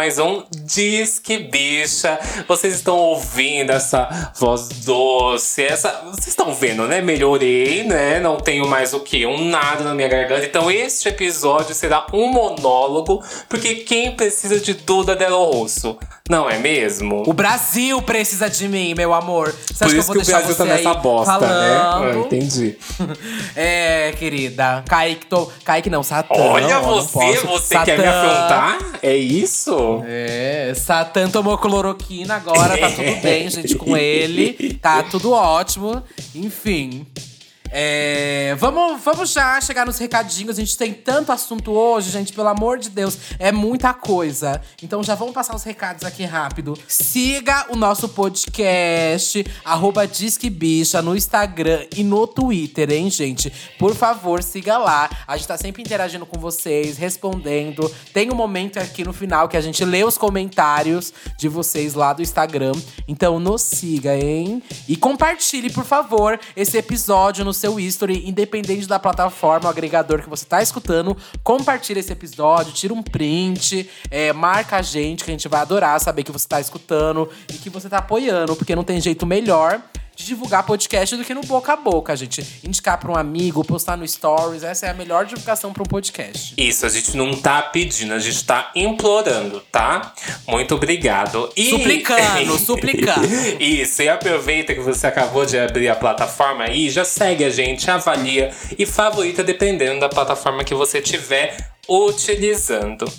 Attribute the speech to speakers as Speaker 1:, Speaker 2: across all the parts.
Speaker 1: mais um Disque Bicha. Vocês estão ouvindo essa voz doce, essa. Vocês estão vendo, né? Melhorei, né? Não tenho mais o que? Um nada na minha garganta. Então, este episódio será um monólogo, porque quem precisa de Duda Delo Rosso? Não é mesmo?
Speaker 2: O Brasil precisa de mim, meu amor.
Speaker 1: Você Por isso que, que o Brasil tá nessa bosta,
Speaker 2: falando?
Speaker 1: né? Ah, entendi.
Speaker 2: é, querida. Kaique, tô... Kaique não, Satã.
Speaker 1: Olha você, você Satã. quer me afrontar? É isso?
Speaker 2: É, Satã tomou cloroquina agora, tá tudo bem, gente, com ele. Tá tudo ótimo. Enfim. É, vamos, vamos já chegar nos recadinhos. A gente tem tanto assunto hoje, gente, pelo amor de Deus. É muita coisa. Então já vamos passar os recados aqui rápido. Siga o nosso podcast, arroba Disque Bicha, no Instagram e no Twitter, hein, gente? Por favor, siga lá. A gente tá sempre interagindo com vocês, respondendo. Tem um momento aqui no final que a gente lê os comentários de vocês lá do Instagram. Então nos siga, hein? E compartilhe, por favor, esse episódio no seu history, independente da plataforma, o agregador que você tá escutando. Compartilha esse episódio, tira um print, é, marca a gente, que a gente vai adorar saber que você tá escutando e que você tá apoiando, porque não tem jeito melhor de divulgar podcast do que no boca a boca, gente. Indicar para um amigo, postar no stories, essa é a melhor divulgação para um podcast.
Speaker 1: Isso, a gente não tá pedindo, a gente tá implorando, tá? Muito obrigado.
Speaker 2: E... Suplicando, suplicando.
Speaker 1: Isso, e aproveita que você acabou de abrir a plataforma aí, já segue a gente, avalia e favorita dependendo da plataforma que você estiver utilizando.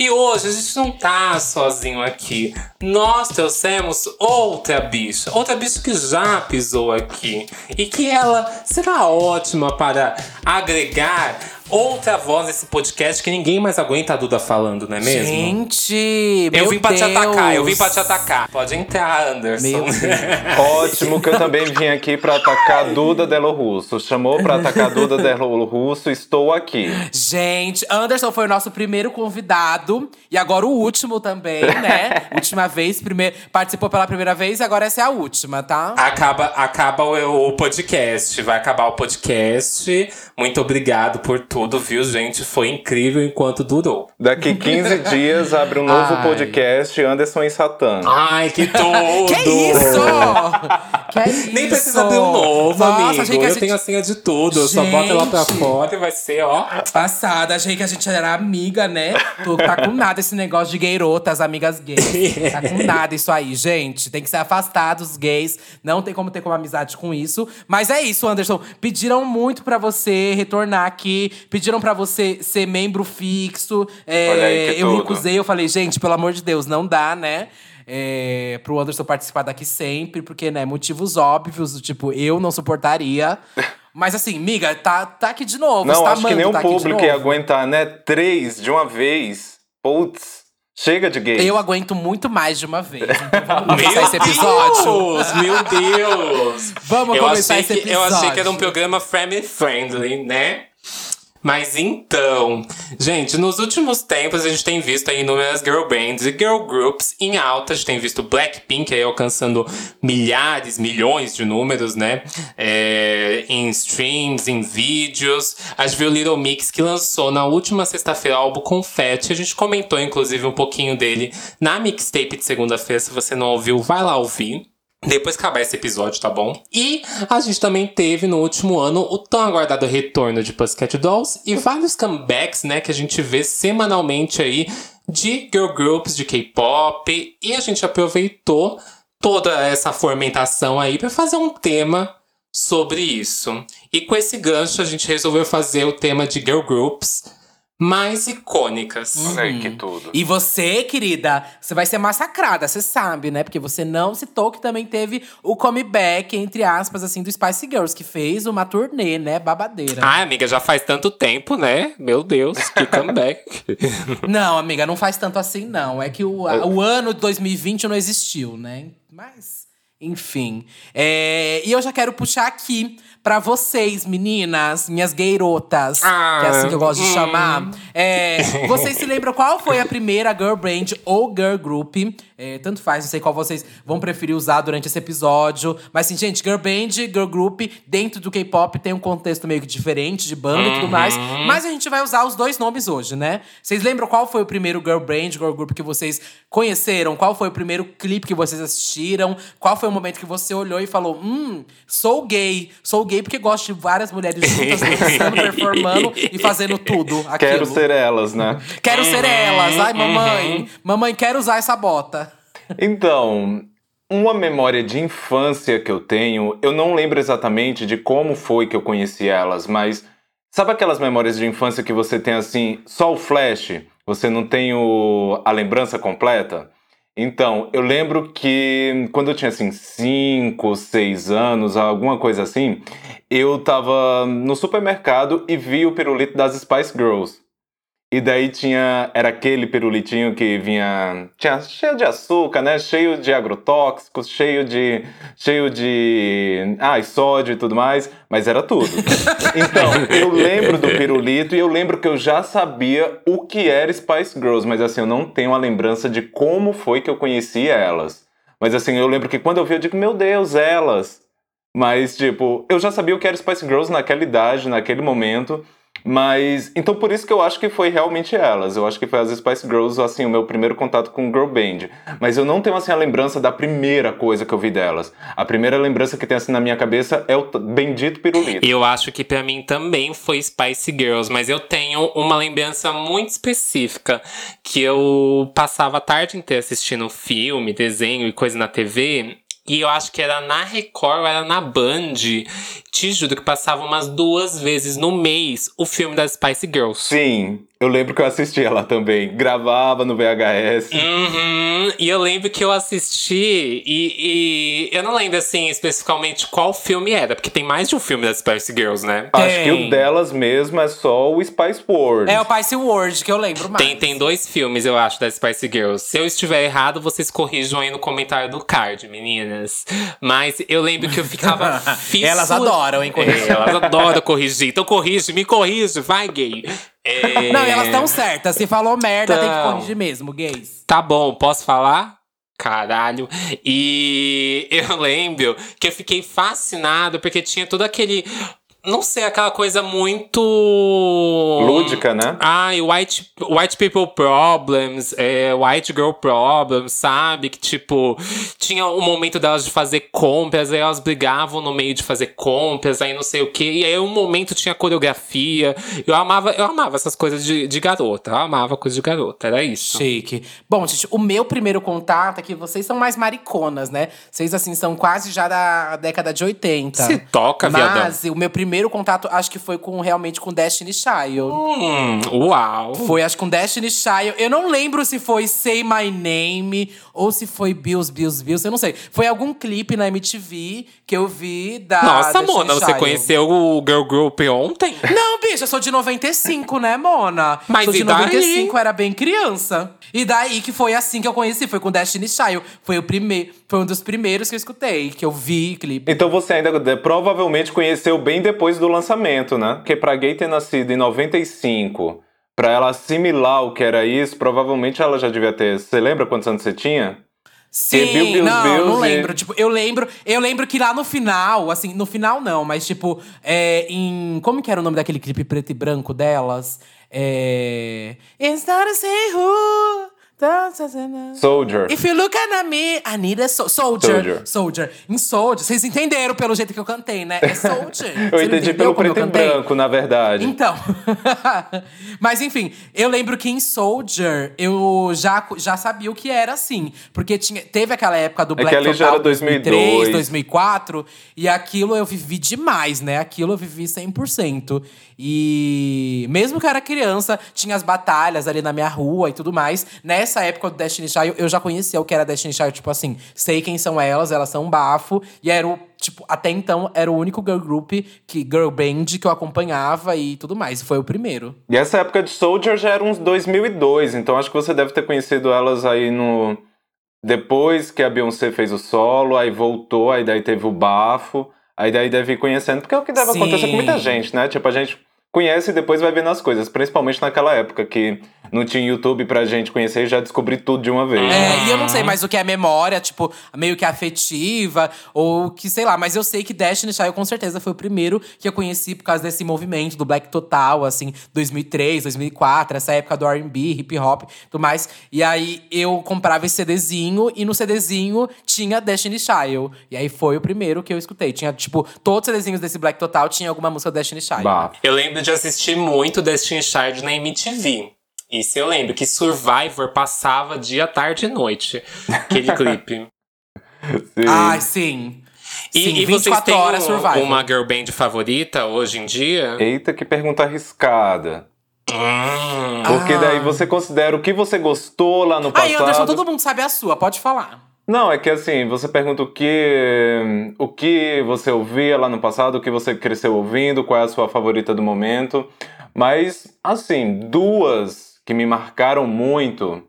Speaker 1: E hoje a gente não tá sozinho aqui. Nós trouxemos outra bicha, outra bicha que já pisou aqui e que ela será ótima para agregar outra voz nesse podcast que ninguém mais aguenta a Duda falando, não é mesmo?
Speaker 2: Gente,
Speaker 1: eu vim
Speaker 2: pra
Speaker 1: te atacar, eu vim pra te atacar. Pode entrar, Anderson.
Speaker 3: Ótimo que eu também vim aqui pra atacar a Duda Delo Russo. Chamou pra atacar a Duda Delo Russo, estou aqui.
Speaker 2: Gente, Anderson foi o nosso primeiro convidado e agora o último também, né? última vez, primeiro, participou pela primeira vez e agora essa é a última, tá?
Speaker 1: Acaba, acaba o, o podcast, vai acabar o podcast. Muito obrigado por tudo tudo, viu, gente? Foi incrível enquanto durou.
Speaker 3: Daqui 15 dias abre um novo Ai. podcast Anderson e Satã.
Speaker 1: Ai, que tudo!
Speaker 2: que isso? que
Speaker 1: Nem precisa abrir um novo, Nossa, amigo. Achei que Eu gente... tenho a senha de tudo. Gente. Só bota lá pra fora e vai ser, ó.
Speaker 2: Passada, achei que a gente era amiga, né? Tu tá com nada esse negócio de gayrotas, amigas gays. Tá com nada isso aí, gente. Tem que ser afastado os gays. Não tem como ter como amizade com isso. Mas é isso, Anderson. Pediram muito pra você retornar aqui Pediram para você ser membro fixo. É, eu tudo. recusei, eu falei, gente, pelo amor de Deus, não dá, né? É, pro Anderson participar daqui sempre, porque, né, motivos óbvios, tipo, eu não suportaria. Mas assim, miga, tá, tá aqui de novo.
Speaker 3: Não,
Speaker 2: tá
Speaker 3: acho que nem o tá público ia aguentar, né? Três de uma vez. Putz. Chega de gays.
Speaker 2: Eu aguento muito mais de uma vez. Então vamos começar esse episódio.
Speaker 1: Deus, meu Deus!
Speaker 2: vamos eu começar esse episódio.
Speaker 1: Que, eu achei que era um programa family friendly, né? Mas então, gente, nos últimos tempos a gente tem visto aí inúmeras girl bands e girl groups em alta. A gente tem visto Blackpink aí alcançando milhares, milhões de números, né? É, em streams, em vídeos. A gente viu Little Mix que lançou na última sexta-feira o álbum Confetti. A gente comentou, inclusive, um pouquinho dele na mixtape de segunda-feira. Se você não ouviu, vai lá ouvir. Depois que acabar esse episódio, tá bom? E a gente também teve no último ano o tão aguardado retorno de Pussycat Dolls e vários comebacks, né, que a gente vê semanalmente aí de girl groups de K-pop e a gente aproveitou toda essa formentação aí para fazer um tema sobre isso. E com esse gancho a gente resolveu fazer o tema de girl groups mais icônicas.
Speaker 3: Uhum. que tudo.
Speaker 2: E você, querida, você vai ser massacrada, você sabe, né? Porque você não citou que também teve o comeback, entre aspas, assim, do Spice Girls, que fez uma turnê, né? Babadeira.
Speaker 1: Ai, amiga, já faz tanto tempo, né? Meu Deus, que comeback.
Speaker 2: não, amiga, não faz tanto assim, não. É que o, a, o ano de 2020 não existiu, né? Mas. Enfim. É, e eu já quero puxar aqui pra vocês, meninas, minhas gayrotas,
Speaker 1: Ah,
Speaker 2: que é assim que eu gosto de
Speaker 1: hum.
Speaker 2: chamar. É, vocês se lembram qual foi a primeira girl band ou girl group? É, tanto faz, não sei qual vocês vão preferir usar durante esse episódio. Mas assim, gente, girl band, girl group, dentro do K-pop tem um contexto meio que diferente de banda e tudo mais.
Speaker 1: Uhum.
Speaker 2: Mas a gente vai usar os dois nomes hoje, né? Vocês lembram qual foi o primeiro girl band, girl group que vocês conheceram? Qual foi o primeiro clipe que vocês assistiram? Qual foi o momento que você olhou e falou: Hum, sou gay. Sou gay porque gosto de várias mulheres juntas, dançando, performando e fazendo tudo. Aquilo.
Speaker 3: Quero ser elas, né?
Speaker 2: Quero ser elas. Ai,
Speaker 1: Uhum.
Speaker 2: mamãe. Mamãe, quero usar essa bota.
Speaker 3: Então, uma memória de infância que eu tenho, eu não lembro exatamente de como foi que eu conheci elas, mas sabe aquelas memórias de infância que você tem assim, só o flash, você não tem o, a lembrança completa? Então, eu lembro que quando eu tinha assim 5, 6 anos, alguma coisa assim, eu tava no supermercado e vi o pirulito das Spice Girls. E daí tinha. Era aquele pirulitinho que vinha. Tinha cheio de açúcar, né? Cheio de agrotóxicos, cheio de. cheio de. Ah, e sódio e tudo mais. Mas era tudo. Então, eu lembro do pirulito e eu lembro que eu já sabia o que era Spice Girls, mas assim, eu não tenho a lembrança de como foi que eu conheci elas. Mas assim, eu lembro que quando eu vi, eu digo, meu Deus, elas. Mas, tipo, eu já sabia o que era Spice Girls naquela idade, naquele momento. Mas, então por isso que eu acho que foi realmente elas. Eu acho que foi as Spice Girls, assim, o meu primeiro contato com girl band. Mas eu não tenho, assim, a lembrança da primeira coisa que eu vi delas. A primeira lembrança que tem, assim, na minha cabeça é o bendito pirulito.
Speaker 1: Eu acho que pra mim também foi Spice Girls, mas eu tenho uma lembrança muito específica que eu passava a tarde inteira assistindo filme, desenho e coisa na TV. E eu acho que era na Record ou era na Band. Te juro que passava umas duas vezes no mês o filme das Spice Girls.
Speaker 3: Sim, eu lembro que eu assistia lá também. Gravava no VHS.
Speaker 1: Uhum, e eu lembro que eu assisti e, e eu não lembro assim especificamente qual filme era, porque tem mais de um filme das Spice Girls, né?
Speaker 3: Acho que o delas mesmo é só o Spice World.
Speaker 2: É o Spice World que eu lembro mais.
Speaker 1: Tem, tem dois filmes, eu acho, das Spice Girls. Se eu estiver errado, vocês corrijam aí no comentário do card, meninas. Mas eu lembro que eu ficava fissura...
Speaker 2: Elas adoram, hein, corrigir.
Speaker 1: É, elas adoram corrigir. Então corrige, me corrige, vai, gay. É,
Speaker 2: Não, elas estão certas. Se falou merda, tem que
Speaker 1: Então.
Speaker 2: corrigir mesmo, gays.
Speaker 1: Tá bom, posso falar? Caralho. E eu lembro que eu fiquei fascinado porque tinha todo aquele. Não sei, aquela coisa muito.
Speaker 3: Lúdica, né?
Speaker 1: Ai, white, white people problems, é, white girl problems, sabe? Que tipo, tinha o momento delas de fazer compras, aí elas brigavam no meio de fazer compras, aí não sei o quê. E aí um momento tinha coreografia. Eu amava, eu amava essas coisas de, de garota. Eu amava coisa de garota, era isso.
Speaker 2: Chique. Bom, gente, o meu primeiro contato é que vocês são mais mariconas, né? Vocês, assim, são quase já da década de 80.
Speaker 1: Se toca, viadão.
Speaker 2: Mas o meu primeiro contato, acho que foi com realmente com Destiny Child.
Speaker 1: Hum, uau.
Speaker 2: Foi, acho que com Destiny Child. Eu não lembro se foi Say My Name ou se foi Bills, Bills, Bills. Eu não sei. Foi algum clipe na MTV que eu vi da.
Speaker 1: Nossa,
Speaker 2: Destiny
Speaker 1: Mona, você conheceu o Girl Group ontem?
Speaker 2: Não, bicho, eu sou de 95, né, Mona?
Speaker 1: Mas
Speaker 2: sou de
Speaker 1: e daí?
Speaker 2: 95, era bem criança. E daí que foi assim que eu conheci, foi com Destiny Child. Foi o primeiro, foi um dos primeiros que eu escutei, que eu vi clipe.
Speaker 3: Então você ainda eh, provavelmente conheceu bem depois do lançamento, né? Porque pra gay ter nascido em 95, pra ela assimilar o que era isso, provavelmente ela já devia ter. Você lembra quantos anos você tinha?
Speaker 2: Sim,
Speaker 3: Bill, Bills,
Speaker 2: não,
Speaker 3: Bills
Speaker 2: não
Speaker 3: e-
Speaker 2: lembro. Tipo, eu lembro, eu lembro que lá no final, assim, no final não, mas tipo, é, em. Como que era o nome daquele clipe preto e branco delas? É. It's not the same who.
Speaker 3: Soldier.
Speaker 2: If you look at me, I need a so soldier.
Speaker 3: Soldier.
Speaker 2: Soldier. Em Soldier. Vocês entenderam pelo jeito que eu cantei, né? É Soldier.
Speaker 3: Eu entendi pelo preto e branco, na verdade.
Speaker 2: Então. Mas enfim, eu lembro que em Soldier eu já, já sabia o que era assim. Porque tinha, teve aquela época do
Speaker 3: É
Speaker 2: Black
Speaker 3: já
Speaker 2: Total
Speaker 3: era 2002.
Speaker 2: 2003, 2004. E aquilo eu vivi demais, né? Aquilo eu vivi 100%. E mesmo que eu era criança, tinha as batalhas ali na minha rua e tudo mais. Nessa época do Destiny Child, eu já conhecia o que era Destiny Child. Tipo assim, sei quem são elas, elas são um bafo. E era o Tipo, até então era o único girl group, que, girl band que eu acompanhava e tudo mais. Foi o primeiro.
Speaker 3: E essa época de Soldier já era uns 2002, então acho que você deve ter conhecido elas aí no. Depois que a Beyoncé fez o solo, aí voltou, aí daí teve o bafo. Aí daí deve ir conhecendo, porque é o que deve acontecer com muita
Speaker 2: Sim.
Speaker 3: gente, né? Tipo, a gente conhece e depois vai vendo as coisas, principalmente naquela época que não tinha YouTube pra gente conhecer e já descobrir tudo de uma vez.
Speaker 2: É, e eu não sei mais o que é memória, tipo, meio que afetiva, ou que, sei lá, mas eu sei que Destiny Child com certeza foi o primeiro que eu conheci por causa desse movimento do Black Total, assim, 2003, 2004, essa época do RB, hip hop tudo mais. E aí eu comprava esse CDzinho e no CDzinho tinha Destiny Child. E aí foi o primeiro que eu escutei. Tinha, tipo, todos os CDzinhos desse Black Total tinha alguma música do Destiny Child.
Speaker 3: Bah.
Speaker 1: Eu lembro de assistir muito Destiny Child na MTV. Isso eu lembro, que Survivor passava dia, tarde e noite. Aquele clipe.
Speaker 3: Sim.
Speaker 2: Ai, sim.
Speaker 1: E,
Speaker 2: sim,
Speaker 1: e vocês
Speaker 2: 24
Speaker 1: têm
Speaker 2: horas
Speaker 1: um- uma girl band favorita hoje em dia?
Speaker 3: Eita, que pergunta arriscada.
Speaker 1: Hum.
Speaker 3: Porque
Speaker 2: Ah.
Speaker 3: daí você considera o que você gostou lá no passado.
Speaker 2: Anderson, todo mundo sabe a sua, pode falar.
Speaker 3: Não, é que assim, você pergunta o que, o que você ouvia lá no passado, o que você cresceu ouvindo, qual é a sua favorita do momento. Mas, assim, duas que me marcaram muito,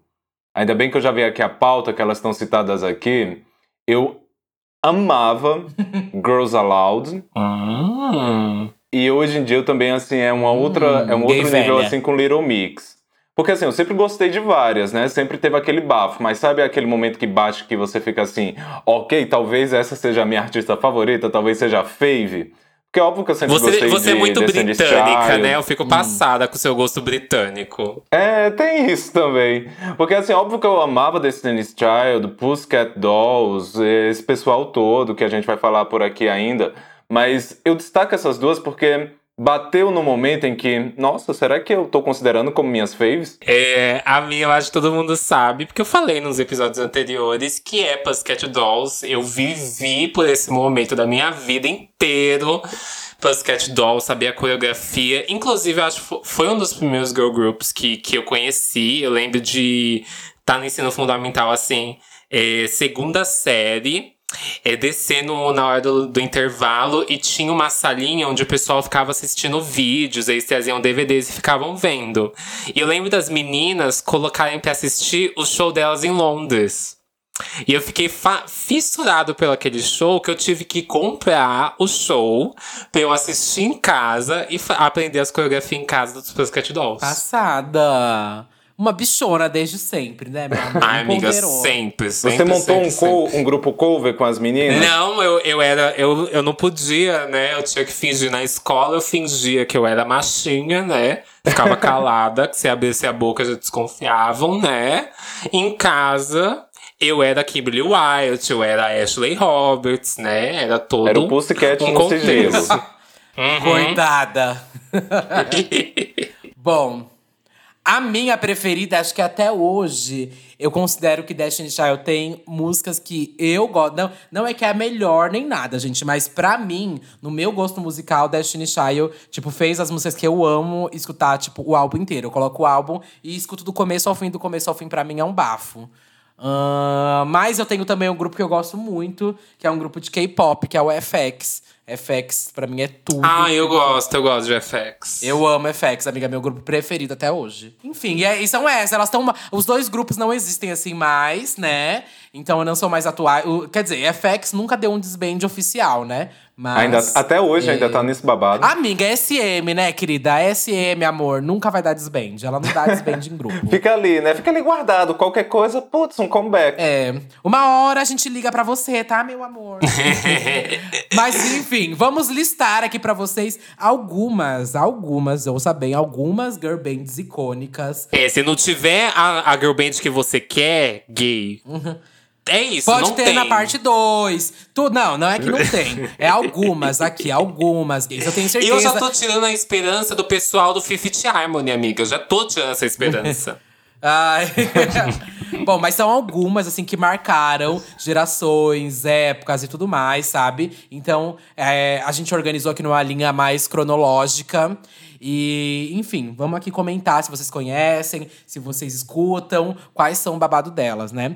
Speaker 3: ainda bem que eu já vi aqui a pauta, que elas estão citadas aqui, eu amava Girls Aloud.
Speaker 1: Hum.
Speaker 3: E hoje em dia eu também, assim, é uma outra, é um
Speaker 2: Hum,
Speaker 3: outro nível, assim, com Little Mix. Porque, assim, eu sempre gostei de várias, né? Sempre teve aquele bafo. Mas sabe aquele momento que bate que você fica assim... Ok, talvez essa seja a minha artista favorita, talvez seja a fave. Porque é óbvio que eu sempre
Speaker 1: Você,
Speaker 3: gostei
Speaker 1: você
Speaker 3: de
Speaker 1: é muito britânica,
Speaker 3: Child.
Speaker 1: né? Eu fico passada com o seu gosto britânico.
Speaker 3: É, tem isso também. Porque, assim, óbvio que eu amava Destiny's Child, Pussycat Dolls, esse pessoal todo que a gente vai falar por aqui ainda. Mas eu destaco essas duas porque bateu no momento em que, nossa, será que eu tô considerando como minhas faves?
Speaker 1: É, a minha, eu acho que todo mundo sabe, porque eu falei nos episódios anteriores que é Pussycat Dolls. Eu vivi por esse momento da minha vida inteiro. Pussycat Dolls, sabia a coreografia. Inclusive, eu acho que fo- foi um dos primeiros girl groups que, que eu conheci. Eu lembro de estar no ensino fundamental, assim, é, segunda série. É, descendo na hora do, do intervalo e tinha uma salinha onde o pessoal ficava assistindo vídeos, eles traziam DVDs e ficavam vendo. E eu lembro das meninas colocarem pra assistir o show delas em Londres. E eu fiquei fissurado pelo aquele show que eu tive que comprar o show pra eu assistir em casa e aprender as coreografias em casa dos Pussycat Dolls.
Speaker 2: Passada. Uma bichona desde sempre, né, meu amor?
Speaker 1: Ai, amiga, sempre, sempre.
Speaker 3: Você montou
Speaker 1: sempre,
Speaker 3: um,
Speaker 1: sempre.
Speaker 3: co- um grupo cover com as meninas?
Speaker 1: Não, eu, eu era. Eu, eu não podia, né? Eu tinha que fingir na escola, eu fingia que eu era machinha, né? Ficava calada, que se abrisse a boca já desconfiavam, né? Em casa, eu era Kimberly White, eu era Ashley Roberts, né? Era todo.
Speaker 3: Era o Pussycat
Speaker 1: um
Speaker 3: no sigilo.
Speaker 1: contexto.
Speaker 2: Coitada. Bom, a minha preferida, acho que até hoje, eu considero que Destiny Child tem músicas que eu gosto. Não, não é que é a melhor nem nada, gente, mas pra mim, no meu gosto musical, Destiny Child, tipo, fez as músicas que eu amo escutar, tipo, o álbum inteiro. Eu coloco o álbum e escuto do começo ao fim, do começo ao fim, pra mim é um bafo. Ahn, mas eu tenho também um grupo que eu gosto muito, que é um grupo de K-pop, que é o FX. FX, pra mim, é tudo.
Speaker 1: Ah, eu gosto, eu gosto de FX.
Speaker 2: Eu amo FX, amiga, meu grupo preferido até hoje. Enfim, e, é- e são essas, elas estão. Os dois grupos não existem assim mais, né? Então não são mais atuais. O- Quer dizer, FX nunca deu um desband oficial, né? Mas.
Speaker 3: Ainda, até hoje
Speaker 2: é.
Speaker 3: ainda tá nesse babado.
Speaker 2: Amiga, SM, né, querida? SM, amor, nunca vai dar desband. Ela não dá desband em grupo.
Speaker 3: Fica ali, né? Fica ali guardado. Qualquer coisa, putz, um comeback.
Speaker 2: É. Uma hora a gente liga pra você, tá, meu amor? Mas enfim, vamos listar aqui pra vocês algumas, algumas, ouça bem, algumas girl bands icônicas.
Speaker 1: É, se não tiver a, a girl band que você quer, gay. É isso,
Speaker 2: Pode ter
Speaker 1: tem.
Speaker 2: na parte 2. Tu, não, não é que não tem. É algumas aqui, algumas gays. Eu tenho
Speaker 1: E
Speaker 2: certeza.
Speaker 1: eu já tô tirando a esperança do pessoal do Fifth Harmony, amiga. Eu já tô tirando essa esperança.
Speaker 2: Ai. Bom, mas são algumas, assim, que marcaram gerações, épocas e tudo mais, sabe? Então, é, a gente organizou aqui numa linha mais cronológica. E, enfim, vamos aqui comentar se vocês conhecem, se vocês escutam, quais são o babado delas, né?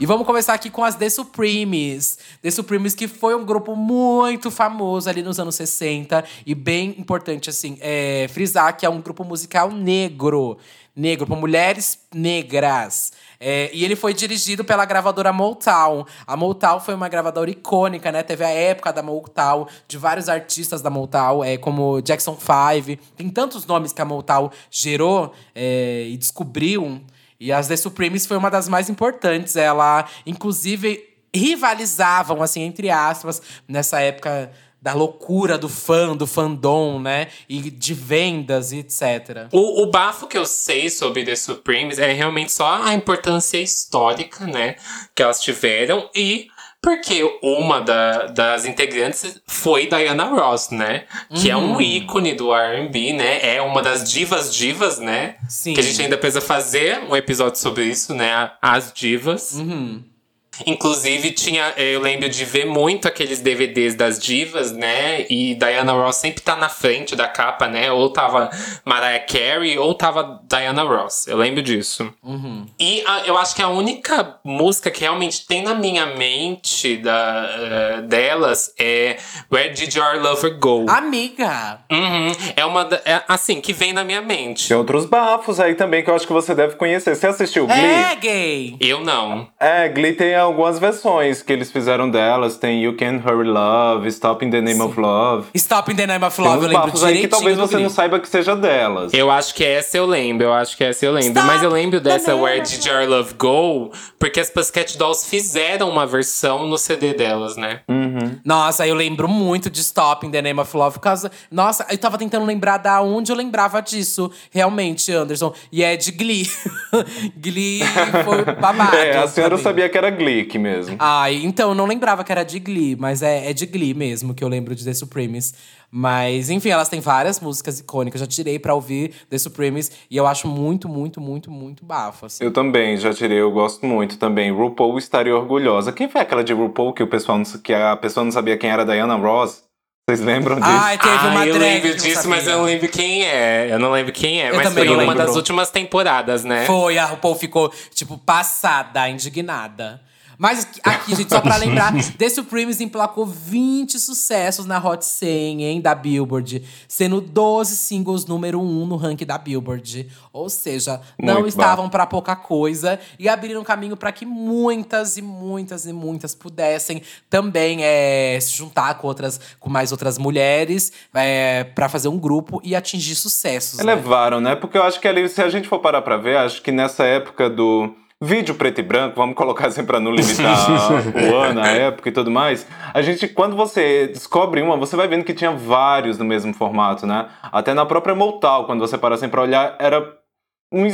Speaker 2: E vamos começar aqui com as The Supremes. The Supremes, que foi um grupo muito famoso ali nos anos 60. E bem importante, assim, é, frisar que é um grupo musical negro. Negro, para mulheres negras. É, e ele foi dirigido pela gravadora Motown. A Motown foi uma gravadora icônica, né? Teve a época da Motown, de vários artistas da Motown, é, como Jackson 5. Tem tantos nomes que a Motown gerou é, e descobriu. E as The Supremes foi uma das mais importantes. Ela, inclusive, rivalizavam, assim, entre aspas, nessa época da loucura do fã, do fandom, né? E de vendas e etc.
Speaker 1: O, o bafo que eu sei sobre The Supremes é realmente só a importância histórica, né? Que elas tiveram e porque uma da, das integrantes foi Diana Ross, né? Que é um ícone do R&B, né? É uma das divas divas, né?
Speaker 2: Sim.
Speaker 1: Que a gente ainda precisa fazer um episódio sobre isso, né? As divas.
Speaker 2: Uhum.
Speaker 1: Inclusive, tinha, eu lembro de ver muito aqueles DVDs das divas, né? E Diana Ross sempre tá na frente da capa, né? Ou tava Mariah Carey, ou tava Diana Ross. Eu lembro disso.
Speaker 2: Uhum.
Speaker 1: E a- eu acho que a única música que realmente tem na minha mente da, eh, delas é Where Did Your Lover Go?
Speaker 2: Amiga!
Speaker 1: Uhum. É uma. É, assim, que vem na minha mente.
Speaker 3: Tem outros bafos aí também que eu acho que você deve conhecer. Você assistiu Glee?
Speaker 2: É gay!
Speaker 1: Eu não.
Speaker 3: É, Glee tem algumas versões que eles fizeram delas. Tem You Can Hurry Love, Stop in the Name of Love.
Speaker 2: Stop in the Name of
Speaker 3: Tem
Speaker 2: Love,
Speaker 3: uns
Speaker 2: eu lembro
Speaker 3: bafos aí que
Speaker 2: direitinho
Speaker 3: talvez você
Speaker 2: Glee.
Speaker 3: não saiba que seja delas.
Speaker 1: Eu acho que essa eu lembro, eu acho que essa eu lembro.
Speaker 2: Stop
Speaker 1: Mas eu lembro dessa Where Did Your Love Go? Porque as Pussycat Dolls fizeram uma versão no CD delas, né?
Speaker 2: Nossa, eu lembro muito de Stop in the Name of Love. Por causa... Nossa, eu tava tentando lembrar da onde eu lembrava disso. Realmente, Anderson. E é de Glee. Glee foi babado.
Speaker 3: É, a senhora sabia que era Glick mesmo.
Speaker 2: Ai, então, eu não lembrava que era de Glee, mas é, é de Glee mesmo que eu lembro de The Supremes. Mas, enfim, elas têm várias músicas icônicas. Já tirei pra ouvir The Supremes e eu acho muito, muito, muito, muito bafo. Assim.
Speaker 3: Eu também, já tirei, eu gosto muito também. RuPaul estaria orgulhosa. Quem foi aquela de RuPaul que o pessoal não, que a pessoa não sabia quem era Diana Ross? Vocês lembram disso?
Speaker 2: Ai, teve
Speaker 1: ah,
Speaker 2: uma
Speaker 1: eu
Speaker 2: drag
Speaker 1: lembro
Speaker 2: que não
Speaker 1: disso, mas eu não lembro quem é. Eu não lembro quem é.
Speaker 2: Eu
Speaker 1: mas foi
Speaker 2: não
Speaker 1: uma
Speaker 2: lembro.
Speaker 1: das últimas temporadas, né?
Speaker 2: Foi, a RuPaul ficou, tipo, passada, indignada. Mas aqui, gente, só pra lembrar, The Supremes emplacou 20 sucessos na Hot 100, hein, da Billboard. Sendo 12 singles número 1 no ranking da Billboard. Ou seja, não
Speaker 3: Muito
Speaker 2: estavam pra pouca coisa. E abriram caminho pra que muitas e muitas e muitas pudessem também é, se juntar com, outras, com mais outras mulheres. É, pra fazer um grupo e atingir sucessos, né?
Speaker 3: Elevaram, né? Porque eu acho que ali, se a gente for parar pra ver, acho que nessa época do vídeo preto e branco, vamos colocar assim pra não limitar o ano, a época e tudo mais, a gente, quando você descobre uma, você vai vendo que tinha vários no mesmo formato, né? Até na própria Motal, quando você para assim pra olhar, era um,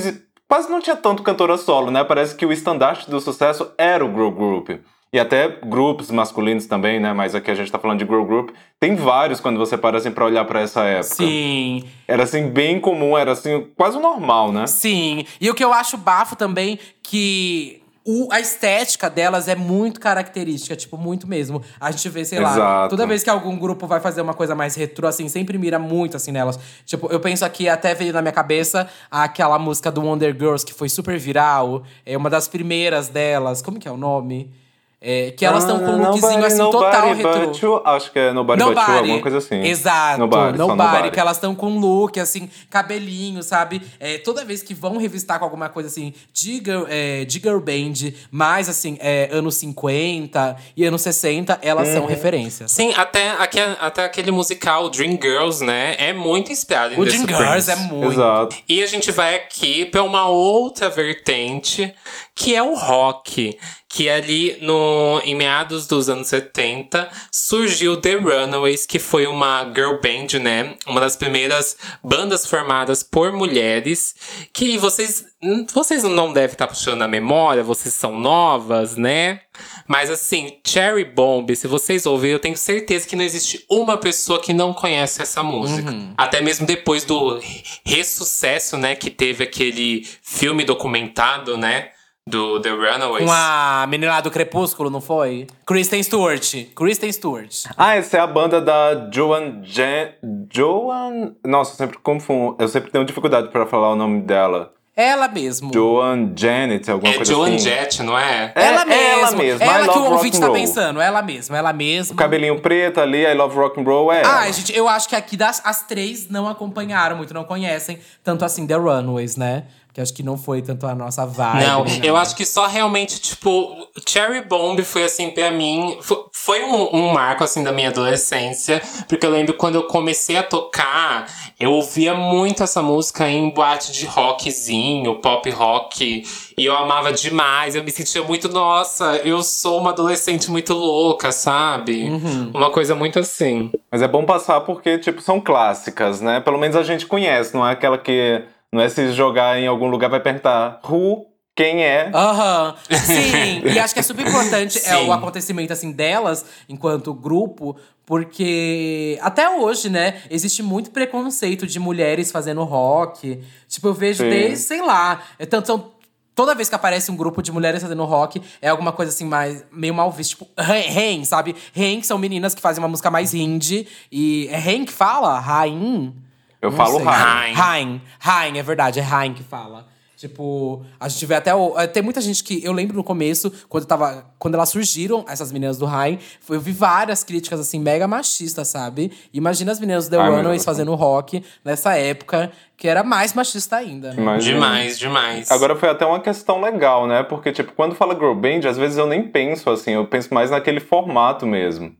Speaker 3: quase não tinha tanto cantora solo, né? Parece que o estandarte do sucesso era o girl group. E até grupos masculinos também, né? Mas aqui a gente tá falando de girl group. Tem vários quando você para assim pra olhar pra essa época.
Speaker 2: Sim.
Speaker 3: Era assim, bem comum, era assim, quase normal, né?
Speaker 2: Sim. E o que eu acho bafo também, que o- a estética delas é muito característica, tipo, muito mesmo. A gente vê, sei lá,
Speaker 3: Exato.
Speaker 2: toda vez que algum grupo vai fazer uma coisa mais retrô, assim, sempre mira muito, assim, nelas. Tipo, eu penso aqui, até veio na minha cabeça aquela música do Wonder Girls, que foi super viral. É uma das primeiras delas. Como que é o nome? É, que elas estão com um lookzinho, assim, total retrô.
Speaker 3: But you, acho que é Nobody, But You, alguma coisa assim.
Speaker 2: Exato.
Speaker 3: Nobody,
Speaker 2: Nobody,
Speaker 3: nobody.
Speaker 2: que elas estão com um look, assim, cabelinho, sabe? É, toda vez que vão revistar com alguma coisa assim de girl, é, de girl band, mais assim, é, anos 50 e anos 60, elas são
Speaker 3: Uhum.
Speaker 2: referências.
Speaker 1: Sim, até, aque- até aquele musical Dream Girls, né? É muito inspirado em
Speaker 2: O
Speaker 1: The
Speaker 2: Dream
Speaker 1: Supremes.
Speaker 2: Girls é muito.
Speaker 3: Exato.
Speaker 1: E a gente vai aqui pra uma outra vertente, que é o rock. Que ali no, em meados dos anos 70 surgiu The Runaways, que foi uma girl band, né? Uma das primeiras bandas formadas por mulheres. Que vocês, hum, vocês não devem estar puxando a memória, vocês são novas, né? Mas assim, Cherry Bomb, se vocês ouvirem, eu tenho certeza que não existe uma pessoa que não conhece essa música. Até mesmo depois do ressucesso, né, que teve aquele filme documentado, né, do The Runaways.
Speaker 2: Com a menina lá do Crepúsculo, não foi? Kristen Stewart. Kristen Stewart.
Speaker 3: Ah, essa é a banda da Joan Jan... Joan... Nossa, eu sempre confundo. Eu sempre tenho dificuldade pra falar o nome dela.
Speaker 2: Ela mesmo.
Speaker 3: Joan Janet, alguma
Speaker 1: É
Speaker 3: coisa
Speaker 1: Joan
Speaker 3: assim.
Speaker 1: Jett, não é?
Speaker 3: É,
Speaker 2: ela
Speaker 3: é
Speaker 2: mesma.
Speaker 3: ela mesma,
Speaker 2: Ela que o ouvinte tá pensando. Ela mesma, ela mesma.
Speaker 3: Cabelinho preto ali, I Love Rock and Roll, é
Speaker 2: Ah, gente, eu acho que aqui das as três não acompanharam muito, não conhecem tanto assim The Runaways, né? Que acho que não foi tanto a nossa vibe.
Speaker 1: Não,
Speaker 2: né?
Speaker 1: eu acho que só realmente, tipo, Cherry Bomb foi assim, pra mim. fo- Foi um, um marco, assim, da minha adolescência. Porque eu lembro quando eu comecei a tocar, eu ouvia muito essa música em boate de rockzinho, pop rock. E eu amava demais. Eu me sentia muito, nossa, eu sou uma adolescente muito louca, sabe? Uma coisa muito assim.
Speaker 3: Mas é bom passar porque, tipo, são clássicas, né? Pelo menos a gente conhece, não é aquela que. Não é se jogar em algum lugar vai perguntar who, quem é.
Speaker 2: Aham, sim. e acho que é super importante é, o acontecimento, assim, delas, enquanto grupo, porque até hoje, né, existe muito preconceito de mulheres fazendo rock. Tipo, eu vejo
Speaker 3: Sim.
Speaker 2: desde, sei lá, é tanto são. Toda vez que aparece um grupo de mulheres fazendo rock, é alguma coisa assim, mais, meio mal vista. Tipo, Rain, sabe? Rain, que são meninas que fazem uma música mais indie. E é Rain que fala? Rain?
Speaker 3: Eu
Speaker 2: Não
Speaker 3: falo. Rain.
Speaker 1: Rain,
Speaker 2: é verdade, é Rain que fala. Tipo, a gente vê até. O, eh, tem muita gente que. Eu lembro no começo, quando tava. Quando elas surgiram, essas meninas do Rain, foi- eu vi várias críticas, assim, mega machistas, sabe? Imagina as meninas do The
Speaker 3: Ai,
Speaker 2: Runaways fazendo rock nessa época, que era mais machista ainda. Né?
Speaker 1: Demais, demais.
Speaker 3: Agora foi até uma questão legal, né? Porque, tipo, quando fala girl band, às vezes eu nem penso assim, eu penso mais naquele formato mesmo.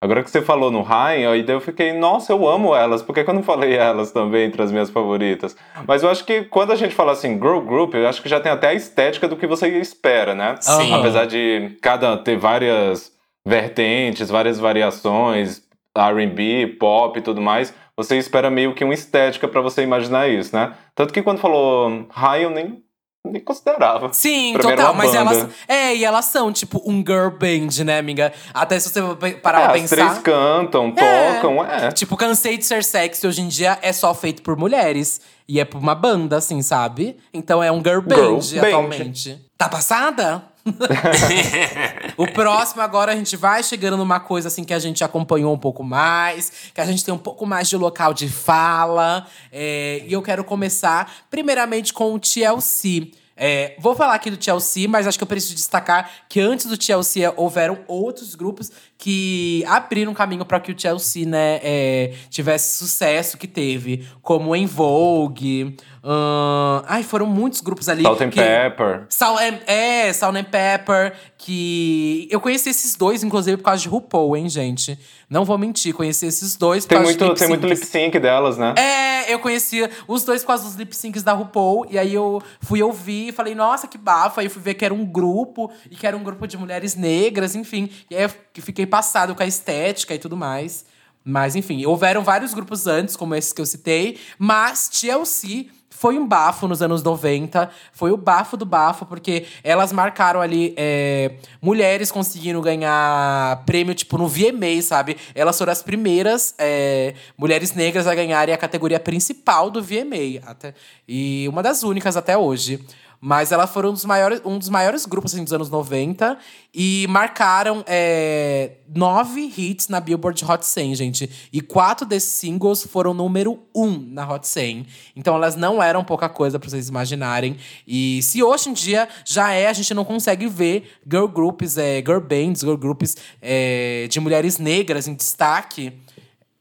Speaker 3: Agora que você falou no Rain, aí eu fiquei, nossa, eu amo elas, por que, que eu não falei elas também entre as minhas favoritas? Mas eu acho que quando a gente fala assim, girl group, eu acho que já tem até a estética do que você espera, né?
Speaker 1: Sim.
Speaker 3: Apesar de cada ter várias vertentes, várias variações, R&B, pop e tudo mais, você espera meio que uma estética pra você imaginar isso, né? Tanto que quando falou Rain, eu nem, nem considerava.
Speaker 2: Sim, total. Mas
Speaker 3: banda.
Speaker 2: elas. É, e elas são, tipo, um girl band, né, amiga? Até se você parar
Speaker 3: É,
Speaker 2: pra
Speaker 3: as
Speaker 2: pensar.
Speaker 3: três cantam,
Speaker 2: É.
Speaker 3: tocam, é.
Speaker 2: Tipo, Cansei de Ser Sexy hoje em dia é só feito por mulheres. E é por uma banda, assim, sabe? Então é um girl band
Speaker 3: Girl band.
Speaker 2: atualmente. Tá passada? o próximo agora a gente vai chegando numa coisa assim que a gente acompanhou um pouco mais, que a gente tem um pouco mais de local de fala. É, e eu quero começar primeiramente com o TLC. É, vou falar aqui do TLC, mas acho que eu preciso destacar que antes do TLC houveram outros grupos que abriram caminho para que o TLC né, é, tivesse sucesso que teve, como em Vogue. ahn, ai, foram muitos grupos ali.
Speaker 3: Salt and
Speaker 2: que-
Speaker 3: Pepper.
Speaker 2: Sal and, é, Salt and Pepper, que eu conheci esses dois, inclusive, por causa de RuPaul, hein, gente? Não vou mentir, conheci esses dois por
Speaker 3: Tem
Speaker 2: causa
Speaker 3: muito, tem muito lip sync delas, né?
Speaker 2: É, eu conhecia os dois por causa dos lip syncs da RuPaul. E aí eu fui ouvir e falei, nossa, que bafo. Aí eu fui ver que era um grupo, e que era um grupo de mulheres negras, enfim. E aí eu fiquei passado com a estética e tudo mais. Mas, enfim, houveram vários grupos antes, como esses que eu citei. Mas TLC foi um bafo nos anos 90. Foi o bafo do bafo, porque elas marcaram ali é, mulheres conseguindo ganhar prêmio, tipo, no VMA, sabe? Elas foram as primeiras é, mulheres negras a ganharem a categoria principal do VMA. Até, e uma das únicas até hoje. Mas elas foram um dos maiores, um dos maiores grupos assim, dos anos 90 e marcaram é, nove hits na Billboard Hot 100, gente. E quatro desses singles foram número um na Hot 100. Então elas não eram pouca coisa pra vocês imaginarem. E se hoje em dia já é, a gente não consegue ver girl groups, é, girl bands, girl groups é, de mulheres negras em destaque.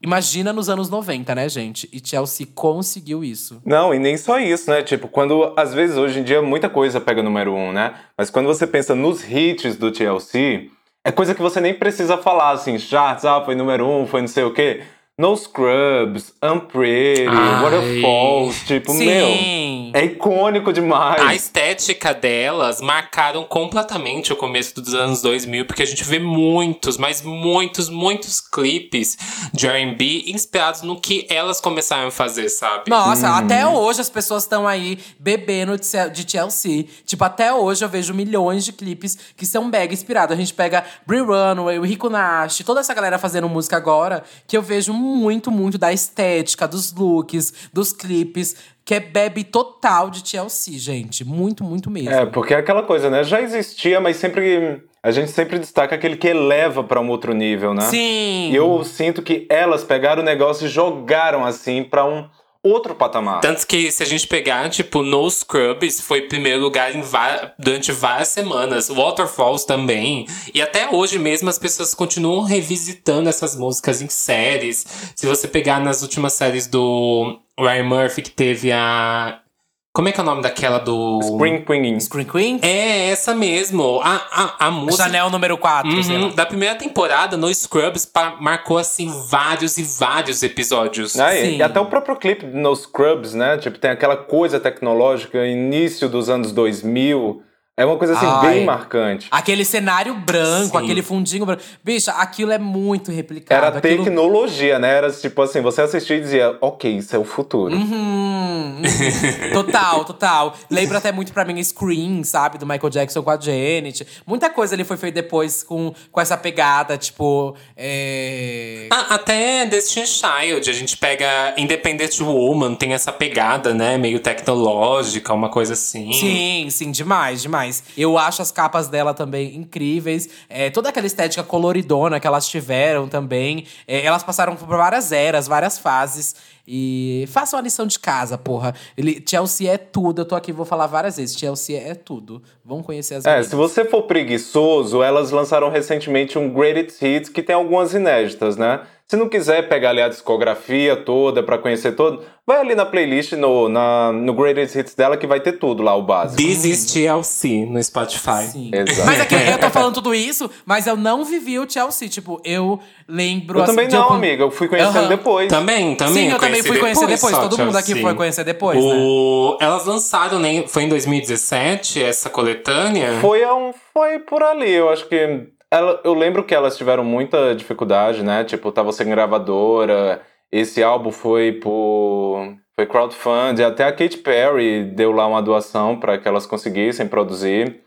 Speaker 2: Imagina nos anos 90, né, gente? E Chelsea conseguiu isso.
Speaker 3: Não, e nem só isso, né? Tipo, quando às vezes hoje em dia muita coisa pega número um, né? Mas quando você pensa nos hits do TLC, é coisa que você nem precisa falar assim, charts, ah, foi número um, foi não sei o quê. No Scrubs, Unpretty,
Speaker 1: Ai.
Speaker 3: Waterfalls, tipo,
Speaker 2: Sim.
Speaker 3: meu, é icônico demais.
Speaker 1: A estética delas marcaram completamente o começo dos anos 2000, porque a gente vê muitos, mas muitos, muitos clipes de R&B inspirados no que elas começaram a fazer, sabe?
Speaker 2: Nossa,
Speaker 3: Uhum.
Speaker 2: até hoje as pessoas estão aí bebendo de Chelsea. Tipo, até hoje eu vejo milhões de clipes que são mega inspirados. A gente pega Brie Runway, o Rico Nash, toda essa galera fazendo música agora, que eu vejo muito, muito da estética, dos looks, dos clipes, que é bebe total de Chelsea, gente. Muito, muito mesmo.
Speaker 3: É, porque é aquela coisa, né? Já existia, mas sempre. A gente sempre destaca aquele que eleva pra um outro nível, né?
Speaker 2: Sim!
Speaker 3: E eu sinto que elas pegaram o negócio e jogaram assim pra um outro patamar.
Speaker 1: Tanto que se a gente pegar, tipo, No Scrubs foi primeiro lugar durante várias semanas. Waterfalls também. E até hoje mesmo as pessoas continuam revisitando essas músicas em séries. Se você pegar nas últimas séries do Ryan Murphy, que teve a Como é que é o nome daquela do.
Speaker 3: Scream Queen.
Speaker 2: Screen Queen?
Speaker 1: É, essa mesmo. A, a, a música.
Speaker 2: Chanel número 4, sei lá.
Speaker 1: Uhum, da primeira temporada, no Scrubs, pa- marcou assim vários e vários episódios.
Speaker 3: Ah, e-
Speaker 2: Sim.
Speaker 3: e até o próprio clipe no Scrubs, né? Tipo, tem aquela coisa tecnológica, início dos anos 2000. É uma coisa assim,
Speaker 2: Ai.
Speaker 3: bem marcante.
Speaker 2: Aquele cenário branco,
Speaker 1: Sim.
Speaker 2: aquele fundinho branco. Bicha, aquilo é muito replicado.
Speaker 3: Era
Speaker 2: aquilo...
Speaker 3: tecnologia, né? Era tipo assim, você assistia e dizia, ok, isso é o futuro.
Speaker 2: Uhum, uhum. total, total. Lembra até muito pra mim Scream, sabe? Do Michael Jackson com a Janet. Muita coisa ali foi feita depois com, com essa pegada, tipo. É...
Speaker 1: Ah, até Destiny Child, a gente pega Independent Woman, tem essa pegada, né? Meio tecnológica, uma coisa assim.
Speaker 2: Sim, sim, demais, demais. Eu acho as capas dela também incríveis. É, toda aquela estética coloridona que elas tiveram também. É, elas passaram por várias eras, várias fases. E façam a lição de casa, porra. Ele, Chelsea é tudo. Eu tô aqui, vou falar várias vezes. Chelsea é tudo. Vão conhecer as
Speaker 3: É,
Speaker 2: meninas.
Speaker 3: se você for preguiçoso, elas lançaram recentemente um Greatest Hits que tem algumas inéditas, né? Se não quiser pegar ali a discografia toda pra conhecer todo, vai ali na playlist, no, na, no Greatest Hits dela que vai ter tudo lá, o básico.
Speaker 1: This is TLC no Spotify.
Speaker 2: Sim.
Speaker 3: Exato.
Speaker 2: Mas aqui, eu tô falando tudo isso, mas eu não vivi o Chelsea. Tipo, eu lembro.
Speaker 3: Eu
Speaker 2: assim,
Speaker 3: também não,
Speaker 2: algum-
Speaker 3: amiga. Eu fui conhecendo
Speaker 2: Aham.
Speaker 3: depois.
Speaker 1: Também, também.
Speaker 2: Sim, eu também fui conhecer depois.
Speaker 1: só
Speaker 2: Todo mundo aqui
Speaker 1: Chelsea.
Speaker 2: foi conhecer depois, né?
Speaker 1: o... Elas lançaram, né? Foi em 2017, essa coletânea?
Speaker 3: Foi, um, foi por ali, eu acho que. Ela, eu lembro que elas tiveram muita dificuldade, né? Tipo, tava sem gravadora. Esse álbum foi por. Foi crowdfunding. Até a Katy Perry deu lá uma doação para que elas conseguissem produzir.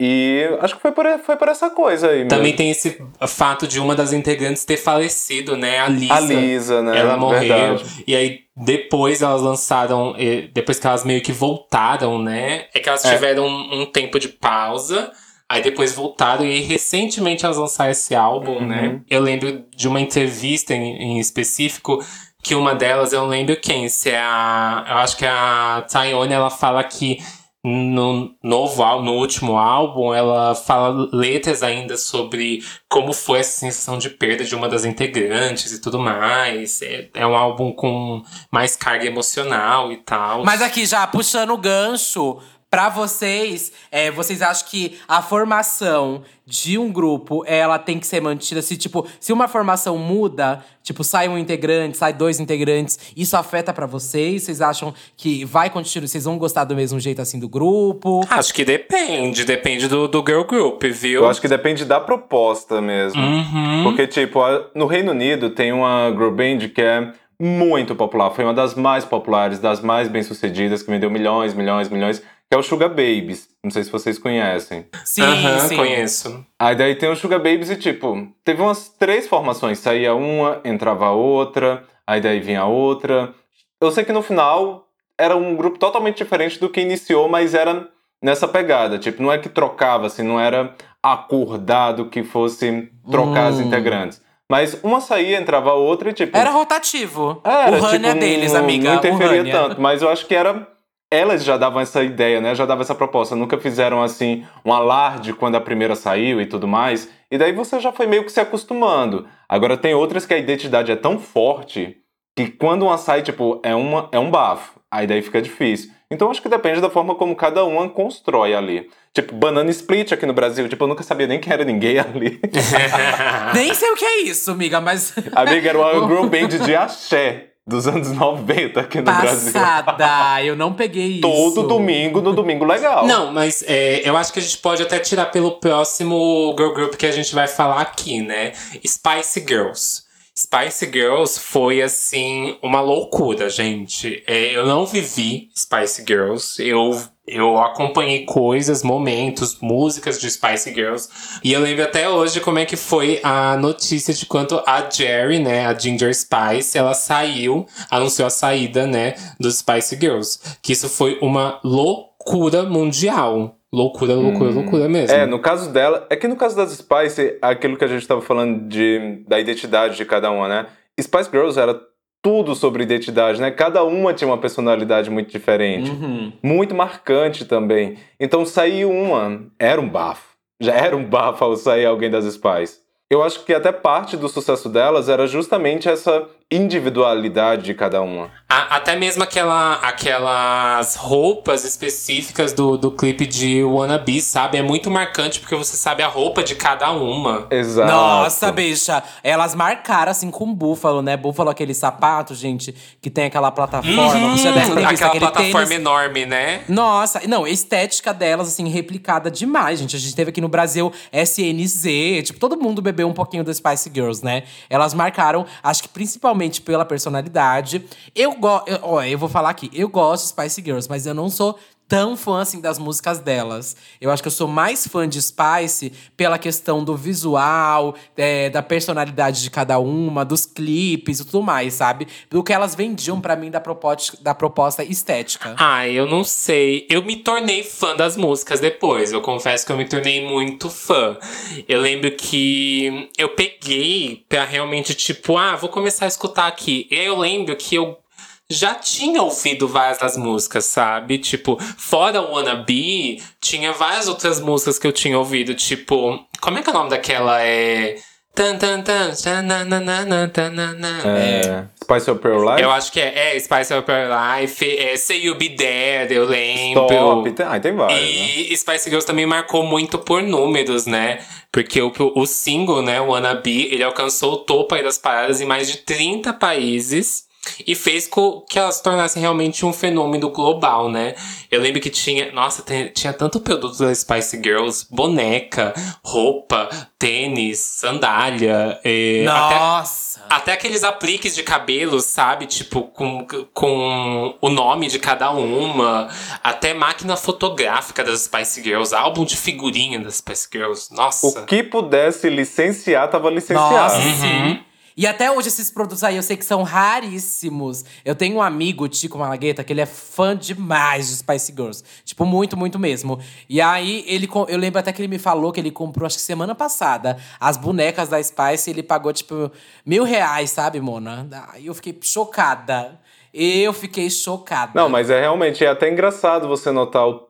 Speaker 3: E acho que foi por, foi por essa coisa aí mesmo.
Speaker 1: Também tem esse fato de uma das integrantes ter falecido, né? A Lisa.
Speaker 3: A Lisa, né?
Speaker 1: Ela morreu.
Speaker 3: Verdade.
Speaker 1: E aí, depois elas lançaram. eh, Depois que elas meio que voltaram, né? É que elas
Speaker 3: É.
Speaker 1: tiveram um, um tempo de pausa. Aí depois voltaram e recentemente elas lançaram esse álbum,
Speaker 3: Uhum.
Speaker 1: né? Eu lembro de uma entrevista em, em específico que uma delas, eu não lembro quem, se é a. Eu acho que é a Tayone, ela fala que no novo ál- no último álbum, ela fala letras ainda sobre como foi essa sensação de perda de uma das integrantes e tudo mais. É, é um álbum com mais carga emocional e tal.
Speaker 2: Mas aqui, já puxando o gancho pra vocês, é, vocês acham que a formação de um grupo, ela tem que ser mantida? Se, tipo, se uma formação muda, tipo, sai um integrante, sai dois integrantes, isso afeta pra vocês? Vocês acham que vai continuar, vocês vão gostar do mesmo jeito, assim, do grupo?
Speaker 1: Acho que depende, depende do, do girl group, viu?
Speaker 3: Eu acho que depende da proposta mesmo.
Speaker 1: Uhum.
Speaker 3: Porque, tipo, no Reino Unido tem uma girl band que é muito popular. Foi uma das mais populares, das mais bem-sucedidas, que vendeu milhões, milhões, milhões, que é o Sugar Babies. Não sei se vocês conhecem.
Speaker 2: Sim,
Speaker 1: Aham,
Speaker 2: sim.
Speaker 1: conheço.
Speaker 3: Aí daí tem o Sugar Babies e, tipo, teve umas três formações. Saía uma, entrava a outra, aí daí vinha a outra. Eu sei que no final era um grupo totalmente diferente do que iniciou, mas era nessa pegada. Tipo, não é que trocava, assim, não era acordado que fosse trocar as
Speaker 2: Hum.
Speaker 3: integrantes. Mas uma saía, entrava a outra e, tipo.
Speaker 2: Era rotativo.
Speaker 3: Era,
Speaker 2: o Rania
Speaker 3: tipo,
Speaker 2: deles,
Speaker 3: não-
Speaker 2: amiga.
Speaker 3: Não interferia tanto, mas eu acho que era. Elas já davam essa ideia, né? Já davam essa proposta. Nunca fizeram, assim, um alarde quando a primeira saiu e tudo mais. E daí você já foi meio que se acostumando. Agora tem outras que a identidade é tão forte que quando uma sai, tipo, é, uma, é um bafo. Aí daí fica difícil. Então acho que depende da forma como cada uma constrói ali. Tipo, Banana Split aqui no Brasil. Tipo, eu nunca sabia nem quem era ninguém ali.
Speaker 2: Nem sei o que é isso, amiga, mas.
Speaker 3: Amiga, era uma girl band de axé dos anos 90 aqui no Brasil.
Speaker 2: Passada, eu não peguei isso.
Speaker 3: Todo domingo, no domingo legal.
Speaker 1: Não, mas é, eu acho que a gente pode até tirar pelo próximo girl group que a gente vai falar aqui, né? Spice Girls. Spice Girls foi, assim, uma loucura, gente. É, eu não vivi Spice Girls. Eu, eu acompanhei coisas, momentos, músicas de Spice Girls. E eu lembro até hoje como é que foi a notícia de quanto a Jerry, né, a Ginger Spice, ela saiu, anunciou a saída, né, dos Spice Girls. Que isso foi uma loucura mundial. Loucura, loucura, loucura mesmo.
Speaker 3: É, no caso dela, é que no caso das Spice, aquilo que a gente tava falando de, da identidade de cada uma, né? Spice Girls era tudo sobre identidade, né? Cada uma tinha uma personalidade muito diferente.
Speaker 2: Uhum.
Speaker 3: Muito marcante também. Então sair uma era um bafo. Já era um bafo ao sair alguém das Spice. Eu acho que até parte do sucesso delas era justamente essa individualidade de cada uma.
Speaker 1: A, até mesmo aquela, aquelas roupas específicas do, do clipe de Wannabe, sabe? É muito marcante porque você sabe a roupa de cada uma.
Speaker 3: Exato.
Speaker 2: Nossa, bicha. Elas marcaram assim com búfalo, né? Búfalo, aquele sapato, gente, que tem aquela plataforma. Você deve ter visto
Speaker 1: Uhum. Aquela plataforma
Speaker 2: tênis.
Speaker 1: enorme, né?
Speaker 2: Nossa, não, a estética delas, assim, replicada demais, gente. A gente teve aqui no Brasil SNZ, tipo, todo mundo bebeu um pouquinho do Spice Girls, né? Elas marcaram, acho que principalmente pela personalidade. Eu gosto, ó, eu vou falar aqui, eu gosto de Spice Girls, mas eu não sou tão fã assim das músicas delas. Eu acho que eu sou mais fã de Spice pela questão do visual, é, da personalidade de cada uma, dos clipes e tudo mais, sabe? Do que elas vendiam pra mim da proposta, da proposta estética.
Speaker 1: Ai, eu não sei. Eu me tornei fã das músicas depois. Eu confesso que eu me tornei muito fã. Eu lembro que eu peguei pra realmente, tipo, ah, vou começar a escutar aqui. Eu lembro que eu já tinha ouvido várias das músicas, sabe? Tipo, fora o Wannabe, tinha várias outras músicas que eu tinha ouvido. Tipo, como é que é o nome daquela? É.
Speaker 3: É, Spice Up Your Life?
Speaker 1: Eu acho que é, é Spice Up Your Life, é Say You Be There, eu lembro.
Speaker 3: Top. Tem, ah, tem várias, né?
Speaker 1: E Spice Girls também marcou muito por números, né? Porque o, o single, né, o Wannabe, ele alcançou o topo aí das paradas em mais de 30 países. E fez com que elas se tornassem realmente um fenômeno global, né? Eu lembro que tinha. Nossa, tem- tinha tanto produto da Spice Girls: boneca, roupa, tênis, sandália. eh, até-
Speaker 2: Nossa!
Speaker 1: até aqueles apliques de cabelo, sabe? Tipo, com, com o nome de cada uma. Até máquina fotográfica das Spice Girls. Álbum de figurinha das Spice Girls. Nossa.
Speaker 3: O que pudesse licenciar, tava licenciado.
Speaker 2: Nossa,
Speaker 1: Uhum.
Speaker 2: E até hoje esses produtos aí eu sei que são raríssimos. Eu tenho um amigo, o Tico Malagueta, que ele é fã demais de Spice Girls. Tipo, muito, muito mesmo. E aí, ele, eu lembro até que ele me falou que ele comprou, acho que semana passada, as bonecas da Spice. E ele pagou, tipo, mil reais, sabe, Mona? Aí eu fiquei chocada. Eu fiquei chocada.
Speaker 3: Não, mas é realmente é até engraçado você notar o,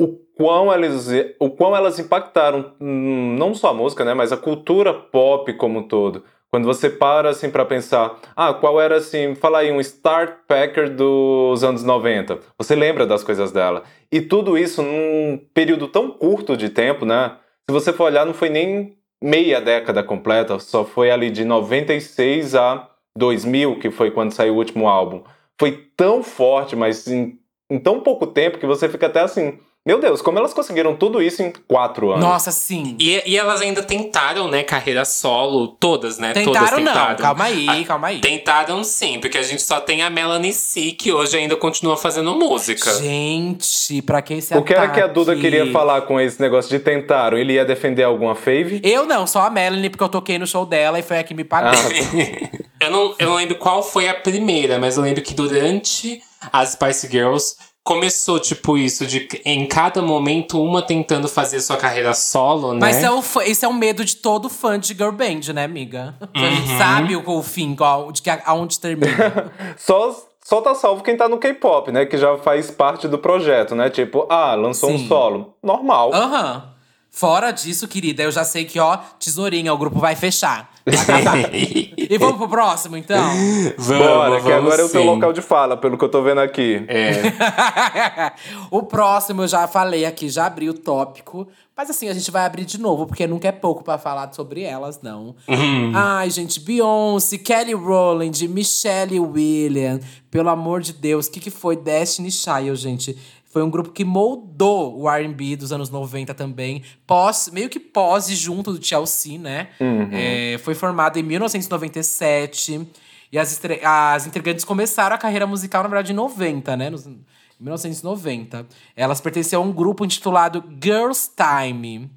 Speaker 3: o quão elas o quão elas impactaram hum, não só a música, né, mas a cultura pop como um todo. Quando você para assim para pensar, ah, qual era assim, fala aí um Start Packer dos anos 90. Você lembra das coisas dela. E tudo isso num período tão curto de tempo, né? Se você for olhar, não foi nem meia década completa, só foi ali de 96 a 2000, que foi quando saiu o último álbum. Foi tão forte, mas em, em tão pouco tempo que você fica até assim, meu Deus, como elas conseguiram tudo isso em quatro anos?
Speaker 2: Nossa, sim.
Speaker 1: E, e elas ainda tentaram, né, carreira solo, todas, né? todas
Speaker 2: Tentaram não,
Speaker 1: tentaram.
Speaker 2: calma aí,
Speaker 1: Ah,
Speaker 2: calma aí.
Speaker 1: Tentaram sim, porque a gente só tem a Melanie C, que hoje ainda continua fazendo música.
Speaker 2: Gente, pra que esse
Speaker 3: O que era que a? Duda queria falar com esse negócio de tentaram? Ele ia defender alguma fave?
Speaker 2: Eu não, só a Melanie, porque eu toquei no show dela e foi a que me pagou.
Speaker 3: Ah,
Speaker 1: Eu não, eu não lembro qual foi a primeira, mas eu lembro que durante as Spice Girls começou, tipo, isso de que em cada momento uma tentando fazer sua carreira solo, né?
Speaker 2: Mas é o, é o medo de todo fã de girl band, né, amiga? A gente sabe o, o fim, qual, de que, aonde termina.
Speaker 3: só, só tá salvo quem tá no K-pop, né? Que já faz parte do projeto, né? Tipo, ah, lançou um
Speaker 2: Sim.
Speaker 3: solo. Normal.
Speaker 2: Aham. Fora disso, querida, eu já sei que, ó, tesourinha, o grupo vai fechar. E vamos pro próximo, então?
Speaker 1: Vamos,
Speaker 3: Bora, que
Speaker 1: vamos
Speaker 3: agora é o teu
Speaker 1: sim.
Speaker 3: local de fala, pelo que eu tô vendo aqui.
Speaker 1: É.
Speaker 2: o próximo eu já falei aqui, já abri o tópico. Mas assim, a gente vai abrir de novo, porque nunca é pouco pra falar sobre elas, não. Ai, gente, Beyoncé, Kelly Rowland, Michelle Williams. Pelo amor de Deus, o que, que foi Destiny Child, gente? Foi um grupo que moldou o R&B dos anos 90 também. Pós, meio que pós e junto do Chelsea, né? É, foi formado em 1997. E as, as integrantes começaram a carreira musical, na verdade, em 90, né? Nos- em 1990. Elas pertenciam a um grupo intitulado Girls Time,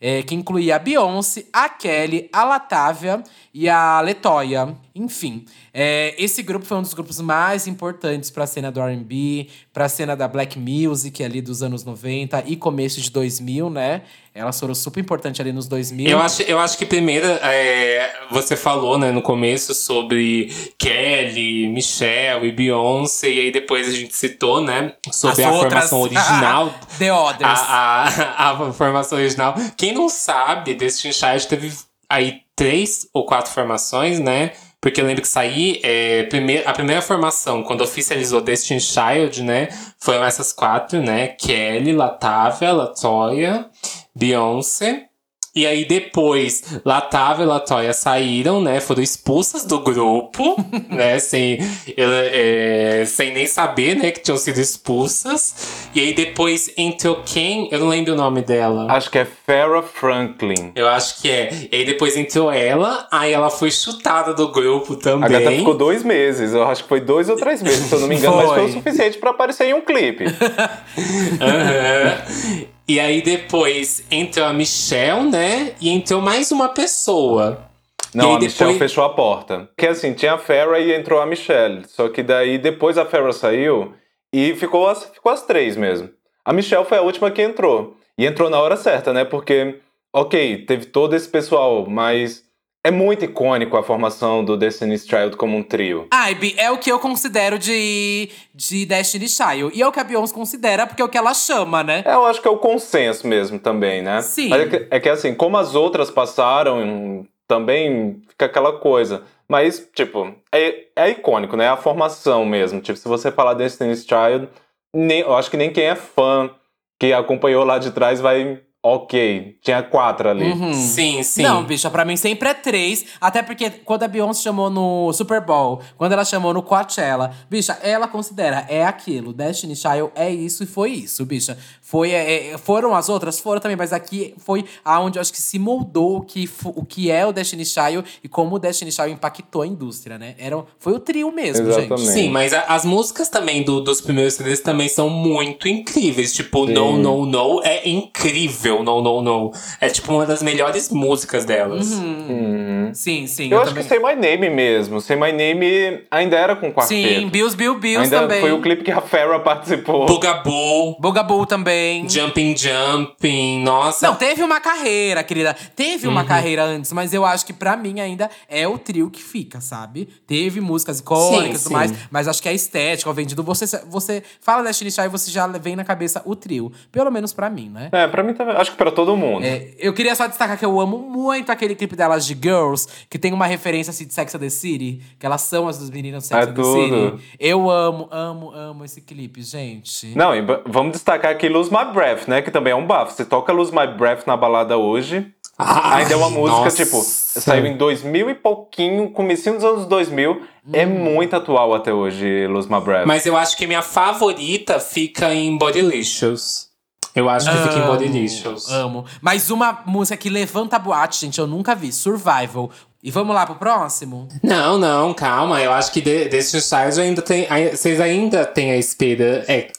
Speaker 2: é, que incluía a Beyoncé, a Kelly, a Latávia e a Letoya. Enfim, é, esse grupo foi um dos grupos mais importantes para a cena do R&B, para a cena da Black Music ali dos anos 90 e começo de 2000, né? Elas foram super importantes ali nos 2000.
Speaker 1: Eu acho, eu acho que primeiro é, você falou né, no começo sobre Kelly, Michelle e Beyoncé, e aí depois a gente citou, né? Sobre
Speaker 2: As
Speaker 1: a
Speaker 2: outras-
Speaker 1: formação original.
Speaker 2: The Others.
Speaker 1: a, a, a formação original. Quem não sabe, Destiny Child teve aí três ou quatro formações, né? Porque eu lembro que saí, é, primeir, a primeira formação, quando oficializou Destiny Child, né? Foram essas quatro, né? Kelly, Latavia, Latoya, Beyoncé e aí depois, Latava e Latoya saíram, né? Foram expulsas do grupo, né? Sem, é, sem nem saber, né? Que tinham sido expulsas. E aí depois entrou quem? Eu não lembro o nome dela.
Speaker 3: Acho que é Farrah Franklin.
Speaker 1: Eu acho que é. E aí depois entrou ela, aí ela foi chutada do grupo também.
Speaker 3: A gata ficou dois meses. Eu acho que foi dois ou três meses, se eu não me engano. mas foi o suficiente para aparecer em um clipe.
Speaker 1: uhum. E aí depois entrou a Michelle, né? E entrou mais uma pessoa.
Speaker 3: Não, a
Speaker 1: depois...
Speaker 3: Michelle fechou a porta. Porque assim, tinha a Farrah e entrou a Michelle. Só que daí depois a Farrah saiu e ficou as, ficou as três mesmo. A Michelle foi a última que entrou. E entrou na hora certa, né? Porque, ok, teve todo esse pessoal, mas é muito icônico a formação do Destiny's Child como um trio.
Speaker 2: Ai, é o que eu considero de, de Destiny's Child. E é o que a Beyoncé considera, porque é o que ela chama, né?
Speaker 3: É, eu acho que é o consenso mesmo também, né?
Speaker 2: Sim.
Speaker 3: É que, é que assim, como as outras passaram, também fica aquela coisa. Mas, tipo, é, é icônico, né? É a formação mesmo. Tipo, se você falar Destiny's Child, nem, eu acho que nem quem é fã que acompanhou lá de trás vai ok. Tinha quatro ali.
Speaker 1: Uhum. Sim, sim.
Speaker 2: Não, bicha, pra mim sempre é três. Até porque quando a Beyoncé chamou no Super Bowl, quando ela chamou no Coachella, bicha, ela considera, é aquilo. Destiny Child é isso e foi isso, bicha. Foi, é, é foram as outras? Foram também, mas aqui foi aonde eu acho que se moldou o que, o que é o Destiny Child e como o Destiny Child impactou a indústria, né? Era, foi o trio mesmo,
Speaker 3: Exatamente.
Speaker 2: gente.
Speaker 1: Sim, mas a, as músicas também do, dos primeiros CDs também são muito incríveis. Tipo, Sim. No, No, No é incrível incrível, No No No. É tipo uma das melhores músicas delas.
Speaker 2: Uhum. Uhum. Sim, sim.
Speaker 3: Eu, eu acho também. que Say My Name mesmo. Say My Name ainda era com quarteto.
Speaker 2: Sim, Bills, Bill, Bills
Speaker 3: ainda
Speaker 2: também.
Speaker 3: Foi o clipe que a Farrah participou.
Speaker 1: Bugaboo.
Speaker 2: Bugaboo também.
Speaker 1: Jumping Jumping, nossa.
Speaker 2: Não, teve uma carreira, querida. Teve uma uhum. carreira antes, mas eu acho que pra mim ainda é o trio que fica, sabe? Teve músicas icônicas e tudo mais, mas acho que a estética, o vendido, você, você fala Destiny Child e você já vem na cabeça o trio. Pelo menos pra mim, né?
Speaker 3: É, pra mim também. Acho que pra todo mundo.
Speaker 2: É, eu queria só destacar que eu amo muito aquele clipe delas de Girls, que tem uma referência assim, de Sex and the City, que elas são as dos meninas de Sex é and the City. Eu amo, amo, amo esse clipe, gente.
Speaker 3: Não, e vamos destacar aqui Lose My Breath, né? Que também é um bafo. Você toca Lose My Breath na balada hoje. Ai, ainda é uma música, nossa. tipo, saiu em 2000 e pouquinho, comecinho dos anos 2000. Hum. É muito atual até hoje, Lose My Breath.
Speaker 1: Mas eu acho que minha favorita fica em Bodylicious. Eu acho que amo, fica em Bodylicious.
Speaker 2: Amo. Mas uma música que levanta a boate, gente, eu nunca vi. Survival. E vamos lá pro próximo?
Speaker 1: Não, não, calma. Eu acho que desse Child ainda tem. Vocês ainda têm a esperança. É,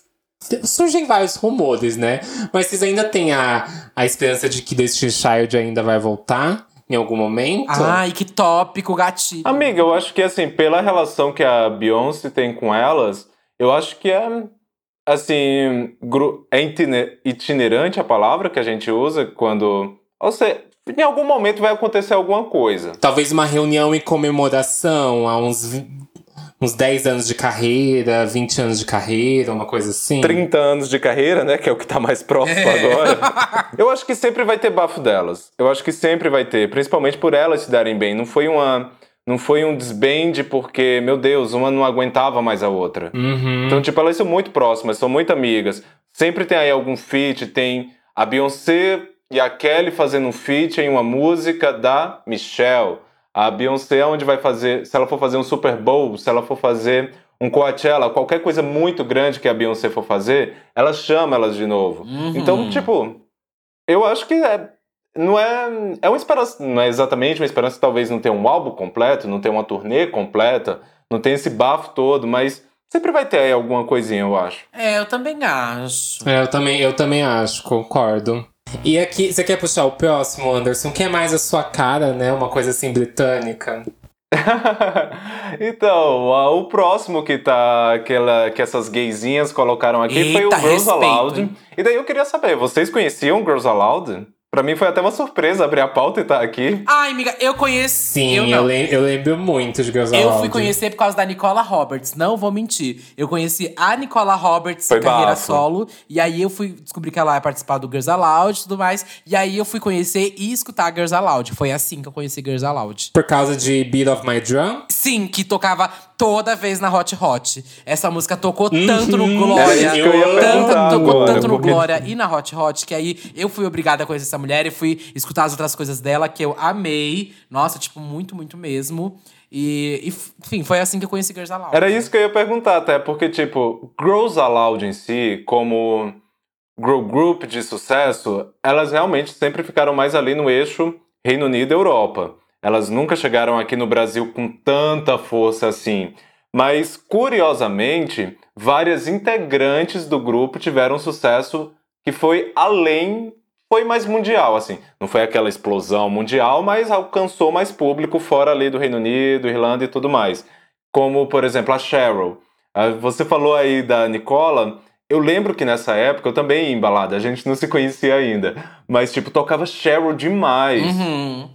Speaker 1: surgem vários rumores, né? Mas vocês ainda têm a, a esperança de que Destiny Child ainda vai voltar? Em algum momento?
Speaker 2: Ai, que tópico, gatilho.
Speaker 3: Amiga, eu acho que assim, pela relação que a Beyoncé tem com elas, eu acho que é assim, é itinerante a palavra que a gente usa quando. Ou seja, em algum momento vai acontecer alguma coisa.
Speaker 1: Talvez uma reunião em comemoração a uns, uns 10 anos de carreira, 20 anos de carreira, uma coisa assim.
Speaker 3: 30 anos de carreira, né? Que é o que tá mais próximo é. agora. Eu acho que sempre vai ter bafo delas. Eu acho que sempre vai ter, principalmente por elas se darem bem. Não foi uma não foi um desbande porque, meu Deus, uma não aguentava mais a outra.
Speaker 1: Uhum.
Speaker 3: Então, tipo, elas são muito próximas, são muito amigas. Sempre tem aí algum feat, tem a Beyoncé e a Kelly fazendo um feat em uma música da Michelle. A Beyoncé, onde vai fazer, se ela for fazer um Super Bowl, se ela for fazer um Coachella, qualquer coisa muito grande que a Beyoncé for fazer, ela chama elas de novo.
Speaker 2: Uhum.
Speaker 3: Então, tipo, eu acho que é não é. É uma esperança. Não é exatamente uma esperança que talvez não tenha um álbum completo, não tenha uma turnê completa, não tenha esse bafo todo, mas sempre vai ter aí alguma coisinha, eu acho.
Speaker 2: É, eu também acho.
Speaker 1: É, eu também, eu também acho, concordo. E aqui, você quer puxar o próximo, Anderson? Que é mais a sua cara, né? Uma coisa assim britânica.
Speaker 3: então, o próximo que tá aquela que essas gaysinhas colocaram aqui
Speaker 2: Eita,
Speaker 3: foi o Girls
Speaker 2: respeito,
Speaker 3: Aloud. Hein? E daí eu queria saber, vocês conheciam Girls Aloud? Pra mim foi até uma surpresa abrir a pauta e estar tá aqui.
Speaker 2: Ai, amiga, eu conheci.
Speaker 1: Sim, eu, eu, lem eu lembro muito de Girls
Speaker 2: Eu fui conhecer por causa da Nicola Roberts. Não vou mentir. Eu conheci a Nicola Roberts
Speaker 3: foi
Speaker 2: em carreira
Speaker 3: bafo.
Speaker 2: solo. E aí eu fui descobrir que ela ia participar do Girls Aloud e tudo mais. E aí eu fui conhecer e escutar Girls Aloud. Foi assim que eu conheci Girls Aloud.
Speaker 1: Por causa de Beat of My Drum?
Speaker 2: Sim, que tocava toda vez na Hot Hot. Essa música tocou tanto no Glória.
Speaker 3: Era isso que eu ia
Speaker 2: tanto, tocou
Speaker 3: agora,
Speaker 2: tanto no
Speaker 3: porque-
Speaker 2: Glória e na Hot Hot que aí eu fui obrigada a conhecer essa mulher e fui escutar as outras coisas dela que eu amei. Nossa, tipo, muito, muito mesmo. E, enfim, foi assim que eu conheci Girls Aloud.
Speaker 3: Era isso que eu ia perguntar até, porque, tipo, Girls Aloud em si, como girl group de sucesso, elas realmente sempre ficaram mais ali no eixo Reino Unido e Europa. Elas nunca chegaram aqui no Brasil com tanta força assim. Mas, curiosamente, várias integrantes do grupo tiveram sucesso que foi além, foi mais mundial, assim. Não foi aquela explosão mundial, mas alcançou mais público fora ali do Reino Unido, Irlanda e tudo mais. Como, por exemplo, a Cheryl. Ah, Você falou aí da Nicola. Eu lembro que nessa época eu também ia em balada, a gente não se conhecia ainda. Mas, tipo, tocava Cheryl demais.
Speaker 2: Uhum.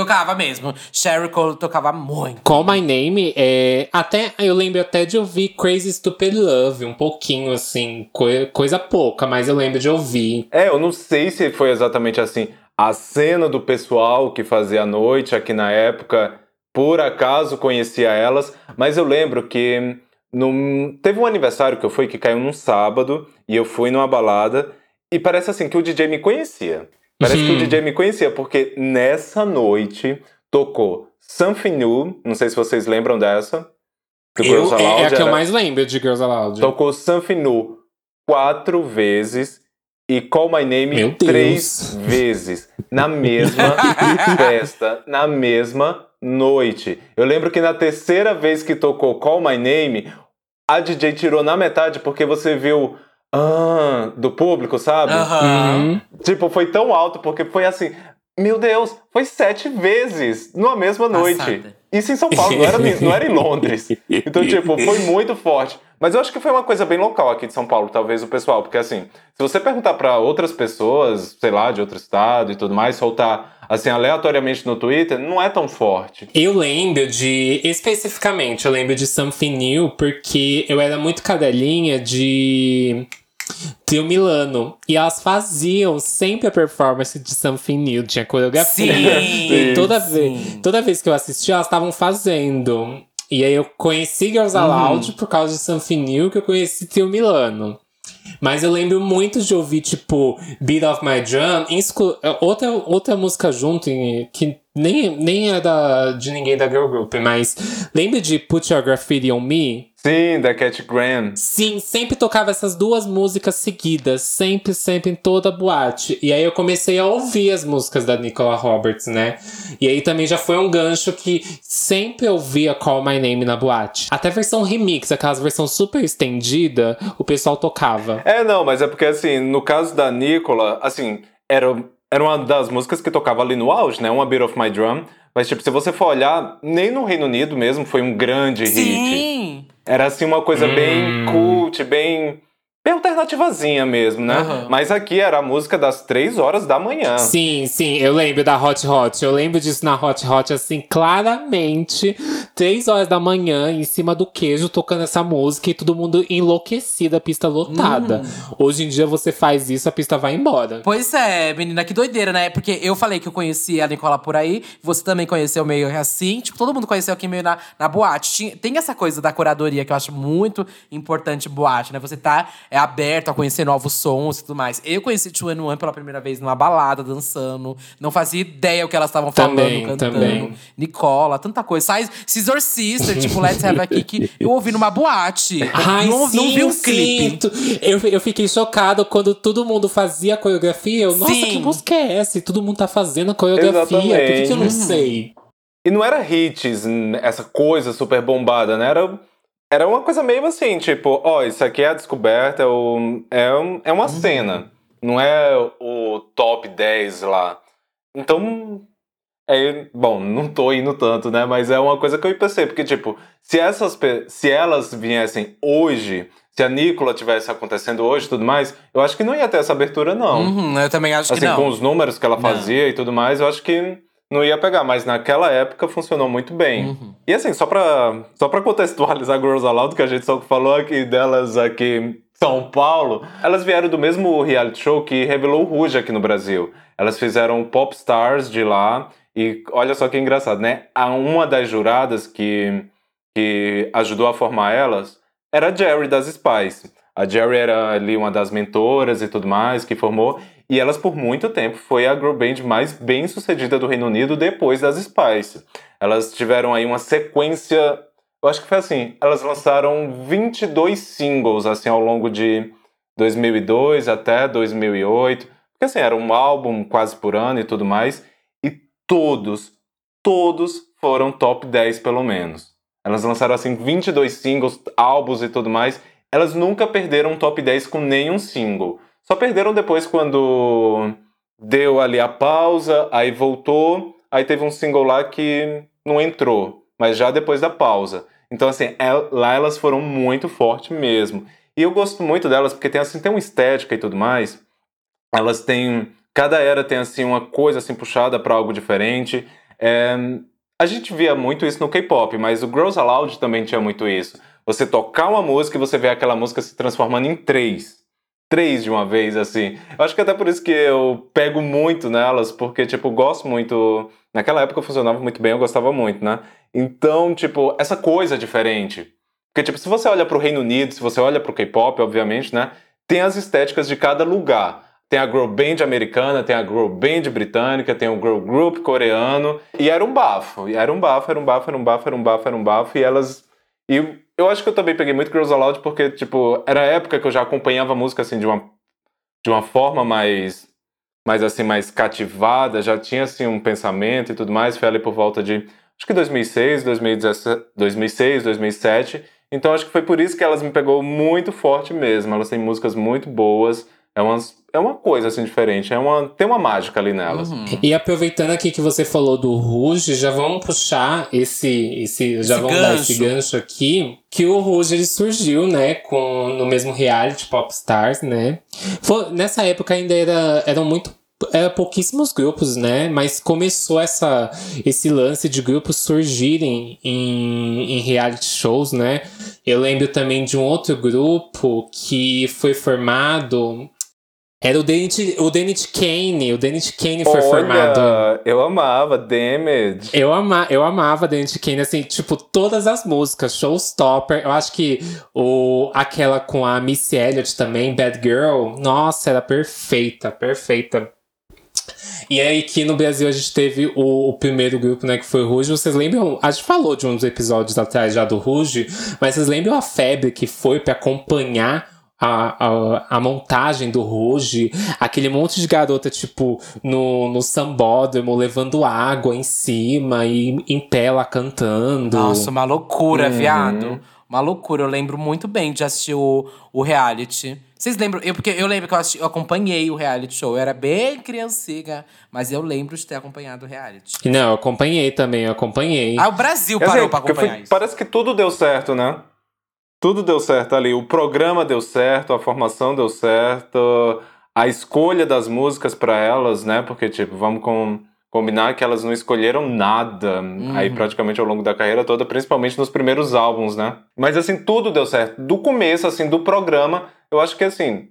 Speaker 2: Tocava mesmo. Sherry Cole tocava muito.
Speaker 1: Call My Name, é, até, eu lembro até de ouvir Crazy Stupid Love, um pouquinho assim, coi- coisa pouca, mas eu lembro de ouvir.
Speaker 3: É, eu não sei se foi exatamente assim. A cena do pessoal que fazia a noite aqui na época, por acaso conhecia elas, mas eu lembro que num- teve um aniversário que eu fui que caiu num sábado e eu fui numa balada e parece assim que o DJ me conhecia. Parece que o
Speaker 1: Uhum.
Speaker 3: DJ me conhecia, porque nessa noite tocou Something New, não sei se vocês lembram dessa. do
Speaker 1: Eu,
Speaker 3: Girls
Speaker 1: é, é
Speaker 3: Aloud,
Speaker 1: a que eu mais lembro de Girls Aloud.
Speaker 3: Tocou Something New quatro vezes e Call My Name três vezes. Na mesma festa, na mesma noite. Eu lembro que na terceira vez que tocou Call My Name, a DJ tirou na metade porque você viu ah, do público, sabe?
Speaker 1: Uhum.
Speaker 3: Tipo, foi tão alto porque foi assim. Meu Deus, foi sete vezes numa mesma noite.
Speaker 2: Passada.
Speaker 3: Isso em São Paulo, não era, não era em Londres. Então, tipo, foi muito forte. Mas eu acho que foi uma coisa bem local aqui de São Paulo, talvez o pessoal, porque assim, se você perguntar pra outras pessoas, sei lá, de outro estado e tudo mais, soltar assim aleatoriamente no Twitter, não é tão forte.
Speaker 1: Eu lembro de, especificamente, eu lembro de Something New, porque eu era muito cadelinha de Trio Milano. E elas faziam sempre a performance de Something New, tinha coreografia.
Speaker 2: Sim,
Speaker 1: e toda,
Speaker 2: sim.
Speaker 1: vez, toda vez que eu assistia, elas estavam fazendo. E aí eu conheci Girls Aloud por causa de Something New, que eu conheci Trio Milano. Mas eu lembro muito de ouvir, tipo, Beat of My Drum, outra, outra música junto, que nem, nem é da, de ninguém da Girl Group, mas lembra de Put Your Graffiti on Me?
Speaker 3: Sim, da Cat Graham.
Speaker 1: Sim, sempre tocava essas duas músicas seguidas, sempre, sempre em toda boate. E aí eu comecei a ouvir as músicas da Nicola Roberts, né? E aí também já foi um gancho que sempre ouvia Call My Name na boate. Até a versão remix, aquelas versão super estendida, o pessoal tocava.
Speaker 3: É, não, mas é porque assim, no caso da Nicola, assim, era, era uma das músicas que tocava ali no auge, né? Uma Bit of My Drum. Mas, tipo, se você for olhar, nem no Reino Unido mesmo foi um grande hit.
Speaker 2: Sim.
Speaker 3: Era assim uma coisa bem
Speaker 1: Hum.
Speaker 3: cult, bem. Bem alternativazinha mesmo, né?
Speaker 2: Aham.
Speaker 3: Mas aqui era a música das três horas da manhã.
Speaker 1: Sim, sim, eu lembro da Hot Hot. Eu lembro disso na Hot Hot, assim, claramente. Três horas da manhã, em cima do queijo, tocando essa música e todo mundo enlouquecido, a pista lotada. Hoje em dia você faz isso, a pista vai embora.
Speaker 2: Pois é, menina, que doideira, né? Porque eu falei que eu conheci a Nicola por aí, você também conheceu meio assim, tipo, todo mundo conheceu aqui meio na, na boate. Tem essa coisa da curadoria que eu acho muito importante boate, né? Você tá é, aberto a conhecer novos sons e tudo mais. Eu conheci Two and One pela primeira vez numa balada, dançando. Não fazia ideia o que elas estavam falando, cantando.
Speaker 1: também.
Speaker 2: Nicola, tanta coisa. Sai Scissor Sister, tipo, Let's Have a Kick. Eu ouvi numa boate.
Speaker 1: Ai,
Speaker 2: não,
Speaker 1: sim,
Speaker 2: não vi um
Speaker 1: sim.
Speaker 2: clipe.
Speaker 1: Eu, eu fiquei chocado quando todo mundo fazia a coreografia. Eu, nossa,
Speaker 2: Sim.
Speaker 1: que música é essa? E todo mundo tá fazendo a coreografia. Por que, que eu não
Speaker 3: Exatamente.
Speaker 1: sei?
Speaker 3: E não era hits, essa coisa super bombada, né? Era, era uma coisa meio assim, tipo, ó, isso aqui é a descoberta, é, é, um- é uma cena. Não é o top 10 lá. Então, É, bom, não tô indo tanto, né? Mas é uma coisa que eu pensei, porque, tipo, se essas se elas viessem hoje, se a Nicola tivesse acontecendo hoje e tudo mais, eu acho que não ia ter essa abertura, não.
Speaker 2: Uhum, eu também acho
Speaker 3: assim,
Speaker 2: que não.
Speaker 3: com os números que ela fazia não. e tudo mais, eu acho que não ia pegar, mas naquela época funcionou muito bem. Uhum. E assim, só pra, só pra contextualizar Girls Aloud, que a gente só falou aqui delas aqui em São Paulo, elas vieram do mesmo reality show que revelou o Ruge aqui no Brasil. Elas fizeram Pop Stars de lá, e olha só que engraçado, né? A uma das juradas que, que ajudou a formar elas era a Jerry das Spice. A Jerry era ali uma das mentoras e tudo mais que formou. E elas, por muito tempo, foi a girl band mais bem sucedida do Reino Unido depois das Spice. Elas tiveram aí uma sequência. Eu acho que foi assim: elas lançaram 22 singles assim ao longo de 2002 até 2008. Porque assim, era um álbum quase por ano e tudo mais. E todos, todos foram top 10 pelo menos. Elas lançaram assim 22 singles, álbuns e tudo mais. Elas nunca perderam um top 10 com nenhum single. Só perderam depois quando deu ali a pausa, aí voltou, aí teve um single lá que não entrou, mas já depois da pausa. Então, assim, é, lá elas foram muito fortes mesmo. E eu gosto muito delas porque tem, assim, tem uma estética e tudo mais. Elas têm. Cada era tem, assim, uma coisa assim puxada para algo diferente. É, a gente via muito isso no K-pop, mas o Girls Aloud também tinha muito isso. Você tocar uma música e você vê aquela música se transformando em três três de uma vez, assim. Eu acho que até por isso que eu pego muito nelas, porque, tipo, gosto muito. Naquela época funcionava muito bem, eu gostava muito, né? Então, tipo, essa coisa diferente. Porque, tipo, se você olha pro Reino Unido, se você olha pro K-pop, obviamente, né? Tem as estéticas de cada lugar. Tem a girl band americana, tem a girl band britânica, tem o girl group coreano. E era um bafo. E era um bafo, era um bafo, era um bafo, era um bafo, era um bafo. E elas. E eu acho que eu também peguei muito Girls Aloud porque, tipo, era a época que eu já acompanhava a música, assim, de uma, de uma forma mais, mais, assim, mais cativada, já tinha, assim, um pensamento e tudo mais. Foi ali por volta de, acho que 2006, 2017, 2006, 2007. Então, acho que foi por isso que elas me pegou muito forte mesmo. Elas têm músicas muito boas, é, umas, é uma coisa assim diferente, é uma, tem uma mágica ali nelas. Uhum.
Speaker 1: E aproveitando aqui que você falou do Rouge, já vamos puxar esse, esse já esse vamos gancho. dar esse gancho aqui, que o Rouge ele surgiu, né, com no mesmo reality Popstars, né? Foi, nessa época ainda era, eram muito era pouquíssimos grupos, né? Mas começou essa, esse lance de grupos surgirem em, em reality shows, né? Eu lembro também de um outro grupo que foi formado era o Denit, o Denit Kane. O Denit Kane foi
Speaker 3: Olha,
Speaker 1: formado.
Speaker 3: Eu amava Damage.
Speaker 1: Eu, ama, eu amava Denit Kane, assim, tipo, todas as músicas, Showstopper. Eu acho que o, aquela com a Missy Elliott também, Bad Girl, nossa, era perfeita, perfeita. E aí aqui no Brasil a gente teve o, o, primeiro grupo, né, que foi o Ruge. Vocês lembram? A gente falou de uns episódios atrás já do Ruge, mas vocês lembram a febre que foi para acompanhar a, a, a, montagem do Ruge, aquele monte de garota, tipo, no, no sambódromo, levando água em cima e em pé lá cantando.
Speaker 2: Nossa, uma loucura, uhum. viado. Uma loucura. Eu lembro muito bem de assistir o, o reality. Vocês lembram? Eu, porque eu lembro que eu, assisti, eu acompanhei o reality show. Eu era bem criancinha, mas eu lembro de ter acompanhado o reality.
Speaker 1: Não, eu acompanhei também, eu acompanhei.
Speaker 2: Ah, o Brasil parou sei, pra acompanhar fui, isso.
Speaker 3: Parece que tudo deu certo, né? Tudo deu certo ali. O programa deu certo, a formação deu certo, a escolha das músicas para elas, né? Porque, tipo, vamos com, combinar que elas não escolheram nada uhum. aí praticamente ao longo da carreira toda, principalmente nos primeiros álbuns, né? Mas, assim, tudo deu certo. Do começo, assim, do programa, eu acho que, assim,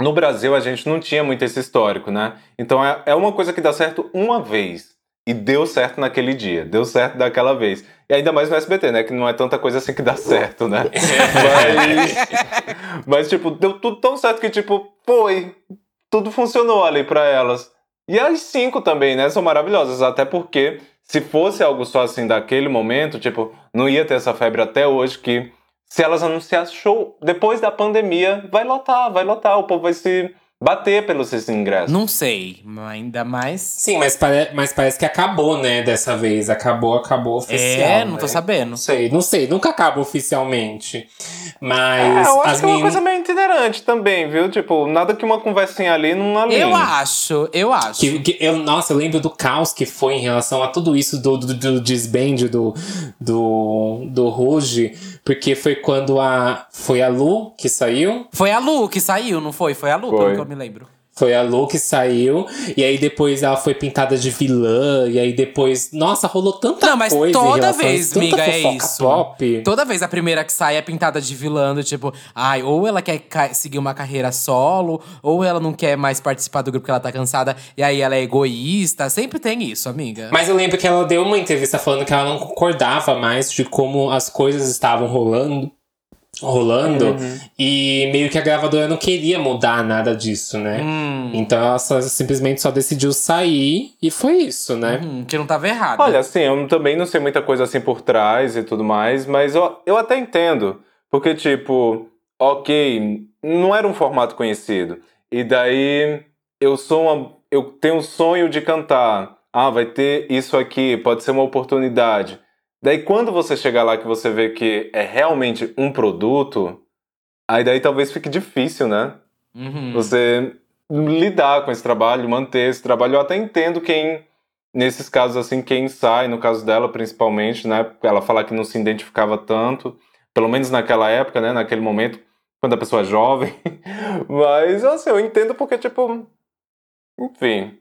Speaker 3: no Brasil a gente não tinha muito esse histórico, né? Então é, é uma coisa que dá certo uma vez. E deu certo naquele dia, deu certo daquela vez. E ainda mais no SBT, né? Que não é tanta coisa assim que dá certo, né? mas, mas, tipo, deu tudo tão certo que, tipo, foi. Tudo funcionou ali para elas. E as cinco também, né? São maravilhosas. Até porque, se fosse algo só assim daquele momento, tipo, não ia ter essa febre até hoje que se elas anunciassem show depois da pandemia, vai lotar, vai lotar. O povo vai se bater pelos esses ingressos.
Speaker 2: Não sei, ainda mais.
Speaker 1: Sim, mas, pare mas parece que acabou, né, dessa vez. Acabou, acabou oficial.
Speaker 2: É, não tô
Speaker 1: né?
Speaker 2: sabendo.
Speaker 1: Não sei, não sei, nunca acaba oficialmente. Mas.
Speaker 3: É, eu acho que é uma coisa meio itinerante também, viu? Tipo, nada que uma conversinha ali não alinhe.
Speaker 2: Eu acho, eu acho.
Speaker 1: Que, que eu, nossa, eu lembro do caos que foi em relação a tudo isso do, do, do desband do, do, do Ruge, porque foi quando a. Foi a Lu que saiu?
Speaker 2: Foi a Lu que saiu, não foi? Foi a Lu,
Speaker 3: Foi.
Speaker 2: pelo que eu me lembro.
Speaker 1: Foi a Lu que saiu, e aí depois ela foi pintada de vilã, e aí depois. Nossa, rolou tanta
Speaker 2: Não, mas
Speaker 1: coisa.
Speaker 2: toda vez,
Speaker 1: isso,
Speaker 2: amiga, é isso.
Speaker 1: Pop.
Speaker 2: Toda vez a primeira que sai é pintada de vilã, do tipo, ai, ou ela quer seguir uma carreira solo, ou ela não quer mais participar do grupo porque ela tá cansada, e aí ela é egoísta. Sempre tem isso, amiga.
Speaker 1: Mas eu lembro que ela deu uma entrevista falando que ela não concordava mais de como as coisas estavam rolando. Rolando e meio que a gravadora não queria mudar nada disso, né?
Speaker 2: Hum,
Speaker 1: Então ela só- simplesmente só decidiu sair e foi isso, né?
Speaker 2: hum, que não tava errado.
Speaker 3: Olha, assim, eu também não sei muita coisa assim por trás e tudo mais, mas eu, eu até entendo. Porque, tipo, ok, não era um formato conhecido. E daí eu sou uma. Eu tenho um sonho de cantar. Ah, vai ter isso aqui, pode ser uma oportunidade. Daí quando você chegar lá que você vê que é realmente um produto, aí daí talvez fique difícil, né?
Speaker 2: Uhum.
Speaker 3: você lidar com esse trabalho, manter esse trabalho. Eu até entendo quem, nesses casos assim, quem sai, no caso dela principalmente, né? Ela falar que não se identificava tanto, pelo menos naquela época, né? Naquele momento, quando a pessoa é jovem. Mas, assim, eu entendo porque, tipo. Enfim.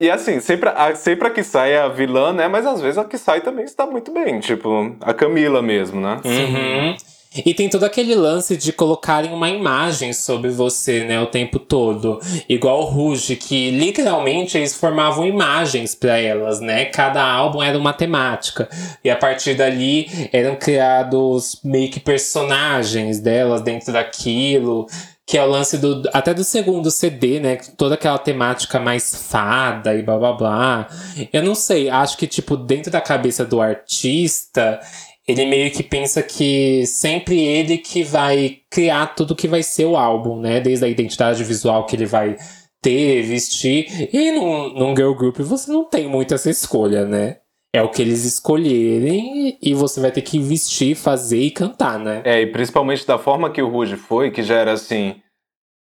Speaker 3: E assim, sempre a, sempre a que sai é a vilã, né? Mas às vezes a que sai também está muito bem. Tipo, a Camila mesmo, né?
Speaker 1: Uhum. E tem todo aquele lance de colocarem uma imagem sobre você, né, o tempo todo. Igual o Ruge, que literalmente eles formavam imagens pra elas, né? Cada álbum era uma temática. E a partir dali eram criados meio que personagens delas dentro daquilo. Que é o lance do. Até do segundo CD, né? Toda aquela temática mais fada e blá blá blá. Eu não sei, acho que, tipo, dentro da cabeça do artista, ele meio que pensa que sempre ele que vai criar tudo que vai ser o álbum, né? Desde a identidade visual que ele vai ter, vestir. E num, num girl group você não tem muito essa escolha, né? É o que eles escolherem e você vai ter que vestir, fazer e cantar, né?
Speaker 3: É, e principalmente da forma que o Ruge foi, que já era assim,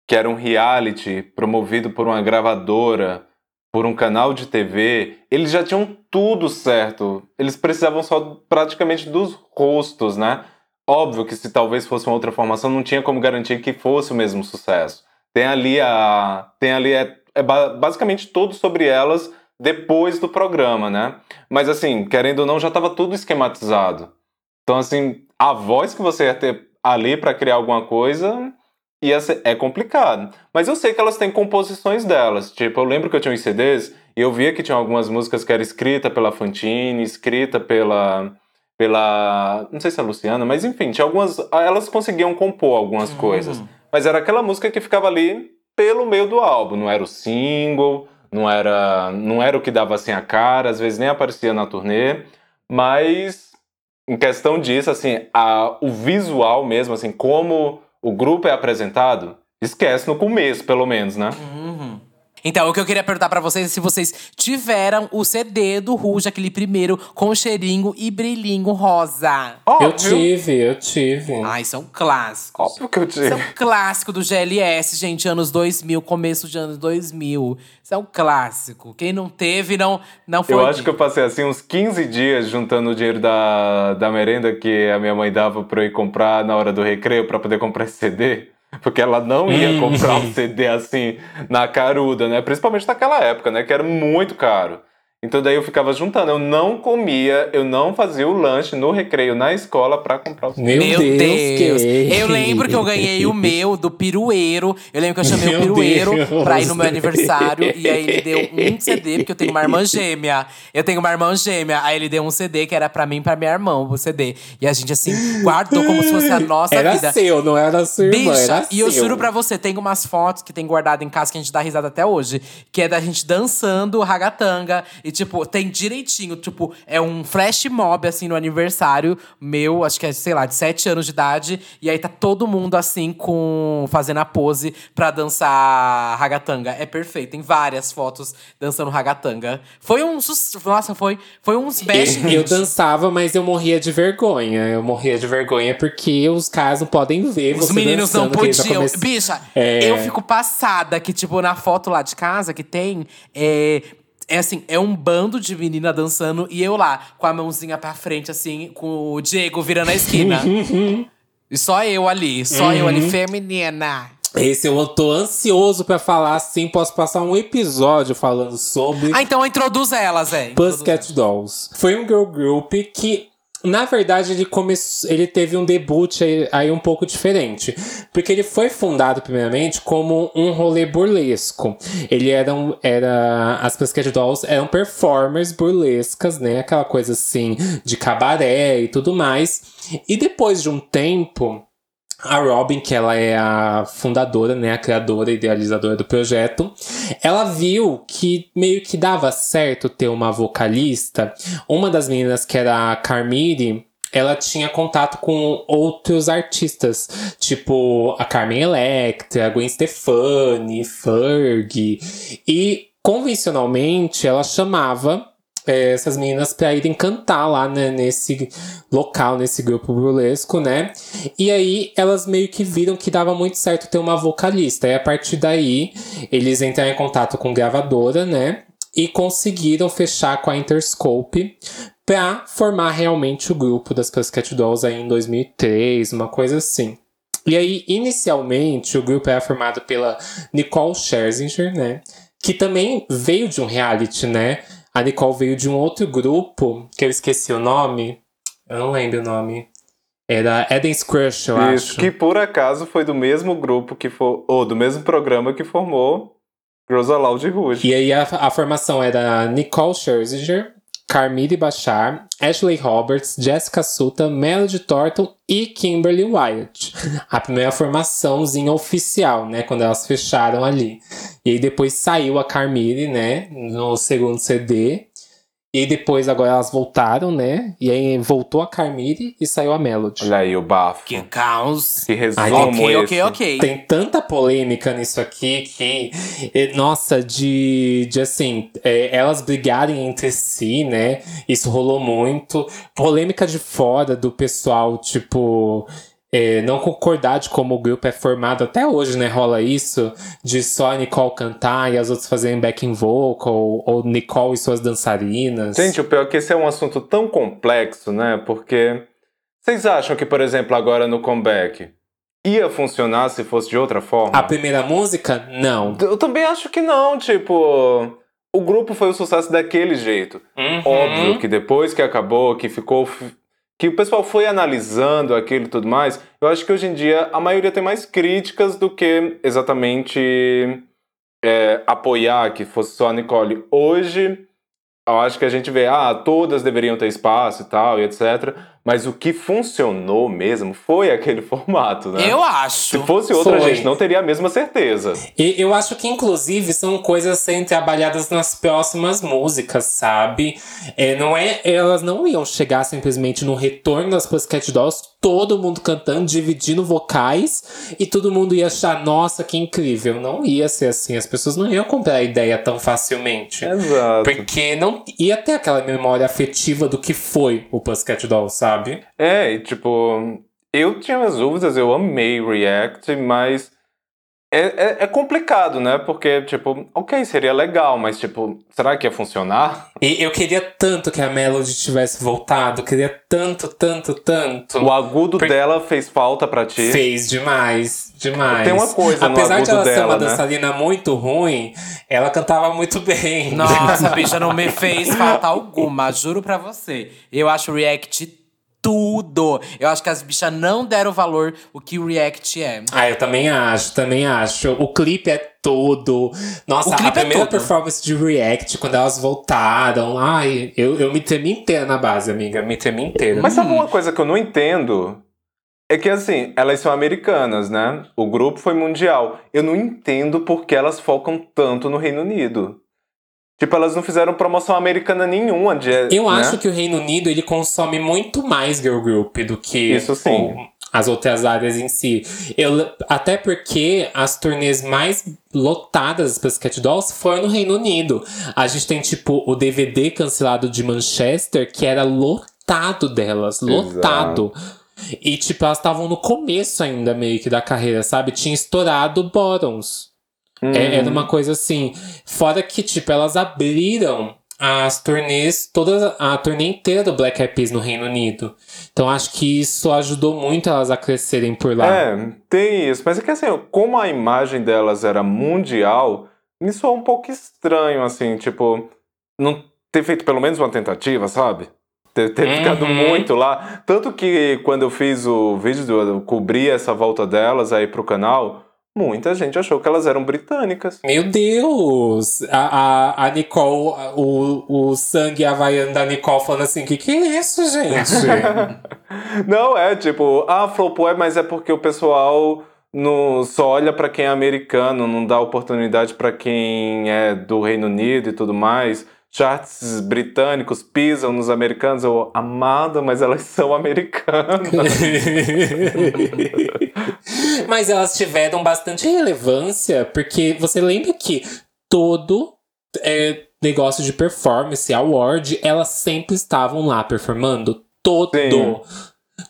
Speaker 3: que era um reality promovido por uma gravadora, por um canal de TV, eles já tinham tudo certo. Eles precisavam só praticamente dos rostos, né? Óbvio que se talvez fosse uma outra formação, não tinha como garantir que fosse o mesmo sucesso. Tem ali a. Tem ali. É, é ba- basicamente tudo sobre elas depois do programa, né? Mas assim, querendo ou não, já estava tudo esquematizado. Então, assim, a voz que você ia ter ali para criar alguma coisa ia ser, é complicado. Mas eu sei que elas têm composições delas. Tipo, eu lembro que eu tinha uns CDs e eu via que tinha algumas músicas que era escrita pela Fantine, escrita pela. pela. Não sei se é a Luciana, mas enfim, tinha algumas. Elas conseguiam compor algumas coisas. Mas era aquela música que ficava ali pelo meio do álbum. Não era o single, não era, não era o que dava assim a cara, às vezes nem aparecia na turnê. Mas em questão disso, assim, a, o visual mesmo, assim, como o grupo é apresentado, esquece no começo, pelo menos, né?
Speaker 2: Uhum. Então, o que eu queria perguntar pra vocês é se vocês tiveram o CD do Ruge, aquele primeiro, com cheirinho e brilhinho rosa.
Speaker 1: Eu
Speaker 3: Óbvio,
Speaker 1: tive, eu tive.
Speaker 2: Ai, são clássicos.
Speaker 3: óbvio que eu
Speaker 2: Isso é
Speaker 3: tive.
Speaker 2: um clássico do GLS, gente, anos 2000, começo de anos 2000. Isso é um clássico. Quem não teve, não, não foi.
Speaker 3: Eu acho que eu passei assim uns 15 dias juntando o dinheiro da, da merenda que a minha mãe dava pra eu ir comprar na hora do recreio pra poder comprar esse CD. Porque ela não ia comprar um CD assim na caruda, né? Principalmente naquela época, né? Que era muito caro. Então daí eu ficava juntando. Eu não comia, eu não fazia o lanche no recreio na escola pra comprar o CD.
Speaker 1: Meu,
Speaker 2: Meu
Speaker 1: Deus,
Speaker 2: Deus!
Speaker 1: que-
Speaker 2: Eu lembro que eu ganhei o meu do pirueiro. Eu lembro que eu chamei
Speaker 1: Meu
Speaker 2: o pirueiro
Speaker 1: Deus.
Speaker 2: pra ir no meu aniversário. E aí ele deu um CD, porque eu tenho uma irmã gêmea. Eu tenho uma irmã gêmea. Aí ele deu um CD que era pra mim e pra minha irmã, o CD. E a gente, assim, guardou como se fosse a nossa
Speaker 1: Era
Speaker 2: vida.
Speaker 1: seu, não era sua irmã,
Speaker 2: Bicha,
Speaker 1: era
Speaker 2: e eu
Speaker 1: seu.
Speaker 2: juro pra você, tem umas fotos que tem guardado em casa que a gente dá risada até hoje, que é da gente dançando ragatanga E, tipo, tem direitinho, tipo, é um flash mob, assim, no aniversário meu, acho que é, sei lá, de sete anos de idade. E aí tá todo mundo, assim, com fazendo a pose pra dançar ragatanga. É perfeito. Tem várias fotos dançando ragatanga. Foi um. Nossa, foi, foi um smash.
Speaker 1: Eu, eu dançava, mas eu morria de vergonha. Eu morria de vergonha porque os caras não podem ver.
Speaker 2: Os meninos não podiam. Bicha, é... eu fico passada que, tipo, na foto lá de casa que tem. É, é assim, é um bando de menina dançando e eu lá, com a mãozinha pra frente, assim, com o Diego virando a esquina. e só eu ali, só uhum. eu ali, uhum. feminina.
Speaker 1: Esse eu tô ansioso para falar assim. Posso passar um episódio falando sobre.
Speaker 2: Ah, então introduz elas, é.
Speaker 1: Pussycat Dolls. Foi um girl group que na verdade, ele começou, ele teve um debut aí, aí, um pouco diferente, porque ele foi fundado primeiramente como um rolê burlesco. Ele era, um, era as Pussycat Dolls eram performers burlescas, né? Aquela coisa assim de cabaré e tudo mais. E depois de um tempo, a Robin, que ela é a fundadora, né, a criadora idealizadora do projeto, ela viu que meio que dava certo ter uma vocalista. Uma das meninas, que era a Carmiri, ela tinha contato com outros artistas, tipo a Carmen Electra, a Gwen Stefani, Ferg, e convencionalmente ela chamava é, essas meninas para irem cantar lá né, nesse local, nesse grupo burlesco, né? E aí elas meio que viram que dava muito certo ter uma vocalista. E a partir daí eles entraram em contato com gravadora, né? E conseguiram fechar com a Interscope para formar realmente o grupo das Pussycat Dolls aí em 2003, uma coisa assim. E aí, inicialmente, o grupo era formado pela Nicole Scherzinger, né? Que também veio de um reality, né? A Nicole veio de um outro grupo, que eu esqueci o nome. Eu não lembro o nome. Era Eden's Crush, eu Isso,
Speaker 3: acho. que por acaso foi do mesmo grupo que for, ou do mesmo programa que formou Girls Aloud Rouge.
Speaker 1: E aí a, a formação era Nicole Scherzinger, Carmille Bachar, Ashley Roberts, Jessica Sutton, Melody Thornton e Kimberly Wyatt. A primeira formaçãozinha oficial, né? Quando elas fecharam ali. E aí depois saiu a Carmille, né? No segundo CD. E depois agora elas voltaram, né? E aí voltou a Carmire e saiu a Melody.
Speaker 3: Olha aí o bafo.
Speaker 2: Que caos.
Speaker 3: Que resumo ok,
Speaker 2: ok, ok.
Speaker 1: Tem tanta polêmica nisso aqui que, nossa, de, de assim, é, elas brigarem entre si, né? Isso rolou muito. Polêmica de fora do pessoal, tipo é, não concordar de como o grupo é formado. Até hoje, né? Rola isso de só a Nicole cantar e as outras fazerem backing vocal, ou Nicole e suas dançarinas.
Speaker 3: Gente, o pior é que esse é um assunto tão complexo, né? Porque vocês acham que, por exemplo, agora no comeback ia funcionar se fosse de outra forma?
Speaker 1: A primeira música? Não.
Speaker 3: Eu também acho que não, tipo. O grupo foi um sucesso daquele jeito.
Speaker 1: Uhum.
Speaker 3: Óbvio que depois que acabou, que ficou que o pessoal foi analisando aquilo e tudo mais, eu acho que hoje em dia a maioria tem mais críticas do que exatamente é, apoiar que fosse só a Nicole. Hoje, eu acho que a gente vê, ah, todas deveriam ter espaço e tal, e etc. Mas o que funcionou mesmo foi aquele formato, né?
Speaker 2: Eu acho.
Speaker 3: Se fosse outra, foi. gente não teria a mesma certeza.
Speaker 1: E eu acho que, inclusive, são coisas serem trabalhadas nas próximas músicas, sabe? É, não é, elas não iam chegar simplesmente no retorno das Pussycat Dolls, todo mundo cantando, dividindo vocais, e todo mundo ia achar, nossa, que incrível. Não ia ser assim. As pessoas não iam comprar a ideia tão facilmente.
Speaker 3: Exato.
Speaker 1: Porque não ia ter aquela memória afetiva do que foi o Pussycat Dolls, sabe? Sabe?
Speaker 3: É, e tipo, eu tinha minhas dúvidas, eu amei React, mas é, é, é, complicado, né? Porque, tipo, ok, seria legal, mas, tipo, será que ia funcionar?
Speaker 1: E eu queria tanto que a Melody tivesse voltado, queria tanto, tanto, tanto.
Speaker 3: O agudo Por... dela fez falta para ti?
Speaker 1: Fez demais, demais.
Speaker 3: Tem uma coisa
Speaker 1: Apesar
Speaker 3: no
Speaker 1: de ela
Speaker 3: dela,
Speaker 1: ser uma
Speaker 3: né?
Speaker 1: dançarina muito ruim, ela cantava muito bem.
Speaker 2: Nossa, bicha, não me fez falta alguma, juro pra você. Eu acho o React tudo. Eu acho que as bichas não deram valor o que o React é.
Speaker 1: Ah, eu também acho, também acho. O clipe é tudo. Nossa, a é primeira é performance de React, quando elas voltaram, ai, eu, eu me tremi inteira na base, amiga. Me tremi inteira.
Speaker 3: Mas sabe uma coisa que eu não entendo? É que assim, elas são americanas, né? O grupo foi mundial. Eu não entendo por que elas focam tanto no Reino Unido. Tipo, elas não fizeram promoção americana nenhuma. De,
Speaker 1: Eu
Speaker 3: né?
Speaker 1: acho que o Reino Unido ele consome muito mais girl group do que
Speaker 3: Isso sim.
Speaker 1: o- as outras áreas em si. Eu, até porque as turnês mais lotadas para Cat Dolls foram no Reino Unido. A gente tem tipo o DVD cancelado de Manchester que era lotado delas, lotado. E tipo, elas estavam no começo ainda meio que da carreira, sabe? Tinha estourado Bottoms.
Speaker 3: Hum.
Speaker 1: É, era uma coisa assim. Fora que, tipo, elas abriram as turnês, toda a turnê inteira do Black Eyed Peas no Reino Unido. Então acho que isso ajudou muito elas a crescerem por lá.
Speaker 3: É, tem isso. Mas é que assim, como a imagem delas era mundial, me soa um pouco estranho, assim, tipo, não ter feito pelo menos uma tentativa, sabe? Ter, ter
Speaker 1: Uhum.
Speaker 3: ficado muito lá. Tanto que quando eu fiz o vídeo, do, eu cobri essa volta delas aí pro canal, muita gente achou que elas eram britânicas.
Speaker 1: Meu Deus! A, a, a Nicole, o, o sangue havaiano da Nicole falando assim: que que é isso, gente?
Speaker 3: Não, é tipo, ah, flopou, é, mas é porque o pessoal não, só olha pra quem é americano, não dá oportunidade pra quem é do Reino Unido e tudo mais. Charts britânicos pisam nos americanos, eu, amada, mas elas são americanas.
Speaker 1: Mas elas tiveram bastante relevância, porque você lembra que todo é, negócio de performance, award, elas sempre estavam lá performando. Todo.
Speaker 3: Sim.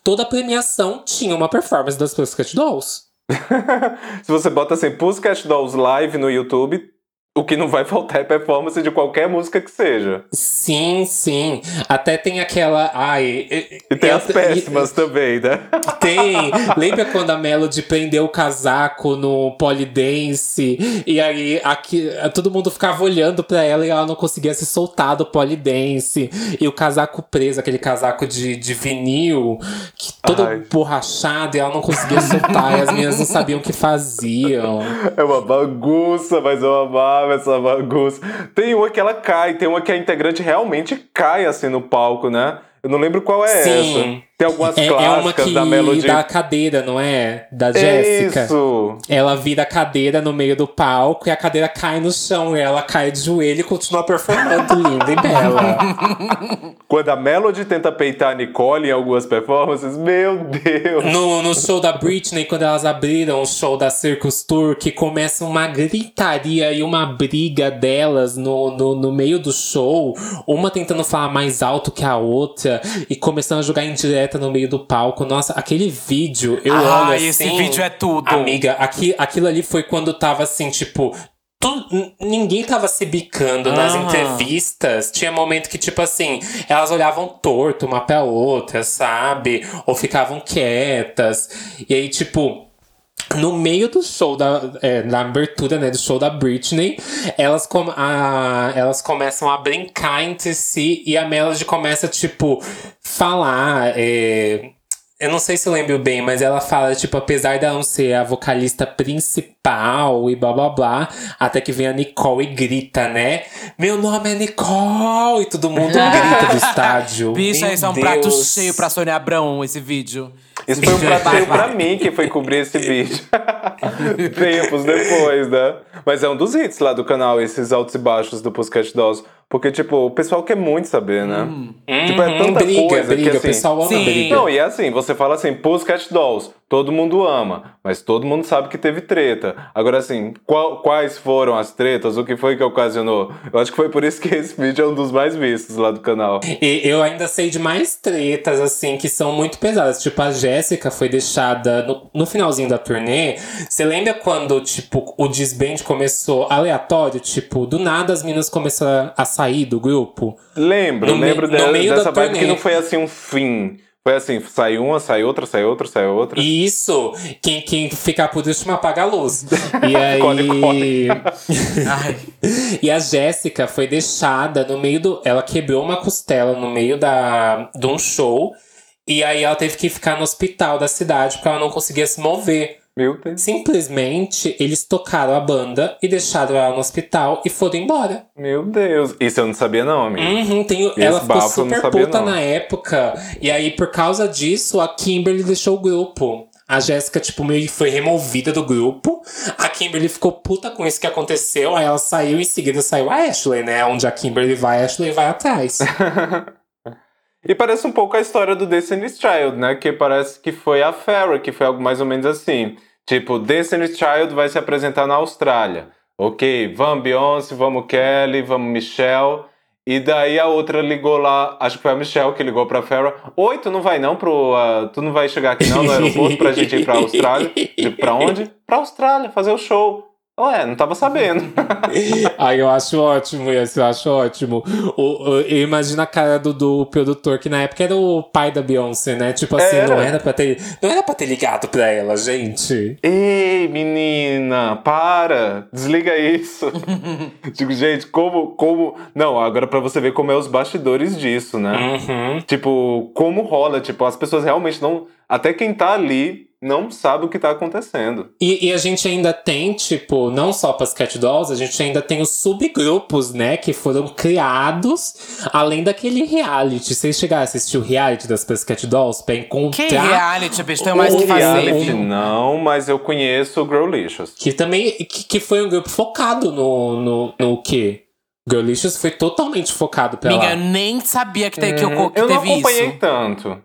Speaker 1: Toda premiação tinha uma performance das Pussycat Dolls.
Speaker 3: Se você bota assim, Pussycat Dolls Live no YouTube, o que não vai faltar é performance de qualquer música que seja.
Speaker 1: Sim, sim. Até tem aquela. Ai.
Speaker 3: E tem
Speaker 1: eu-
Speaker 3: as péssimas também, né?
Speaker 1: Tem. Lembra quando a Melody prendeu o casaco no polidense? E aí aqui, todo mundo ficava olhando pra ela e ela não conseguia se soltar do polidense. E o casaco preso, aquele casaco de, de vinil, que todo
Speaker 3: Ai.
Speaker 1: borrachado e ela não conseguia soltar. e as meninas não sabiam o que faziam.
Speaker 3: É uma bagunça, mas eu amava essa bagunça. Tem uma que ela cai, tem uma que a integrante realmente cai assim no palco, né? Eu não lembro qual é
Speaker 1: Sim.
Speaker 3: essa. Tem algumas
Speaker 1: É, é
Speaker 3: clássicas
Speaker 1: uma que
Speaker 3: da Melody.
Speaker 1: da cadeira, não é? Da
Speaker 3: É
Speaker 1: Jéssica.
Speaker 3: Isso!
Speaker 1: Ela vira a cadeira no meio do palco e a cadeira cai no chão. E ela cai de joelho e continua performando linda e bela.
Speaker 3: Quando a Melody tenta peitar a Nicole em algumas performances, meu Deus!
Speaker 1: No, no show da Britney, quando elas abriram o show da Circus Tour, que começa uma gritaria e uma briga delas no, no, no meio do show, uma tentando falar mais alto que a outra e começando a jogar indireta no meio do palco. Nossa, aquele vídeo, eu olho
Speaker 2: Ai,
Speaker 1: assim.
Speaker 2: esse vídeo é tudo.
Speaker 1: Amiga, aqui, aquilo ali foi quando tava assim, tipo. tu- ninguém tava se bicando nas
Speaker 2: Aham.
Speaker 1: entrevistas. Tinha momento que, tipo assim, elas olhavam torto uma pra outra, sabe? Ou ficavam quietas. E aí, tipo. No meio do show, da, é, na abertura né, do show da Britney, elas, com, a, elas começam a brincar entre si e a Melody começa, tipo, falar. é, eu não sei se eu lembro bem, mas ela fala, tipo, apesar dela não ser a vocalista principal e blá blá blá, até que vem a Nicole e grita, né? Meu nome é Nicole! E todo mundo grita do estádio.
Speaker 2: Bicha,
Speaker 1: Meu
Speaker 2: esse é um prato
Speaker 1: Deus.
Speaker 2: cheio pra Sônia Abrão, esse vídeo.
Speaker 3: Isso foi um prato cheio pra mim que foi cobrir esse vídeo. Tempos depois, né? Mas é um dos hits lá do canal, esses altos e baixos do Pussycat Dolls. Porque, tipo, o pessoal quer muito saber, né? Tipo, é tanta
Speaker 1: briga,
Speaker 3: coisa
Speaker 1: briga,
Speaker 3: que,
Speaker 1: o
Speaker 3: assim,
Speaker 1: pessoal ama briga.
Speaker 3: Não, e é assim, você fala assim, Pussycat Dolls, todo mundo ama, mas todo mundo sabe que teve treta. Agora, assim, qual- quais foram as tretas? O que foi que ocasionou? Eu acho que foi por isso que esse vídeo é um dos mais vistos lá do canal.
Speaker 1: E eu ainda sei de mais tretas, assim, que são muito pesadas. Tipo, a Jéssica foi deixada no, no finalzinho da turnê. Você lembra quando, tipo, o disband começou aleatório? Tipo, do nada as meninas começaram a sair do grupo.
Speaker 3: Lembro,
Speaker 1: No me-
Speaker 3: lembro
Speaker 1: no
Speaker 3: de-
Speaker 1: meio
Speaker 3: dessa vibe que não foi assim um fim. Foi assim, sai uma, sai outra, sai outra, sai outra.
Speaker 1: E isso, quem, quem ficar por último apaga a luz. E aí.
Speaker 3: Nicole.
Speaker 2: Ai.
Speaker 1: E a Jéssica foi deixada no meio do. Ela quebrou uma costela no meio da, de um show. E aí ela teve que ficar no hospital da cidade porque ela não conseguia se mover.
Speaker 3: Meu Deus.
Speaker 1: Simplesmente eles tocaram a banda e deixaram ela no hospital e foram embora.
Speaker 3: Meu Deus. Isso eu não sabia, não, amigo.
Speaker 1: Uhum, ela ficou super
Speaker 3: sabia,
Speaker 1: puta
Speaker 3: não.
Speaker 1: na época. E aí, por causa disso, a Kimberly deixou o grupo. A Jéssica, tipo, meio que foi removida do grupo. A Kimberly ficou puta com isso que aconteceu. Aí ela saiu, em seguida saiu a Ashley, né? Onde a Kimberly vai, a Ashley vai atrás.
Speaker 3: E parece um pouco a história do Destiny's Child, né? Que parece que foi a Farrah, que foi algo mais ou menos assim. Tipo, Destiny's Child vai se apresentar na Austrália. Ok, vamos Beyoncé, vamos Kelly, vamos Michelle. E daí a outra ligou lá, acho que foi a Michelle que ligou pra Farrah. Oi, tu não vai não pro. Uh, tu não vai chegar aqui não no aeroporto pra gente ir pra Austrália? De, pra onde? Pra Austrália, fazer o show. Ué, não tava sabendo.
Speaker 1: Ai, eu acho ótimo isso, eu acho ótimo. O, o, eu imagino a cara do, do produtor, que na época era o pai da Beyoncé, né? Tipo assim,
Speaker 3: Era.
Speaker 1: não era pra ter. Não era pra ter ligado pra ela, gente.
Speaker 3: Ei, menina, para! Desliga isso. Digo, gente, como, como. Não, agora pra você ver como é os bastidores disso, né?
Speaker 1: Uhum.
Speaker 3: Tipo, como rola, tipo, as pessoas realmente não. Até quem tá ali não sabe o que tá acontecendo.
Speaker 1: E, e a gente ainda tem, tipo, não só para as Cat Dolls, a gente ainda tem os subgrupos, né, que foram criados além daquele reality. Vocês chegaram a assistir o reality das Pussycat Dolls pra encontrar.
Speaker 2: Que reality, bicho, tem mais que fazer.
Speaker 3: Reality não, mas eu conheço o Girlicious.
Speaker 1: Que também. Que, que foi um grupo focado no, no, no quê? Girlicious foi totalmente focado pra
Speaker 2: Amiga,
Speaker 1: lá.
Speaker 2: eu nem sabia que, te, que, eu,
Speaker 3: Hum,
Speaker 2: que
Speaker 3: eu não
Speaker 2: teve
Speaker 3: acompanhei
Speaker 2: isso.
Speaker 3: tanto.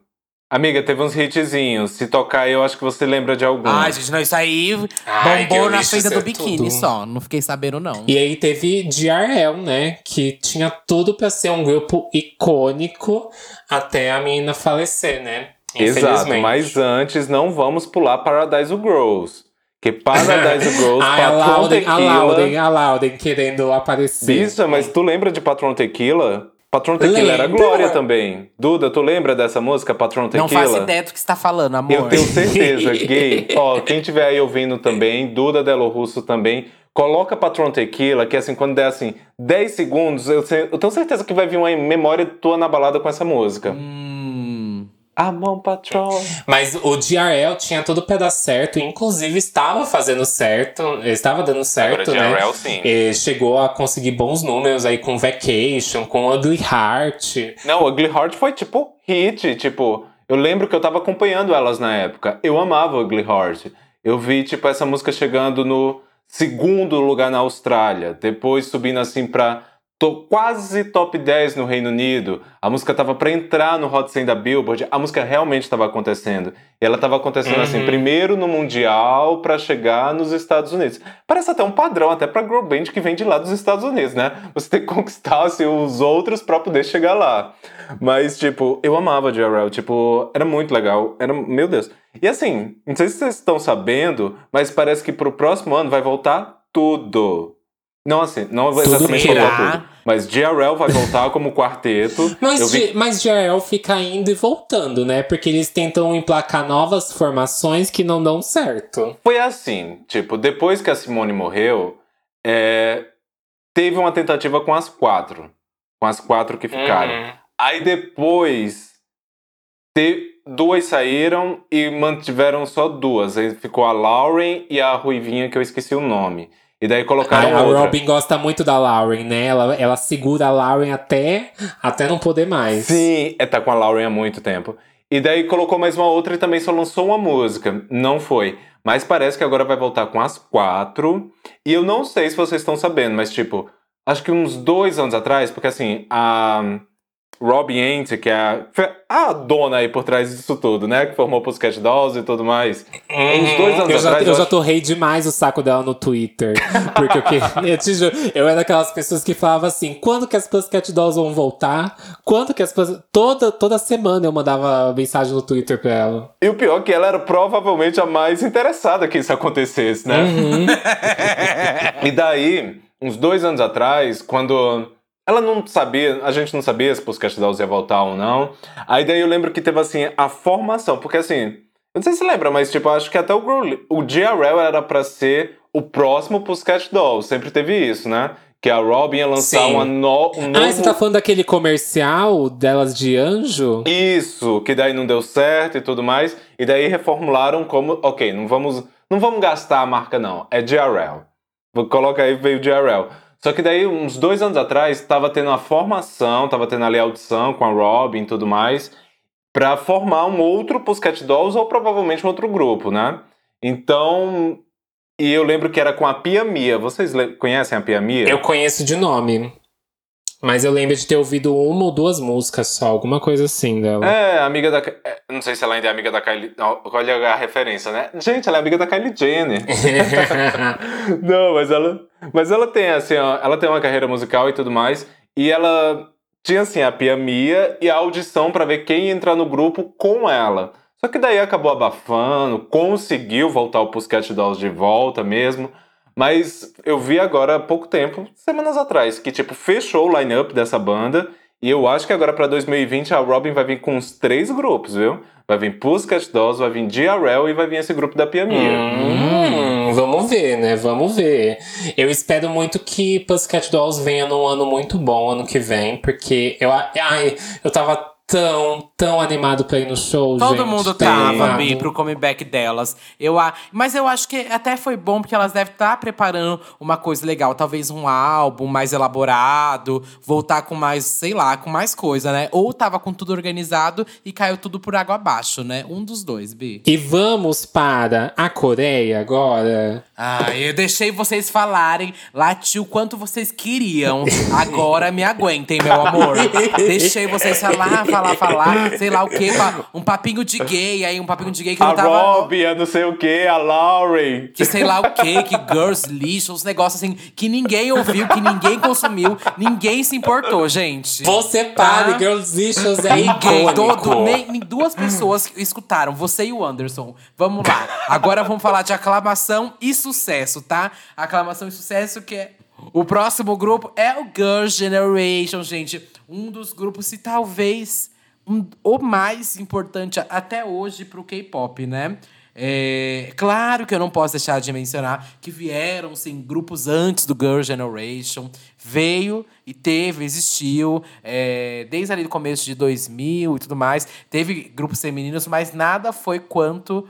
Speaker 3: Amiga, teve uns hitzinhos. Se tocar, eu acho que você lembra de algum.
Speaker 2: Ai, gente, não, isso aí
Speaker 1: Ai,
Speaker 2: bombou na frente do
Speaker 1: é
Speaker 2: biquíni
Speaker 1: tudo.
Speaker 2: só. Não fiquei sabendo, não.
Speaker 1: E aí teve DRL, né? Que tinha tudo pra ser um grupo icônico até a menina falecer, né?
Speaker 3: Exato,
Speaker 1: Infelizmente.
Speaker 3: mas antes não vamos pular Paradise Girls. Que Paradise Girls,
Speaker 1: Ai, a
Speaker 3: Patron
Speaker 1: a
Speaker 3: Tequila.
Speaker 1: Lauden, a Lauden querendo aparecer.
Speaker 3: Bicha, mas tu lembra de Patron Tequila? Patron Tequila era. Glória também. Duda, tu lembra dessa música, Patron Tequila?
Speaker 2: Não faço ideia do que você tá falando, amor.
Speaker 3: Eu tenho certeza, gay. Ó, quem tiver aí ouvindo também, Duda Delo Russo também, coloca Patron Tequila, que assim, quando der assim, 10 segundos, eu, eu tenho certeza que vai vir uma memória tua na balada com essa música.
Speaker 2: Hum.
Speaker 3: Amon Patron.
Speaker 1: Mas o DRL tinha tudo pra dar certo, inclusive estava fazendo certo, estava dando certo, né?
Speaker 3: sim.
Speaker 1: E chegou a conseguir bons números aí com Vacation, com Ugly Heart.
Speaker 3: Não, Ugly Heart foi tipo hit, tipo, eu lembro que eu tava acompanhando elas na época. Eu amava Ugly Heart. Eu vi tipo essa música chegando no segundo lugar na Austrália, depois subindo assim pra quase top 10 no Reino Unido. A música tava pra entrar no Hot 100 da Billboard. A música realmente tava acontecendo. E ela tava acontecendo assim,
Speaker 1: Uhum.
Speaker 3: primeiro no mundial pra chegar nos Estados Unidos. Parece até um padrão até pra girl band que vem de lá dos Estados Unidos, né? Você tem que conquistar assim, os outros pra poder chegar lá. Mas, tipo, eu amava JRL, tipo, era muito legal. Era, meu Deus. E assim, não sei se vocês estão sabendo, mas parece que pro próximo ano vai voltar tudo. Não assim, não vai
Speaker 1: Tudo
Speaker 3: voltar tudo. Mas JRL vai voltar como quarteto.
Speaker 1: Mas,
Speaker 3: vi
Speaker 1: mas GRL fica indo e voltando, né? Porque eles tentam emplacar novas formações que não dão certo.
Speaker 3: Foi assim, tipo, depois que a Simone morreu, é, teve uma tentativa com as quatro. Com as quatro que ficaram.
Speaker 1: Uhum.
Speaker 3: Aí depois, te- duas saíram e mantiveram só duas. Aí ficou a Lauren e a Ruivinha, que eu esqueci o nome. E daí
Speaker 1: A,
Speaker 3: colocaram
Speaker 1: a
Speaker 3: outra.
Speaker 1: Robin gosta muito da Lauren, né? Ela, ela segura a Lauren até, até não poder mais.
Speaker 3: Sim, é, tá com a Lauren há muito tempo. E daí colocou mais uma outra e também só lançou uma música. Não foi. Mas parece que agora vai voltar com as quatro. E eu não sei se vocês estão sabendo, mas tipo, acho que uns dois anos atrás, porque assim, a Robin Ente, que é a, a dona aí por trás disso tudo, né? Que formou Pussycat Dolls e tudo mais. Uns dois anos
Speaker 1: eu já,
Speaker 3: atrás,
Speaker 1: eu
Speaker 3: eu
Speaker 1: já
Speaker 3: acho-
Speaker 1: torrei demais o saco dela no Twitter. Porque eu, que, eu, te juro, eu era daquelas pessoas que falavam assim: quando que as Pussycat Dolls vão voltar? Quando que as Puss- toda Toda semana eu mandava mensagem no Twitter pra ela.
Speaker 3: E o pior é que ela era provavelmente a mais interessada que isso acontecesse, né?
Speaker 1: Uhum.
Speaker 3: E daí, uns dois anos atrás, quando ela não sabia, a gente não sabia se o Pussycat Dolls ia voltar ou não. Aí daí eu lembro que teve assim a formação, porque assim, eu não sei se você lembra, mas tipo, acho que até o Girl, o GRL era pra ser o próximo Pussycat Dolls, sempre teve isso, né? Que a Robin ia lançar
Speaker 1: Sim.
Speaker 3: uma no, um novo
Speaker 1: Ah, você tá falando daquele comercial delas de anjo?
Speaker 3: isso, que daí não deu certo e tudo mais. E daí reformularam como, ok, não vamos, não vamos gastar a marca não, é GRL. Coloca aí, veio GRL. Só que daí, uns dois anos atrás, tava tendo a formação, tava tendo ali a audição com a Robin e tudo mais. para formar um outro Pussycat Dolls ou provavelmente um outro grupo, né? Então, e eu lembro que era com a Pia Mia. Vocês conhecem a Pia Mia?
Speaker 1: Eu conheço de nome. Mas eu lembro de ter ouvido uma ou duas músicas só, alguma coisa assim dela.
Speaker 3: É, amiga da. É, não sei se ela ainda é amiga da Kylie. Olha a referência, né? Gente, ela é amiga da Kylie Jenner. não, mas ela. Mas ela tem, assim, ó, ela tem uma carreira musical e tudo mais. E ela tinha, assim, a Pia Mia e a audição para ver quem ia entrar no grupo com ela. Só que daí acabou abafando, conseguiu voltar o Pussycat Dolls de volta mesmo. Mas eu vi agora há pouco tempo, semanas atrás, que tipo fechou o line-up dessa banda. E eu acho que agora para 2020 a Robin vai vir com uns três grupos, viu? Vai vir Pussycat Dolls, vai vir DRL e vai vir esse grupo da Pia.
Speaker 1: Hum, vamos ver, né? Vamos ver. Eu espero muito que Pussycat Dolls venha num ano muito bom ano que vem, porque eu, ai, eu tava tão, tão animado pra ir no show,
Speaker 2: Todo
Speaker 1: gente.
Speaker 2: mundo tava, Bi, pro comeback delas. Eu, mas eu acho que até foi bom, porque elas devem estar tá preparando uma coisa legal. Talvez um álbum mais elaborado, voltar com mais, sei lá, com mais coisa, né? Ou tava com tudo organizado e caiu tudo por água abaixo, né? Um dos dois, Bi.
Speaker 1: E vamos para a Coreia agora.
Speaker 2: Ah, eu deixei vocês falarem, latiu quanto vocês queriam. Agora me aguentem, meu amor. deixei vocês falar, falar, falar, sei lá o quê, um papinho de gay aí, um papinho de gay que
Speaker 3: a
Speaker 2: não tava.
Speaker 3: A Robbie, a não sei o quê, a Lauren.
Speaker 2: Que sei lá o quê, que girls lixo, uns negócios assim que ninguém ouviu, que ninguém consumiu, ninguém se importou, gente.
Speaker 1: Você pare, tá? girls lixos é ninguém, todo,
Speaker 2: nem, nem duas pessoas escutaram, você e o Anderson. Vamos lá. Agora vamos falar de aclamação e sucesso, tá? Aclamação e sucesso que é o próximo grupo é o Girl Generation, gente. Um dos grupos, se talvez um, o mais importante até hoje pro K-pop, né? É, claro que eu não posso deixar de mencionar que vieram sim grupos antes do Girl Generation. Veio e teve, existiu, é, desde ali do começo de 2000 e tudo mais. Teve grupos femininos, mas nada foi quanto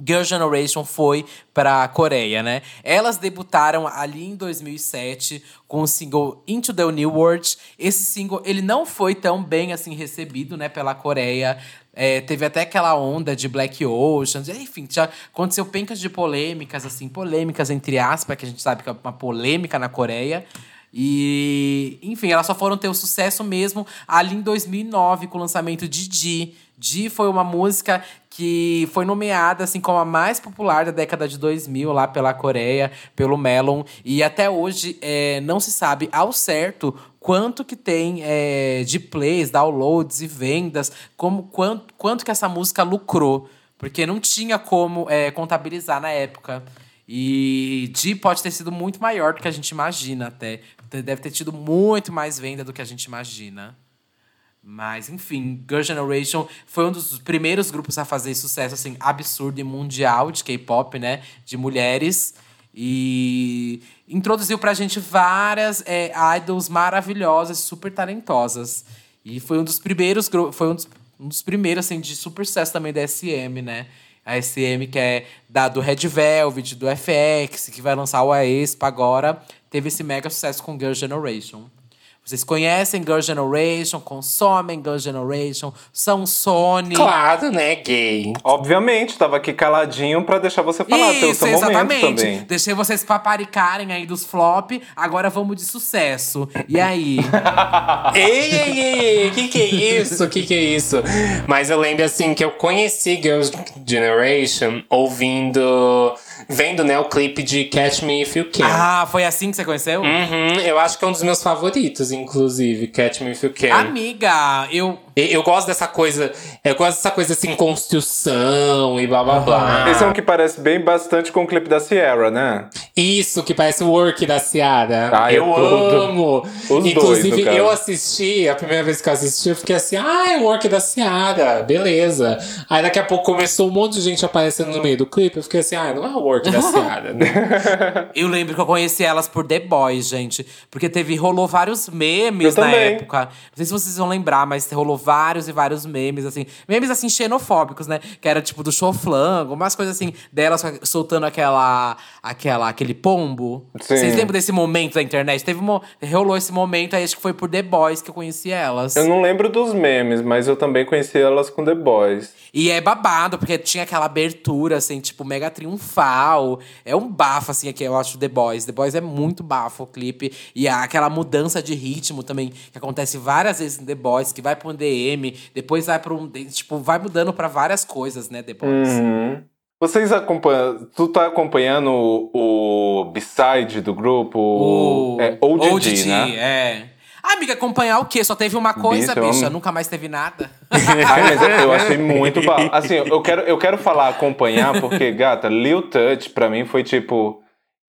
Speaker 2: Girl Generation foi para a Coreia, né? Elas debutaram ali em 2007 com o single Into the New World. Esse single ele não foi tão bem assim recebido, né, pela Coreia. É, teve até aquela onda de Black Ocean, enfim, já aconteceu pencas de polêmicas, assim, polêmicas entre aspas, que a gente sabe que é uma polêmica na Coreia. E, enfim, elas só foram ter o sucesso mesmo ali em 2009 com o lançamento de G. G foi uma música que foi nomeada assim como a mais popular da década de 2000 lá pela Coreia, pelo Melon. E até hoje é, não se sabe ao certo quanto que tem é, de plays, downloads e vendas, como quanto, quanto que essa música lucrou. Porque não tinha como é, contabilizar na época. E G pode ter sido muito maior do que a gente imagina até. Deve ter tido muito mais venda do que a gente imagina. Mas, enfim, Girl Generation foi um dos primeiros grupos a fazer sucesso, assim, absurdo e mundial de K-pop, né? De mulheres. E introduziu pra gente várias é, idols maravilhosas, super talentosas. E foi um dos primeiros, foi um dos, um dos primeiros, assim, de super sucesso também da SM, né? A SM, que é da, do Red Velvet, do FX, que vai lançar o Aespa agora, teve esse mega sucesso com Girl Generation. Vocês conhecem Girl Generation, consomem Girl Generation, são Sony.
Speaker 1: Claro, né, gay?
Speaker 3: Obviamente, tava aqui caladinho pra deixar você falar, Isso, seu exatamente. também.
Speaker 2: Deixei vocês paparicarem aí dos flop, agora vamos de sucesso. E aí?
Speaker 1: ei, ei, ei, que que é isso? Que que é isso? Mas eu lembro, assim, que eu conheci Girl Generation ouvindo vendo, né, o clipe de Catch Me If You Can.
Speaker 2: Ah, foi assim que você conheceu?
Speaker 1: Uhum, eu acho que é um dos meus favoritos, inclusive, Catch Me If You Can.
Speaker 2: Amiga, eu
Speaker 1: eu gosto dessa coisa, eu gosto dessa coisa assim, construção e blá blá blá.
Speaker 3: Esse é um que parece bem bastante com o clipe da Sierra, né?
Speaker 1: Isso, que parece o work da Ciara.
Speaker 3: Ah,
Speaker 1: eu
Speaker 3: é
Speaker 1: amo. Os Inclusive, dois, eu assisti, a primeira vez que eu assisti, eu fiquei assim, ah, é o work da Ciara, beleza. Aí daqui a pouco começou um monte de gente aparecendo no meio do clipe, eu fiquei assim, ah, não é o work da Ciara, né?
Speaker 2: eu lembro que eu conheci elas por The Boys, gente. Porque teve, rolou vários memes eu na também. época. Não sei se vocês vão lembrar, mas rolou vários e vários memes, assim. Memes, assim, xenofóbicos, né? Que era tipo do show flango, umas coisas assim, delas soltando aquela. aquela aquele pombo?
Speaker 3: Sim.
Speaker 2: Vocês lembram desse momento da internet? Teve um, rolou esse momento, aí acho que foi por The Boys que eu conheci elas.
Speaker 3: Eu não lembro dos memes, mas eu também conheci elas com The Boys.
Speaker 2: E é babado, porque tinha aquela abertura, assim, tipo, mega triunfal. É um bafo, assim, aqui eu acho The Boys. The Boys é muito bafo o clipe. E há aquela mudança de ritmo também, que acontece várias vezes em The Boys, que vai pra um DM, depois vai pra um. Tipo, vai mudando pra várias coisas, né, The Boys.
Speaker 3: Uhum. Vocês acompanham. Tu tá acompanhando o, o B-side do grupo?
Speaker 2: O
Speaker 3: é OGG,
Speaker 2: OGG,
Speaker 3: né?
Speaker 2: é. Ah, amiga, acompanhar o quê? Só teve uma coisa, bicha.
Speaker 3: eu-
Speaker 2: Nunca mais teve nada.
Speaker 3: Ai, mas eu- eu achei muito ba... Assim, eu quero, eu quero falar acompanhar, porque, gata, Lil Touch pra mim foi tipo.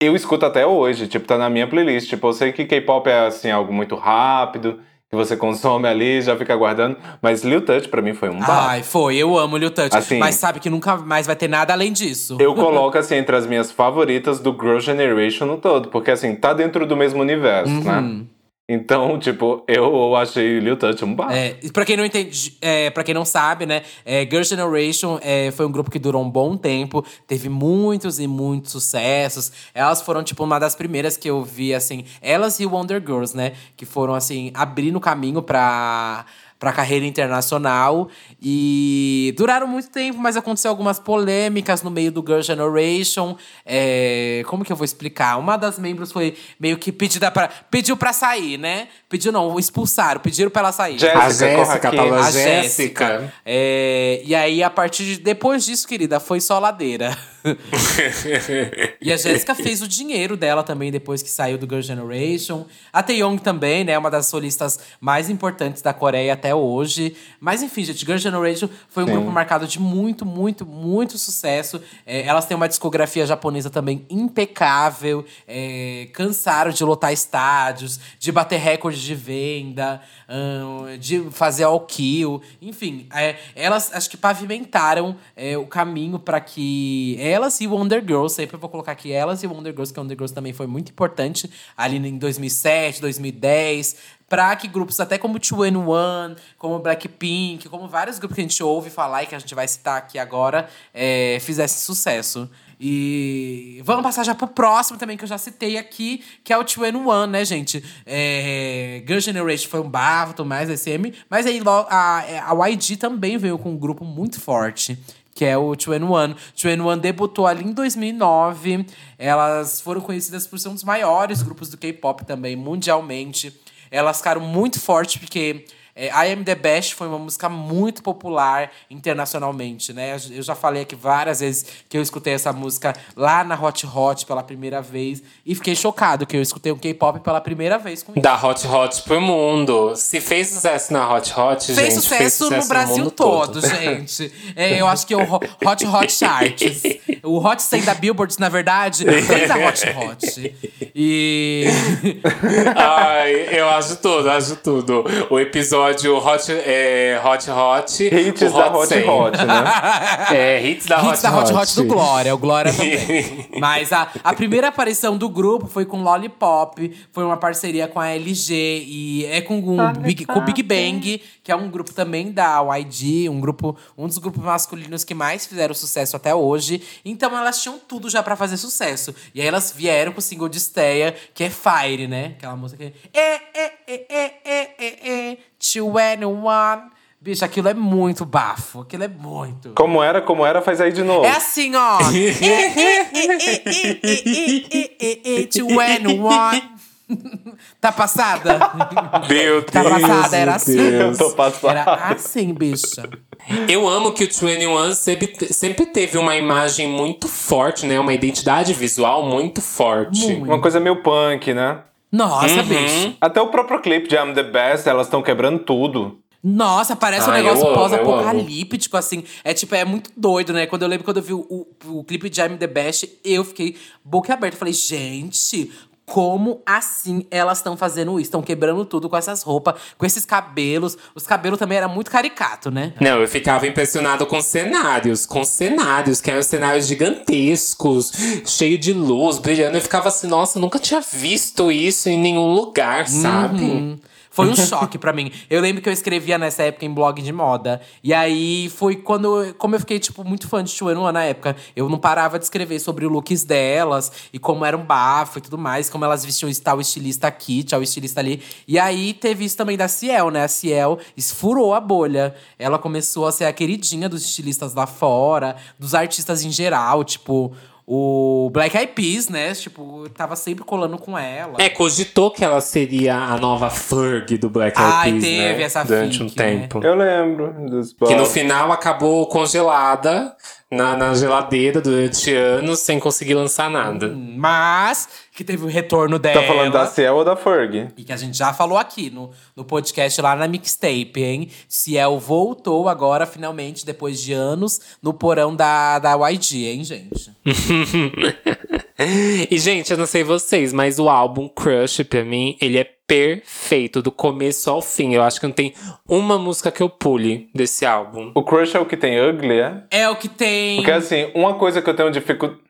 Speaker 3: Eu escuto até hoje, tipo, tá na minha playlist. Tipo, eu sei que K-pop é assim, algo muito rápido, que você consome ali, já fica guardando. Mas Lil Touch pra mim foi um bafo.
Speaker 2: Ai, foi. Eu amo Lil Touch.
Speaker 3: Assim-
Speaker 2: mas sabe que nunca mais vai ter nada além disso.
Speaker 3: Eu coloco assim entre as minhas favoritas do Girl Generation no todo, porque assim, tá dentro do mesmo universo,
Speaker 2: Uhum.
Speaker 3: né? Então, tipo, eu achei Lil Touch um bafo.
Speaker 2: É, pra quem não entende, é, para quem não sabe, né, é, Girl Generation é, foi um grupo que durou um bom tempo, teve muitos e muitos sucessos. Elas foram, tipo, uma das primeiras que eu vi, assim, elas e Wonder Girls, né, que foram, assim, abrindo caminho pra, pra carreira internacional. E duraram muito tempo, mas aconteceu algumas polêmicas no meio do Girl Generation. É, como que eu vou explicar? Uma das membros foi meio que pedida pra, pediu pra sair, né? Pediu não, expulsaram, pediram pra ela sair.
Speaker 3: Jéssica,
Speaker 1: A Jéssica. Paula
Speaker 2: A
Speaker 1: Jéssica.
Speaker 2: Jéssica. É, e aí, a partir de depois disso, querida, foi só ladeira. e a Jéssica fez o dinheiro dela também depois que saiu do Girl Generation. A Taeyong também, né? Uma das solistas mais importantes da Coreia até hoje. Mas enfim, gente, Girl Generation foi um grupo marcado de muito, muito, muito sucesso. É, elas têm uma discografia japonesa também impecável. É, cansaram de lotar estádios, de bater recordes de venda, ahn, de fazer all kill. Enfim, é, elas acho que pavimentaram é, o caminho para que elas e Wonder Girls, sempre vou colocar aqui elas e Wonder Girls, que Wonder Girls também foi muito importante ali em 2007, 2010, para que grupos até como 2NE1, como Blackpink, como vários grupos que a gente ouve falar e que a gente vai citar aqui agora, é, fizessem sucesso. E vamos passar já pro próximo também, que eu já citei aqui, que é o 2NE1, né, gente? É, Girl Generation foi um bafo, mais, SM. Mas aí a, a YG também veio com um grupo muito forte que é o 2NE1. 2NE1 debutou ali em 2009. Elas foram conhecidas por ser um dos maiores grupos do K-pop também, mundialmente. Elas ficaram muito fortes porque é, I Am The Best foi uma música muito popular internacionalmente, né? Eu já falei aqui várias vezes que eu escutei essa música lá na Hot Hot pela primeira vez. E fiquei chocado que eu escutei um K-pop pela primeira vez com isso.
Speaker 1: Da Hot Hot pro mundo. Se fez sucesso na Hot Hot,
Speaker 2: Fez
Speaker 1: gente,
Speaker 2: sucesso,
Speaker 1: fez sucesso
Speaker 2: no Brasil
Speaker 1: mundo
Speaker 2: todo, gente. É, eu acho que é o Ho- Hot Hot Charts. O Hot 100 da Billboard, na verdade, foi da Hot Hot. E.
Speaker 1: Ai, eu acho tudo, acho tudo. O episódio Hot, é, Hot Hot.
Speaker 3: Hits da Hot
Speaker 1: 100.
Speaker 3: Hot, né?
Speaker 1: É, hits da
Speaker 2: Hits
Speaker 1: Hot
Speaker 2: da Hot
Speaker 1: Hot.
Speaker 2: Hot do Glória, o Glória também. Mas a, a primeira aparição do grupo foi com Lollipop, foi uma parceria com a LG e é com, um Big, com o Big Bang, que é um grupo também da YG, um grupo, um dos grupos masculinos que mais fizeram sucesso até hoje. Então elas tinham tudo já pra fazer sucesso. E aí elas vieram com o single de estreia, que é Fire, né? Aquela música que é é é é é é é 21. Bicho, aquilo é muito bafo. Aquilo é muito.
Speaker 3: Como era, como era, faz aí de novo.
Speaker 2: É assim, ó. 21. Tá passada?
Speaker 1: Meu Deus.
Speaker 2: Tá passada? Era assim.
Speaker 3: Eu tô passado.
Speaker 2: Era assim, bicha.
Speaker 1: Eu amo que o 21 sempre, sempre teve uma imagem muito forte, né? Uma identidade visual muito forte.
Speaker 2: Muito.
Speaker 3: Uma coisa meio punk, né?
Speaker 2: Nossa,
Speaker 1: Uhum.
Speaker 2: bicho.
Speaker 3: Até o próprio clipe de I'm the Best, elas estão quebrando tudo.
Speaker 2: Nossa, parece um
Speaker 1: Ah, eu
Speaker 2: negócio pós-apocalíptico, assim. É tipo, é muito doido, né? Quando eu lembro quando eu vi o, o, o clipe de I'm the Best, eu fiquei boca aberta. Falei, gente, como assim elas estão fazendo isso? Estão quebrando tudo com essas roupas, com esses cabelos. Os cabelos também eram muito caricato, né?
Speaker 1: Não, eu ficava impressionado com cenários, com cenários, que eram cenários gigantescos, cheio de luz, brilhando. Eu ficava assim, nossa, nunca tinha visto isso em nenhum lugar, sabe?
Speaker 2: Uhum. Foi um choque pra mim. Eu lembro que eu escrevia nessa época em blog de moda. E aí foi quando. Como eu fiquei, tipo, muito fã de Chuan na época, eu não parava de escrever sobre os looks delas e como era um bafo e tudo mais, como elas vestiam tal estilista aqui, tal estilista ali. E aí teve isso também da Ciel, né? A Ciel esfurou a bolha. Ela começou a ser a queridinha dos estilistas lá fora, dos artistas em geral, tipo. O Black Eyed Peas, né? Tipo, tava sempre colando com ela.
Speaker 1: É, cogitou que ela seria a nova Ferg do Black Eyed
Speaker 2: Ai,
Speaker 1: Peas,
Speaker 2: teve
Speaker 1: né?
Speaker 2: essa
Speaker 1: Durante
Speaker 2: fic,
Speaker 1: um
Speaker 2: né?
Speaker 1: tempo.
Speaker 3: Eu lembro dos
Speaker 1: Que no final acabou congelada na, na geladeira durante anos sem conseguir lançar nada.
Speaker 2: Mas que teve o retorno dela.
Speaker 3: Tá falando da Ciel ou da Ferg?
Speaker 2: E que a gente já falou aqui no, no podcast lá na mixtape, hein? Ciel voltou agora, finalmente, depois de anos, no porão da, da YG, hein, gente?
Speaker 1: e, gente, eu não sei vocês, mas o álbum Crush, pra mim, ele é perfeito, do começo ao fim. Eu acho que não tem uma música que eu pule desse álbum.
Speaker 3: O Crush é o que tem Ugly, é?
Speaker 2: É o que tem.
Speaker 3: Porque assim, uma coisa que eu tenho dificuldade.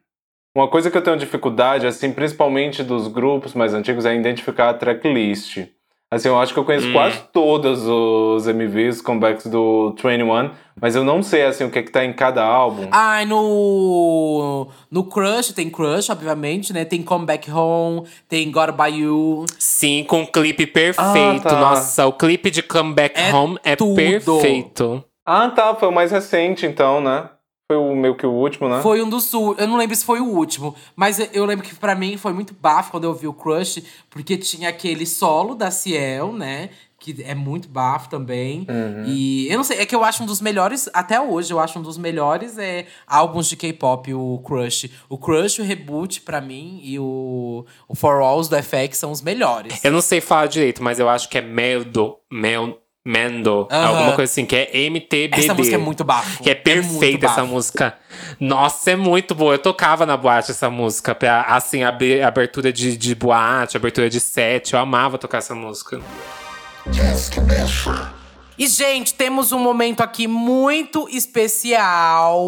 Speaker 3: Uma coisa que eu tenho dificuldade, assim, principalmente dos grupos mais antigos, é identificar a tracklist. Assim, eu acho que eu conheço quase todos os MVs, comebacks do 21, mas eu não sei, assim, o que é que tá em cada álbum.
Speaker 2: Ai, no. No Crush, tem Crush, obviamente, né? Tem Come Back Home, tem Got By You.
Speaker 1: Sim, com um clipe perfeito.
Speaker 3: Ah, tá.
Speaker 1: Nossa, o clipe de Come Back
Speaker 2: É
Speaker 1: Home é
Speaker 2: tudo.
Speaker 1: perfeito.
Speaker 3: Ah, tá, foi o mais recente, então, né? Foi o meio que o último, né?
Speaker 2: Foi um dos. Eu não lembro se foi o último, mas eu- lembro que pra mim foi muito bafo quando eu vi o Crush, porque tinha aquele solo da Ciel, né? Que é muito bafo também. E eu não sei, é que eu acho um dos melhores, até hoje, eu acho um dos melhores é, álbuns de K-pop, o Crush. O Crush, o Reboot, pra mim, e o, o For Alls do FX são os melhores.
Speaker 1: Eu não sei falar direito, mas eu acho que é Meldo. Mel, Mendo.
Speaker 2: Aham.
Speaker 1: Alguma coisa assim, que é MTBD.
Speaker 2: Essa música é muito bafo.
Speaker 1: Que é
Speaker 2: muito
Speaker 1: perfeita essa
Speaker 2: bafo.
Speaker 1: música. Nossa, é muito boa. Eu tocava na boate essa música. Pra, assim, abrir abertura de, de boate, abertura de set. Eu amava tocar essa música.
Speaker 2: E, gente, temos um momento aqui muito especial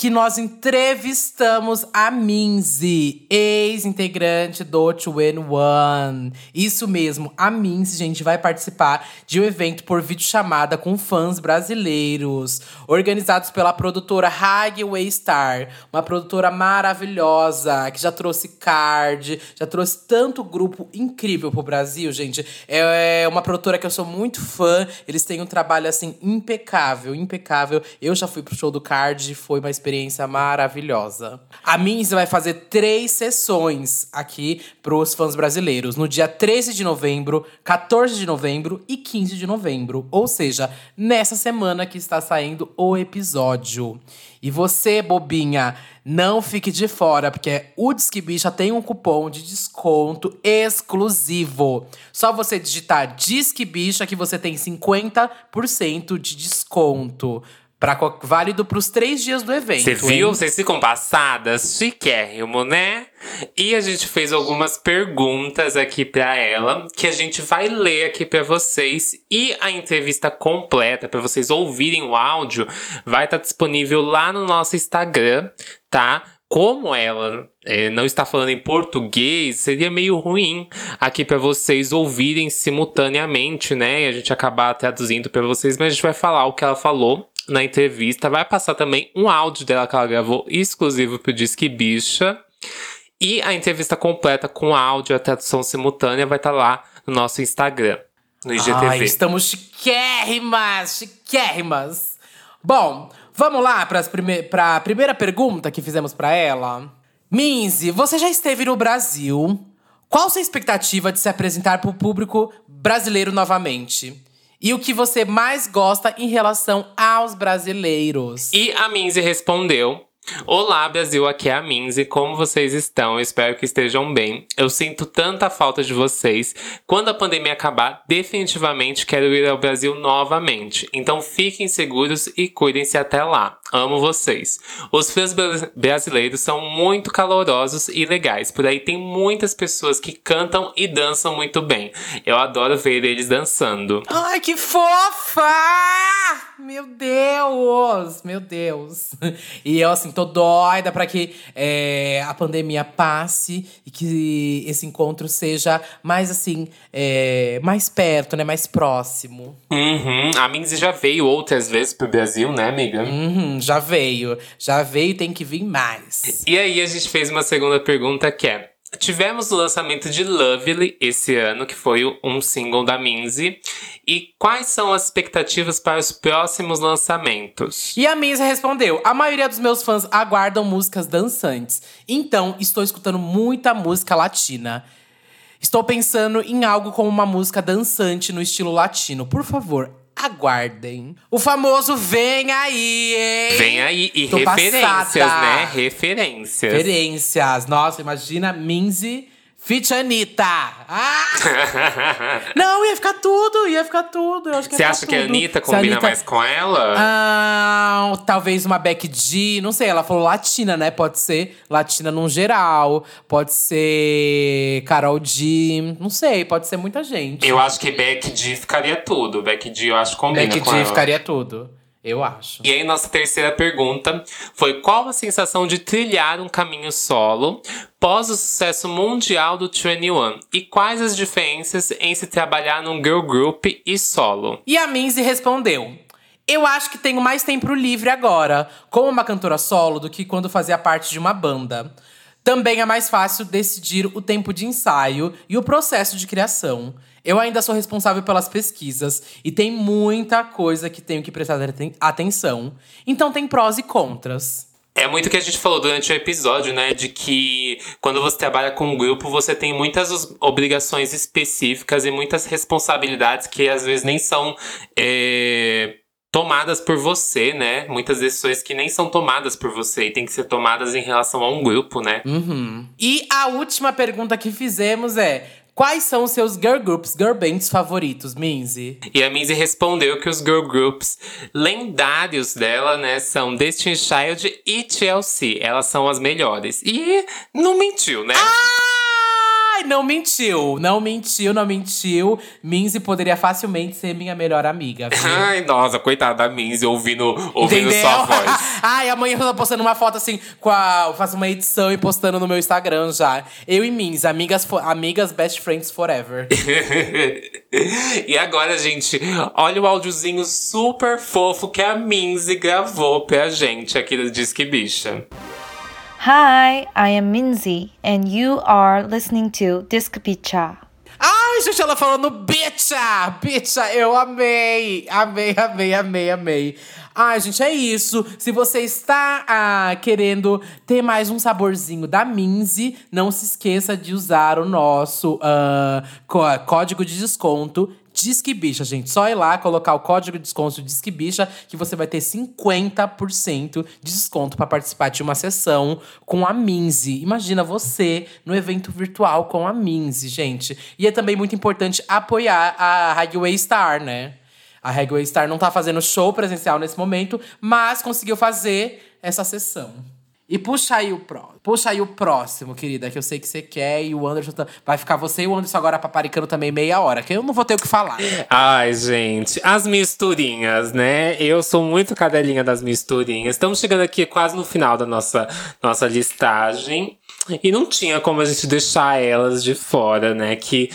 Speaker 2: que nós entrevistamos a Minzy, ex-integrante do Two in One. Isso mesmo, a Minzy, gente, vai participar de um evento por videochamada com fãs brasileiros, organizados pela produtora Highway Star, uma produtora maravilhosa, que já trouxe Card, já trouxe tanto grupo incrível pro Brasil, gente. É uma produtora que eu sou muito fã, eles têm um trabalho, assim, impecável, impecável. Eu já fui pro show do Card, foi uma experiência maravilhosa. A Minzy vai fazer três sessões aqui pros fãs brasileiros, no dia 13 de novembro, 14 de novembro e 15 de novembro. Ou seja, nessa semana que está saindo o episódio. E você, bobinha, não fique de fora, porque o Disque Bicha tem um cupom de desconto exclusivo. Só você digitar Disque Bicha que você tem 50% de desconto. Pra, válido pros três dias do evento.
Speaker 1: Você viu? Vocês ficam passadas? Chiquérrimo, né? E a gente fez algumas perguntas aqui pra ela, que a gente vai ler aqui pra vocês. E a entrevista completa, pra vocês ouvirem o áudio, vai estar disponível lá no nosso Instagram, tá? Como ela eh, não está falando em português, seria meio ruim aqui pra vocês ouvirem simultaneamente, né? E a gente acabar traduzindo pra vocês, mas a gente vai falar o que ela falou na entrevista. Vai passar também um áudio dela que ela gravou exclusivo pro Disque Bicha. E a entrevista completa com áudio e tradução simultânea vai estar lá no nosso Instagram, no IGTV.
Speaker 2: Ai, estamos chiquérrimas, chiquérrimas. Bom, vamos lá para prime a primeira pergunta que fizemos para ela. Minzy, você já esteve no Brasil. Qual sua expectativa de se apresentar para o público brasileiro novamente? E o que você mais gosta em relação aos brasileiros?
Speaker 1: E a Minzy respondeu: Olá, Brasil, aqui é a Minzy. Como vocês estão? Espero que estejam bem. Eu sinto tanta falta de vocês. Quando a pandemia acabar, definitivamente quero ir ao Brasil novamente. Então fiquem seguros e cuidem-se até lá. Amo vocês. Os fãs bra- brasileiros são muito calorosos e legais. Por aí tem muitas pessoas que cantam e dançam muito bem. Eu adoro ver eles dançando.
Speaker 2: Ai, que fofa! Meu Deus! Meu Deus! E eu, assim, tô doida pra que é, a pandemia passe e que esse encontro seja mais, assim, é, mais perto, né? Mais próximo.
Speaker 1: Uhum. A Minzy já veio outras vezes pro Brasil, né, amiga?
Speaker 2: Uhum, já veio. Já veio e tem que vir mais.
Speaker 1: E aí a gente fez uma segunda pergunta que é. Tivemos o lançamento de Lovely esse ano, que foi um single da Minzy. E quais são as expectativas para os próximos lançamentos?
Speaker 2: E a Minzy respondeu: A maioria dos meus fãs aguardam músicas dançantes. Então, estou escutando muita música latina. Estou pensando em algo como uma música dançante no estilo latino. Por favor, aguardem. O famoso vem aí, hein?
Speaker 1: Vem aí. E
Speaker 2: Tô
Speaker 1: referências,
Speaker 2: passada.
Speaker 1: né? Referências.
Speaker 2: Referências. Nossa, imagina Minzy Fit Anitta. Ah! Não, ia ficar tudo, ia ficar tudo.
Speaker 1: Você acha que a
Speaker 2: tudo.
Speaker 1: Anitta combina
Speaker 2: Anitta-
Speaker 1: mais com ela?
Speaker 2: Ah, talvez uma Beck G, não sei, ela falou latina, né? Pode ser latina num geral, pode ser Carol G, não sei, pode ser muita gente.
Speaker 1: Eu acho que Beck G ficaria tudo. Beck G eu acho que combina
Speaker 2: Beck
Speaker 1: com
Speaker 2: G
Speaker 1: ela.
Speaker 2: ficaria tudo, eu acho.
Speaker 1: E aí, nossa terceira pergunta foi: qual a sensação de trilhar um caminho solo pós o sucesso mundial do 21? E quais as diferenças em se trabalhar num girl group e solo?
Speaker 2: E a Minzy respondeu: Eu acho que tenho mais tempo livre agora, como uma cantora solo, do que quando fazia parte de uma banda. Também é mais fácil decidir o tempo de ensaio e o processo de criação. Eu ainda sou responsável pelas pesquisas e tem muita coisa que tenho que prestar aten- atenção. Então tem prós e contras.
Speaker 1: É muito o que a gente falou durante o episódio, né? De que quando você trabalha com um grupo, você tem muitas obrigações específicas e muitas responsabilidades que às vezes nem são é, tomadas por você, né? Muitas decisões que nem são tomadas por você e tem que ser tomadas em relação a um grupo, né?
Speaker 2: Uhum. E a última pergunta que fizemos é: Quais são os seus girl groups, girl bands favoritos, Minzy?
Speaker 1: E a Minzy respondeu que os girl groups lendários dela, né, são Destiny Child e TLC. Elas são as melhores. E não mentiu, né?
Speaker 2: Ai, não mentiu, não mentiu, não mentiu. Minzy poderia facilmente ser minha melhor amiga. viu?
Speaker 1: Ai, nossa, coitada da Minzy ouvindo, ouvindo
Speaker 2: Entendeu?
Speaker 1: sua voz.
Speaker 2: Ai, amanhã eu tô postando uma foto assim, com a, eu faço uma edição e postando no meu Instagram já. Eu e Minzy, amigas, amigas best friends forever.
Speaker 1: e agora, gente, olha o áudiozinho super fofo que a Minzy gravou pra gente aqui do Disque Bicha.
Speaker 4: Hi, I am Minzy, and you are listening to Disc Picha.
Speaker 2: Ai, gente, ela falando bitcha! Bitcha, eu amei! Amei, amei, amei, amei. Ai, gente, é isso. Se você está ah, querendo ter mais um saborzinho da Minzy, não se esqueça de usar o nosso ah, có- código de desconto Disque Bicha, gente. Só ir lá, colocar o código de desconto Disque Bicha, que você vai ter 50% de desconto para participar de uma sessão com a Minzy. Imagina você no evento virtual com a Minzy, gente. E é também muito importante apoiar a Highway Star, né? A Highway Star não tá fazendo show presencial nesse momento, mas conseguiu fazer essa sessão. E puxa aí o próximo. Puxa aí o próximo, querida, que eu sei que você quer. E o Anderson tá- vai ficar você e o Anderson agora paparicando também meia hora, que eu não vou ter o que falar.
Speaker 1: Ai, gente, as misturinhas, né? Eu sou muito cadelinha das misturinhas. Estamos chegando aqui quase no final da nossa, nossa listagem. E não tinha como a gente deixar elas de fora, né? Que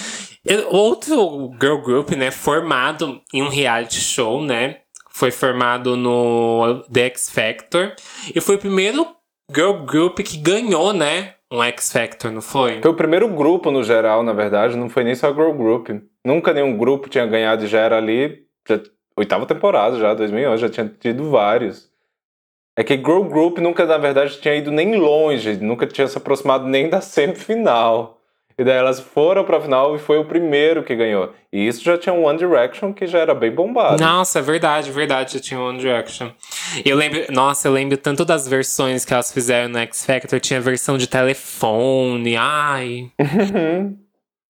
Speaker 1: outro girl group, né? Formado em um reality show, né? Foi formado no The X Factor. E foi o primeiro girl group que ganhou, né? Um X Factor, não foi?
Speaker 3: Foi o primeiro grupo no geral, na verdade, não foi nem só girl group. Nunca nenhum grupo tinha ganhado e já era ali. Já, oitava temporada já, 2011, já tinha tido vários. É que girl group nunca, na verdade, tinha ido nem longe, nunca tinha se aproximado nem da semifinal. E daí elas foram pra final e foi o primeiro que ganhou. E isso já tinha um One Direction que já era bem bombado.
Speaker 1: Nossa, é verdade, verdade, já tinha One Direction. Eu lembro, nossa, eu lembro tanto das versões que elas fizeram no X Factor, tinha versão de telefone, ai.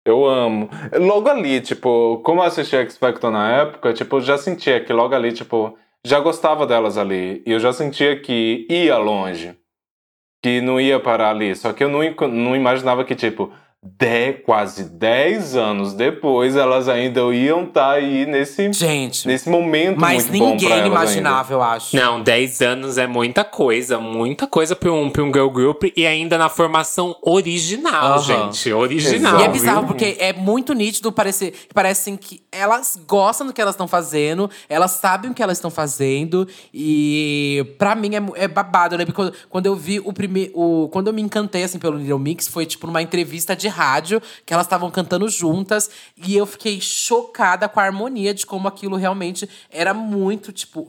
Speaker 3: Eu amo. Logo ali, tipo, como eu assisti X Factor na época, tipo, já sentia que logo ali, tipo, já gostava delas ali. E eu já sentia que ia longe. Que não ia parar ali. Só que eu não, não imaginava que, tipo, de, quase 10 anos depois, elas ainda iam estar tá aí nesse,
Speaker 2: Gente,
Speaker 3: nesse momento
Speaker 2: mas
Speaker 3: muito bom pra
Speaker 2: ninguém
Speaker 3: elas
Speaker 2: imaginava, eu acho.
Speaker 1: Não, 10 anos é muita coisa, muita coisa pra um, pra um girl group e ainda na formação original, gente. Original.
Speaker 2: E é bizarro porque é muito nítido parecer que parecem que elas gostam do que elas estão fazendo, elas sabem o que elas estão fazendo e pra mim é, é babado. Eu lembro quando, quando eu vi o primeiro, o, quando eu me encantei assim pelo Little Mix foi tipo numa entrevista de rádio que elas estavam cantando juntas e eu fiquei chocada com a harmonia de como aquilo realmente era muito tipo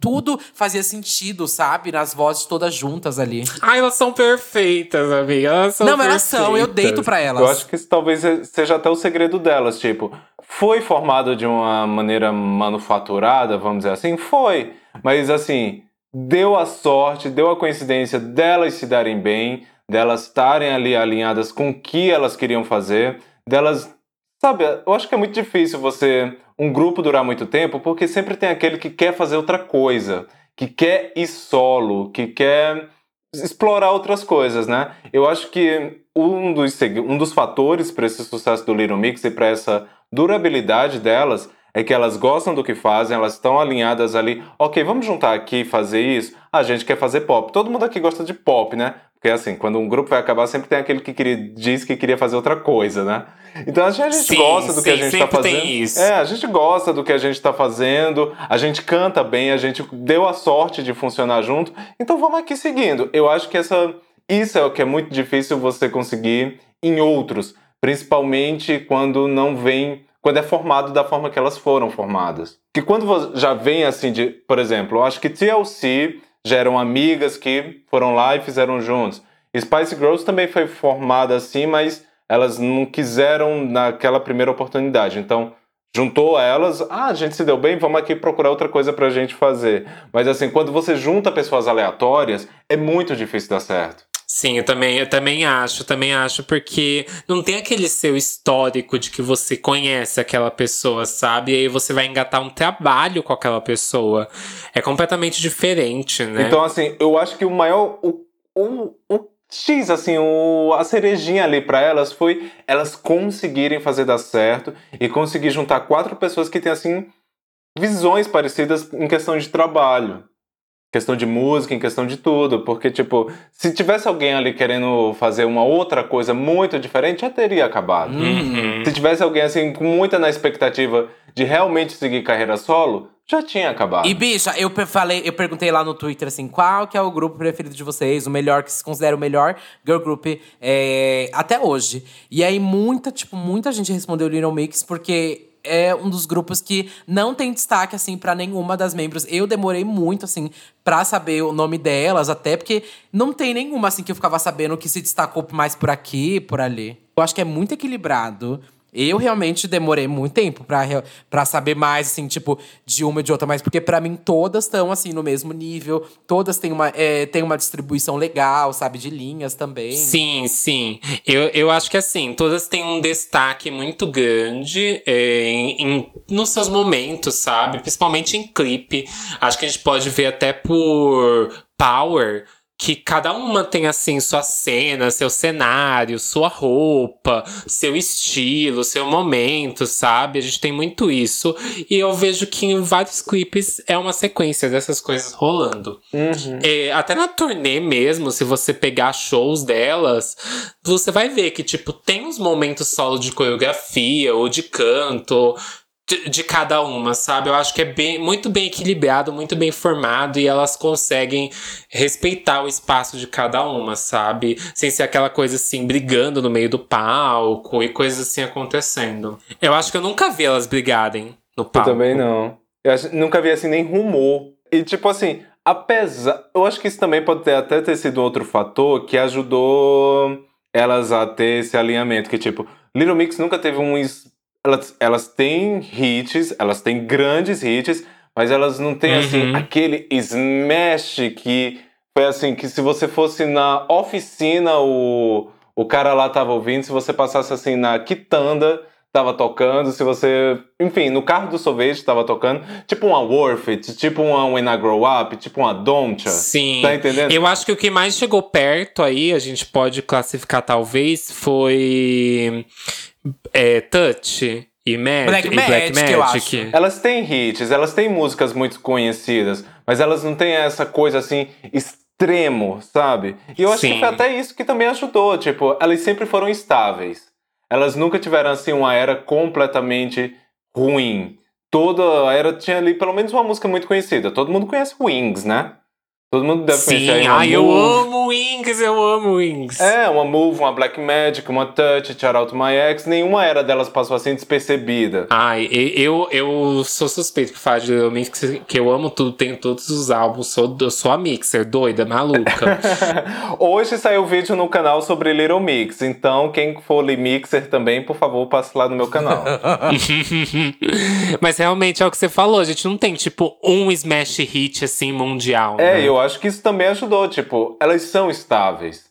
Speaker 2: tudo fazia sentido, sabe, nas vozes todas juntas ali.
Speaker 1: Ai, elas são perfeitas, amiga. Elas são
Speaker 2: Não, elas são, eu deito pra elas.
Speaker 3: Eu acho que isso talvez seja até o segredo delas. Tipo, foi formado de uma maneira manufaturada, vamos dizer assim? Foi. Mas assim, deu a sorte, deu a coincidência delas se darem bem, delas estarem ali alinhadas com o que elas queriam fazer, delas. Sabe, eu acho que é muito difícil você. um grupo durar muito tempo, porque sempre tem aquele que quer fazer outra coisa, que quer ir solo, que quer explorar outras coisas, né? Eu acho que um dos, um dos fatores para esse sucesso do Little Mix e para essa durabilidade delas é que elas gostam do que fazem, elas estão alinhadas ali. Ok, vamos juntar aqui e fazer isso? Ah, a gente quer fazer pop. Todo mundo aqui gosta de pop, né? Porque assim, quando um grupo vai acabar, sempre tem aquele que queria, diz que queria fazer outra coisa, né? Então a gente,
Speaker 1: Sim,
Speaker 3: gosta do que a
Speaker 1: sim,
Speaker 3: gente está
Speaker 1: sempre tem
Speaker 3: fazendo.
Speaker 1: isso.
Speaker 3: É, a gente gosta do que a gente está fazendo, a gente canta bem, a gente deu a sorte de funcionar junto, então vamos aqui seguindo. Eu acho que essa, isso é o que é muito difícil você conseguir em outros, principalmente quando não vem, quando é formado da forma que elas foram formadas. Que quando já vem assim de, por exemplo, eu acho que TLC já eram amigas que foram lá e fizeram juntos. Spice Girls também foi formada assim, mas elas não quiseram naquela primeira oportunidade. Então, juntou elas, ah, a gente se deu bem, vamos aqui procurar outra coisa pra gente fazer. Mas assim, quando você junta pessoas aleatórias, é muito difícil dar certo.
Speaker 1: Sim, eu também, eu também acho, também acho, porque não tem aquele seu histórico de que você conhece aquela pessoa, sabe? E aí você vai engatar um trabalho com aquela pessoa. É completamente diferente, né?
Speaker 3: Então, assim, eu acho que o maior. O, o, o X, assim, o, a cerejinha ali pra elas foi elas conseguirem fazer dar certo e conseguir juntar quatro pessoas que têm, assim, visões parecidas em questão de trabalho. Questão de música, em questão de tudo. Porque, tipo, se tivesse alguém ali querendo fazer uma outra coisa muito diferente, já teria acabado.
Speaker 1: Uhum.
Speaker 3: Se tivesse alguém, assim, com muita na expectativa de realmente seguir carreira solo, já tinha acabado.
Speaker 2: E, bicha, eu falei, eu perguntei lá no Twitter assim, qual que é o grupo preferido de vocês, o melhor, que se considera o melhor girl group é, até hoje. E aí, muita, tipo, muita gente respondeu Little Mix, porque é um dos grupos que não tem destaque, assim, pra nenhuma das membros. Eu demorei muito, assim, pra saber o nome delas, até porque não tem nenhuma, assim, que eu ficava sabendo que se destacou mais por aqui, por ali. Eu acho que é muito equilibrado. Eu realmente demorei muito tempo pra, saber mais, assim, tipo, de uma e de outra. Mas porque pra mim todas estão, assim, no mesmo nível. Todas têm uma, é, têm uma distribuição legal, sabe? De linhas também.
Speaker 1: Sim, sim. Eu, eu acho que assim, todas têm um destaque muito grande é, em, em- nos seus momentos, sabe? Principalmente em clipe. Acho que a gente pode ver até por Power. Que cada uma tem, assim, sua cena, seu cenário, sua roupa, seu estilo, seu momento, sabe? A gente tem muito isso. E eu vejo que em vários clipes é uma sequência dessas coisas rolando. É, até na turnê mesmo, se você pegar shows delas, você vai ver que, tipo, tem uns momentos solo de coreografia ou de canto. De, de cada uma, sabe? Eu acho que é bem, muito bem equilibrado, muito bem formado e elas conseguem respeitar o espaço de cada uma, sabe? Sem ser aquela coisa assim, brigando no meio do palco e coisas assim acontecendo. Eu acho que eu nunca vi elas brigarem no
Speaker 3: Eu
Speaker 1: palco.
Speaker 3: também não. Eu acho- nunca vi assim nem rumor. E tipo assim, apesar. Eu acho que isso também pode ter, até ter sido outro fator que ajudou elas a ter esse alinhamento. Que tipo, Little Mix nunca teve um. es- Elas, elas têm hits, elas têm grandes hits, mas elas não têm assim
Speaker 1: Uhum.
Speaker 3: aquele smash que foi assim, que se você fosse na oficina, o, o cara lá tava ouvindo, se você passasse assim na quitanda, tava tocando, se você. Enfim, no carro do sorvete tava tocando. Tipo uma Worth It, tipo uma When I Grow Up, tipo uma Don'tcha.
Speaker 1: Sim.
Speaker 3: Tá entendendo?
Speaker 1: Eu acho que o que mais chegou perto aí, a gente pode classificar talvez, foi é, Touch e, Mag
Speaker 2: Black
Speaker 1: e Black
Speaker 2: Magic, eu
Speaker 1: Magic.
Speaker 2: acho.
Speaker 3: Elas têm hits, elas têm músicas muito conhecidas, mas elas não têm essa coisa assim extremo, sabe? E eu acho
Speaker 1: Sim.
Speaker 3: que foi até isso que também ajudou, tipo, elas sempre foram estáveis. Elas nunca tiveram assim uma era completamente ruim. Toda a era tinha ali pelo menos uma música muito conhecida. Todo mundo conhece Wings, né? Todo mundo deve conhecer aí
Speaker 1: Sim,
Speaker 3: uma
Speaker 1: ai, eu amo Wings, eu amo Wings.
Speaker 3: É, uma Move, uma Black Magic, uma Touch, Shout Out to My Ex. Nenhuma era delas passou assim despercebida.
Speaker 1: Ai, eu, eu sou suspeito por falar de Little Mix, que- que eu amo tudo, tenho todos os álbuns, sou, sou a mixer, doida, maluca.
Speaker 3: Hoje saiu vídeo no canal sobre Little Mix, então quem for Lee Mixer também, por favor, passe lá no meu canal.
Speaker 1: Mas realmente é o que você falou, a gente não tem, tipo, um smash hit, assim, mundial,
Speaker 3: é,
Speaker 1: né?
Speaker 3: eu acho que isso também ajudou, tipo, elas são estáveis,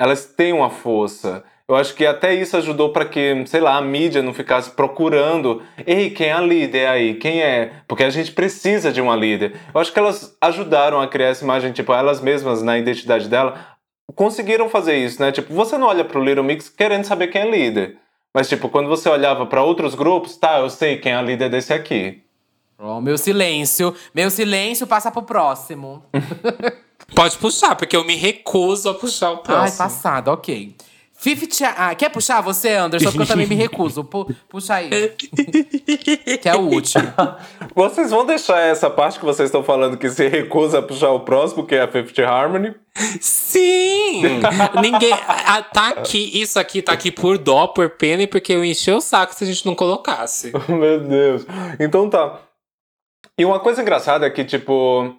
Speaker 3: elas têm uma força. Eu acho que até isso ajudou para que, sei lá, a mídia não ficasse procurando, ei, quem é a líder aí? Quem é? Porque a gente precisa de uma líder. Eu acho que elas ajudaram a criar essa imagem, tipo, elas mesmas na identidade dela conseguiram fazer isso, né? Tipo, você não olha pro Little Mix querendo saber quem é líder. Mas, tipo, quando você olhava para outros grupos, tá, eu sei quem é a líder desse aqui.
Speaker 2: Oh, meu silêncio. Meu silêncio passa pro próximo.
Speaker 1: Pode puxar, porque eu me recuso a puxar o
Speaker 2: Ai,
Speaker 1: próximo.
Speaker 2: passado, ok. Fifty. Ah, quer puxar você, Anderson? Porque eu também me recuso. Pu- puxa aí. que é o último.
Speaker 3: Vocês vão deixar essa parte que vocês estão falando que se recusa a puxar o próximo, que é a Fifth Harmony?
Speaker 1: Sim! Ninguém. ah, tá aqui, isso aqui tá aqui por dó, por pena e porque eu enchi o saco se a gente não colocasse.
Speaker 3: Meu Deus. Então tá. E uma coisa engraçada é que, tipo,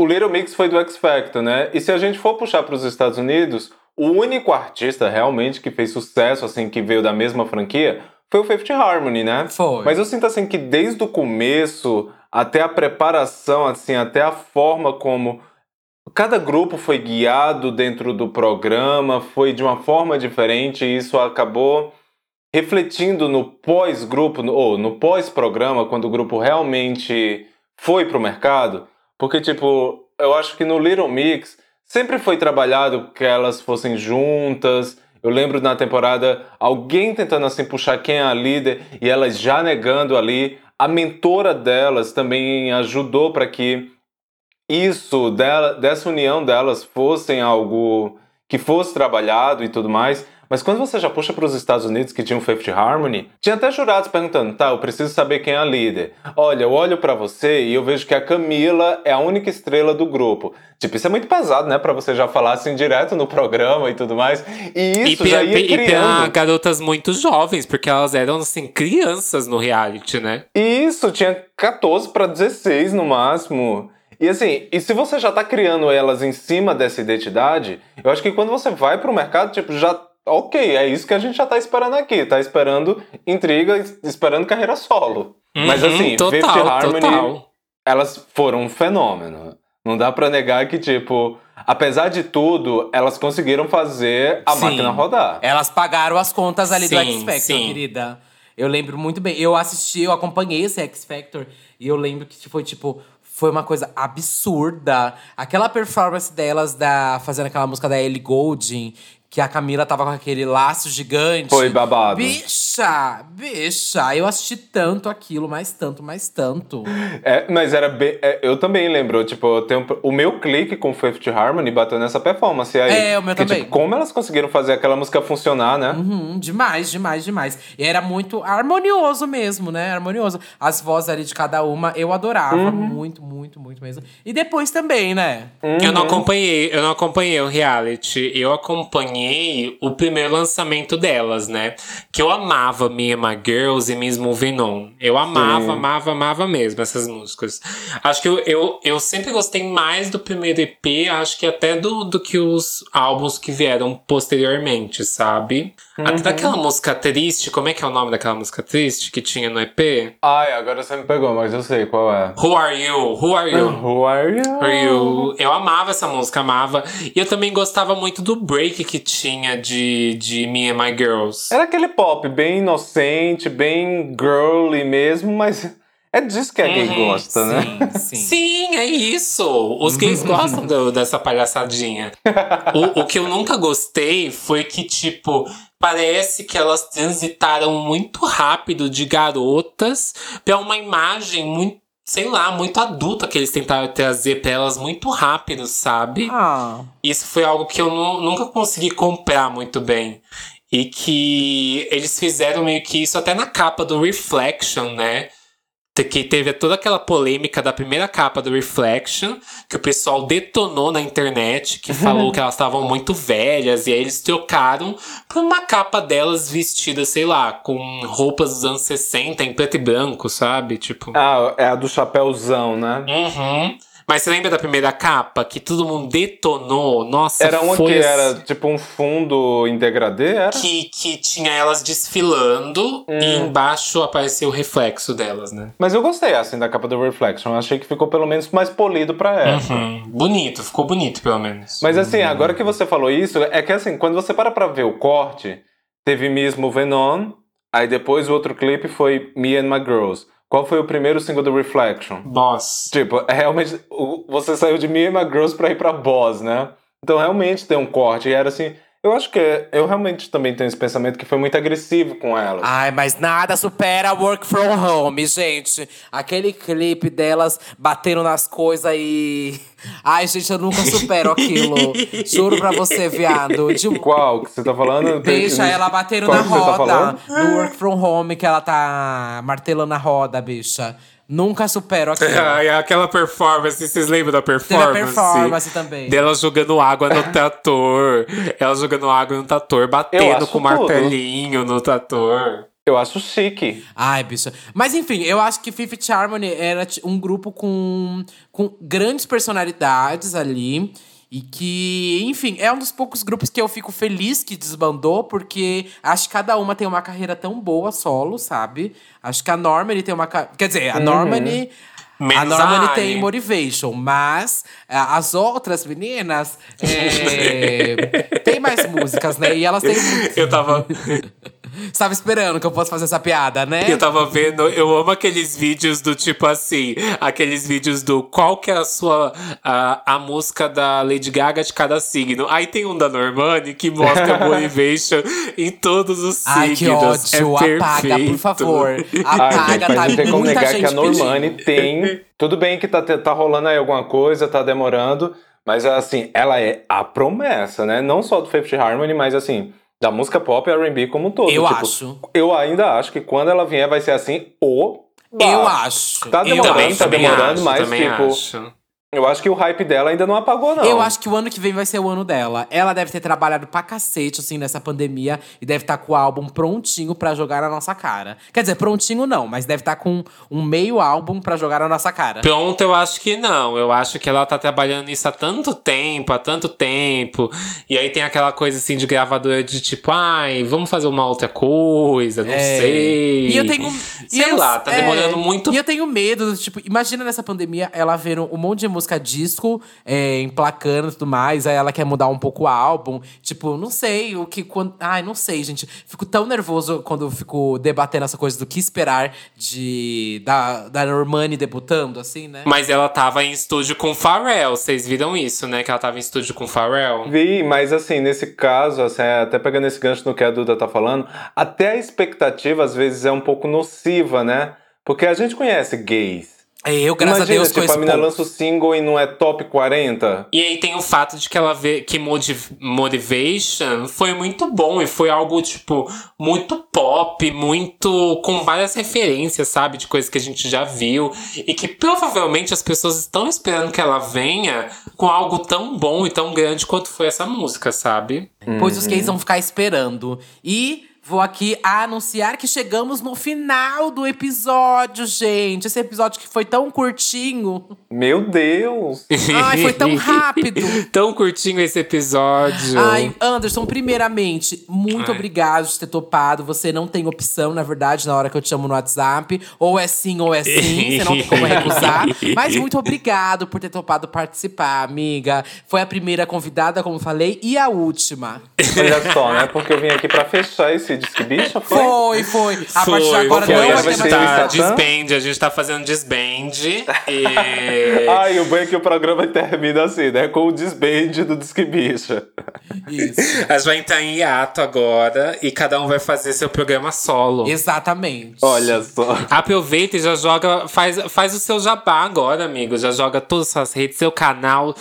Speaker 3: o Little Mix foi do X Factor, né? E se a gente for puxar para os Estados Unidos, o único artista realmente que fez sucesso, assim, que veio da mesma franquia, foi o Fifth Harmony, né?
Speaker 2: Foi.
Speaker 3: Mas eu sinto, assim, que desde o começo, até a preparação, assim, até a forma como cada grupo foi guiado dentro do programa, foi de uma forma diferente, e isso acabou refletindo no pós-grupo, ou no pós-programa, quando o grupo realmente foi pro mercado, porque, tipo, eu acho que no Little Mix sempre foi trabalhado que elas fossem juntas. Eu lembro na temporada alguém tentando assim puxar quem é a líder e elas já negando ali. A mentora delas também ajudou para que isso dela, dessa união delas fossem algo que fosse trabalhado e tudo mais. Mas quando você já puxa para os Estados Unidos, que tinha um Fifth Harmony, tinha até jurados perguntando: tá, eu preciso saber quem é a líder. Olha, eu olho para você e eu vejo que a Camila é a única estrela do grupo. Tipo, isso é muito pesado, né? Para você já falar assim direto no programa e tudo mais. E isso
Speaker 1: e,
Speaker 3: já ia
Speaker 1: e
Speaker 3: criando.
Speaker 1: garotas muito jovens, porque elas eram, assim, crianças no reality, né?
Speaker 3: E isso, tinha 14 para 16 no máximo. E assim, e se você já tá criando elas em cima dessa identidade, eu acho que quando você vai pro mercado, tipo, já. Ok, é isso que a gente já tá esperando aqui. Tá esperando intriga, es- esperando carreira solo. Mas
Speaker 1: Uhum,
Speaker 3: assim,
Speaker 1: total,
Speaker 3: Fifth Harmony,
Speaker 1: total.
Speaker 3: elas foram um fenômeno. Não dá pra negar que, tipo, apesar de tudo, elas conseguiram fazer a
Speaker 2: Sim.
Speaker 3: máquina rodar.
Speaker 2: Elas pagaram as contas ali do
Speaker 1: Sim,
Speaker 2: X Factor,
Speaker 1: sim.
Speaker 2: querida. Eu lembro muito bem. Eu assisti, eu acompanhei esse X Factor e eu lembro que foi tipo. Foi uma coisa absurda. Aquela performance delas da fazendo aquela música da Ellie Goulding, que a Camila tava com aquele laço gigante.
Speaker 3: Foi babado.
Speaker 2: Bicha! Bicha! Eu assisti tanto aquilo, mais tanto, mais tanto.
Speaker 3: É, mas era bem. é, eu também lembro, tipo, eu tenho- o meu clique com Fifth Harmony bateu nessa performance aí.
Speaker 2: É, o meu
Speaker 3: que,
Speaker 2: também.
Speaker 3: Tipo, como elas conseguiram fazer aquela música funcionar, né?
Speaker 2: Uhum, demais, demais, demais. E era muito harmonioso mesmo, né? Harmonioso. As vozes ali de cada uma, eu adorava.
Speaker 3: Uhum.
Speaker 2: Muito, muito, muito mesmo. E depois também, né?
Speaker 1: Eu
Speaker 3: Uhum.
Speaker 1: não acompanhei, eu não acompanhei o reality. Eu acompanhei o primeiro lançamento delas, né? Que eu amava Me and My Girls e Miss Moving On. Eu amava,
Speaker 3: Sim.
Speaker 1: amava, amava mesmo essas músicas. Acho que eu, eu, eu sempre gostei mais do primeiro EP, acho que até do, do que os álbuns que vieram posteriormente, sabe? Até
Speaker 3: Uhum.
Speaker 1: daquela música triste, como é que é o nome daquela música triste que tinha no EP?
Speaker 3: Ai, agora você me pegou, mas eu sei qual é.
Speaker 1: Who Are You? Who Are You?
Speaker 3: Who are you?
Speaker 1: For You. Eu amava essa música, amava. E eu também gostava muito do break que tinha de, de Me and My Girls.
Speaker 3: Era aquele pop bem inocente, bem girly mesmo, mas é disso que a gay
Speaker 1: Uhum,
Speaker 3: gosta, né?
Speaker 2: Sim, sim.
Speaker 1: Sim, é isso. Os gays gostam do- dessa palhaçadinha. o, o que eu nunca gostei foi que, tipo, parece que elas transitaram muito rápido de garotas pra uma imagem muito, sei lá, muito adulta que eles tentaram trazer pra elas muito rápido, sabe?
Speaker 2: Ah.
Speaker 1: Isso foi algo que eu nu- nunca consegui comprar muito bem. E que eles fizeram meio que isso até na capa do Reflection, né? Que teve toda aquela polêmica da primeira capa do Reflection, que o pessoal detonou na internet, que falou que elas estavam muito velhas, e aí eles trocaram por uma capa delas vestidas, sei lá, com roupas dos anos 60 em preto e branco, sabe? Tipo.
Speaker 3: Ah, é a do chapéuzão, né?
Speaker 1: Uhum. Mas você lembra da primeira capa? Que todo mundo detonou? Nossa,
Speaker 3: Era uma
Speaker 1: foi
Speaker 3: que era tipo um fundo em degradê, era?
Speaker 1: Que, que tinha elas desfilando e
Speaker 3: Hum.
Speaker 1: embaixo aparecia o reflexo delas, né?
Speaker 3: Mas eu gostei assim da capa do Reflection. Eu achei que ficou pelo menos mais polido pra época.
Speaker 1: Uhum. Bonito, ficou bonito pelo menos.
Speaker 3: Mas assim, agora que você falou isso, é que assim, quando você para pra ver o corte, teve Miss Moving On, aí depois o outro clipe foi Me and My Girls. Qual foi o primeiro single do Reflection?
Speaker 1: Boss.
Speaker 3: Tipo, é realmente, você saiu de My Girls pra ir pra Boss, né? Então realmente tem um corte. E era assim, eu acho que é- eu realmente também tenho esse pensamento que foi muito agressivo com elas.
Speaker 2: Ai, mas nada supera Work From Home, gente. Aquele clipe delas batendo nas coisas e. Ai, gente, eu nunca supero aquilo. Juro pra você, viado. De...
Speaker 3: Qual que você tá falando?
Speaker 2: Deixa ela batendo
Speaker 3: Qual
Speaker 2: na
Speaker 3: tá
Speaker 2: roda.
Speaker 3: falando?
Speaker 2: no Work From Home que ela tá martelando a roda, bicha. Nunca supero aquilo.
Speaker 1: Ai, aquela performance, vocês lembram da
Speaker 2: Teve
Speaker 1: performance?
Speaker 2: a performance também.
Speaker 1: Dela jogando água no trator. Ela jogando água no trator, batendo com o martelinho no trator.
Speaker 3: Eu acho chique.
Speaker 2: Ai, bicha. Mas enfim, eu acho que Fifth Harmony era um grupo com, com grandes personalidades ali. E que, enfim, é um dos poucos grupos que eu fico feliz que desbandou, porque acho que cada uma tem uma carreira tão boa solo, sabe? Acho que a Normani tem uma. Quer dizer, a Normani. A
Speaker 1: Menos
Speaker 2: Normani
Speaker 1: a
Speaker 2: tem
Speaker 1: Anne.
Speaker 2: Motivation, mas ah, as outras meninas é, tem mais músicas, né? E elas têm.
Speaker 1: Eu tava.
Speaker 2: Você tava esperando que eu fosse fazer essa piada, né?
Speaker 1: Eu tava vendo, eu amo aqueles vídeos do tipo assim, aqueles vídeos do qual que é a sua a, a música da Lady Gaga de cada signo. Aí tem um da Normani que mostra motivation em todos os
Speaker 2: Ai, que
Speaker 1: signos.
Speaker 2: ódio.
Speaker 1: é
Speaker 2: Apaga, por favor.
Speaker 3: Ai, gente,
Speaker 2: Apaga,
Speaker 3: mas
Speaker 2: tá
Speaker 3: não tem como
Speaker 2: muita
Speaker 3: negar
Speaker 2: gente
Speaker 3: que a Normani
Speaker 2: pedindo.
Speaker 3: tem. Tudo bem que tá, tá rolando aí alguma coisa, tá demorando. Mas assim, ela é a promessa, né? Não só do Fifth Harmony, mas assim, da música pop e R&B como um todo.
Speaker 2: Eu
Speaker 3: Tipo,
Speaker 2: acho.
Speaker 3: Eu ainda acho que quando ela vier vai ser assim, o.
Speaker 2: Eu
Speaker 3: bafo.
Speaker 2: acho.
Speaker 3: Tá
Speaker 2: eu
Speaker 3: demorando, tá
Speaker 1: também
Speaker 3: demorando,
Speaker 1: acho,
Speaker 3: mas,
Speaker 1: também
Speaker 3: tipo,
Speaker 1: acho.
Speaker 3: Eu acho que o hype dela ainda não apagou, não.
Speaker 2: Eu acho que o ano que vem vai ser o ano dela. Ela deve ter trabalhado pra cacete, assim, nessa pandemia. E deve estar com o álbum prontinho pra jogar na nossa cara. Quer dizer, prontinho não, mas deve estar com um meio álbum pra jogar na nossa cara.
Speaker 1: Pronto, eu acho que não. Eu acho que ela tá trabalhando nisso há tanto tempo, há tanto tempo. E aí tem aquela coisa assim de gravadora de tipo, ai, vamos fazer uma outra coisa, não
Speaker 2: É.
Speaker 1: sei.
Speaker 2: E eu tenho. e
Speaker 1: Sei
Speaker 2: eu-
Speaker 1: lá, tá
Speaker 2: é,
Speaker 1: demorando muito
Speaker 2: E eu tenho medo, tipo, imagina nessa pandemia ela vendo um monte de música disco, é, emplacando e tudo mais, aí ela quer mudar um pouco o álbum. Tipo, não sei o que. Quando, ai, não sei, gente. Fico tão nervoso quando eu fico debatendo essa coisa do que esperar de da, da Normani debutando, assim, né?
Speaker 1: Mas ela tava em estúdio com Pharrell. Vocês viram isso, né? Que ela tava em estúdio com Pharrell.
Speaker 3: Vi, mas assim, nesse caso, assim, até pegando esse gancho no que a Duda tá falando, até a expectativa às vezes é um pouco nociva, né? Porque a gente conhece gays.
Speaker 2: É, Eu, graças
Speaker 3: Imagina,
Speaker 2: a Deus,
Speaker 3: tipo,
Speaker 2: conheço
Speaker 3: a mina lança o single e não é top 40.
Speaker 1: E aí tem o fato de que ela vê que Motiv Motivation foi muito bom e foi algo, tipo, muito pop, muito. com várias referências, sabe? De coisas que a gente já viu. E que provavelmente as pessoas estão esperando que ela venha com algo tão bom e tão grande quanto foi essa música, sabe?
Speaker 2: Pois os gays vão ficar esperando. E vou aqui anunciar que chegamos no final do episódio, gente. Esse episódio que foi tão curtinho.
Speaker 3: Meu Deus!
Speaker 2: Ai, foi tão rápido.
Speaker 1: tão curtinho esse episódio.
Speaker 2: Ai, Anderson, primeiramente, muito
Speaker 1: Ai.
Speaker 2: obrigado de ter topado. Você não tem opção, na verdade, na hora que eu te chamo no WhatsApp. Ou é sim ou é sim. Você não tem como recusar. Mas muito obrigado por ter topado participar, amiga. Foi a primeira convidada, como falei, e a última.
Speaker 3: Olha só, né? Porque eu vim aqui pra fechar esse Disque Bicha, foi?
Speaker 2: Foi, foi. A partir de
Speaker 1: Foi,
Speaker 2: agora
Speaker 3: porque
Speaker 2: não vai
Speaker 3: vai
Speaker 2: ter
Speaker 1: tá disband, a gente tá fazendo disband. e...
Speaker 3: Ai, o bom é que o programa termina assim, né? Com o desband do Disque Bicha.
Speaker 2: Isso.
Speaker 1: A gente vai entrar em hiato agora e cada um vai fazer seu programa solo.
Speaker 2: Exatamente.
Speaker 3: Olha só.
Speaker 1: Aproveita e já joga, faz, faz o seu jabá agora, amigo. Já joga todas as suas redes, seu canal,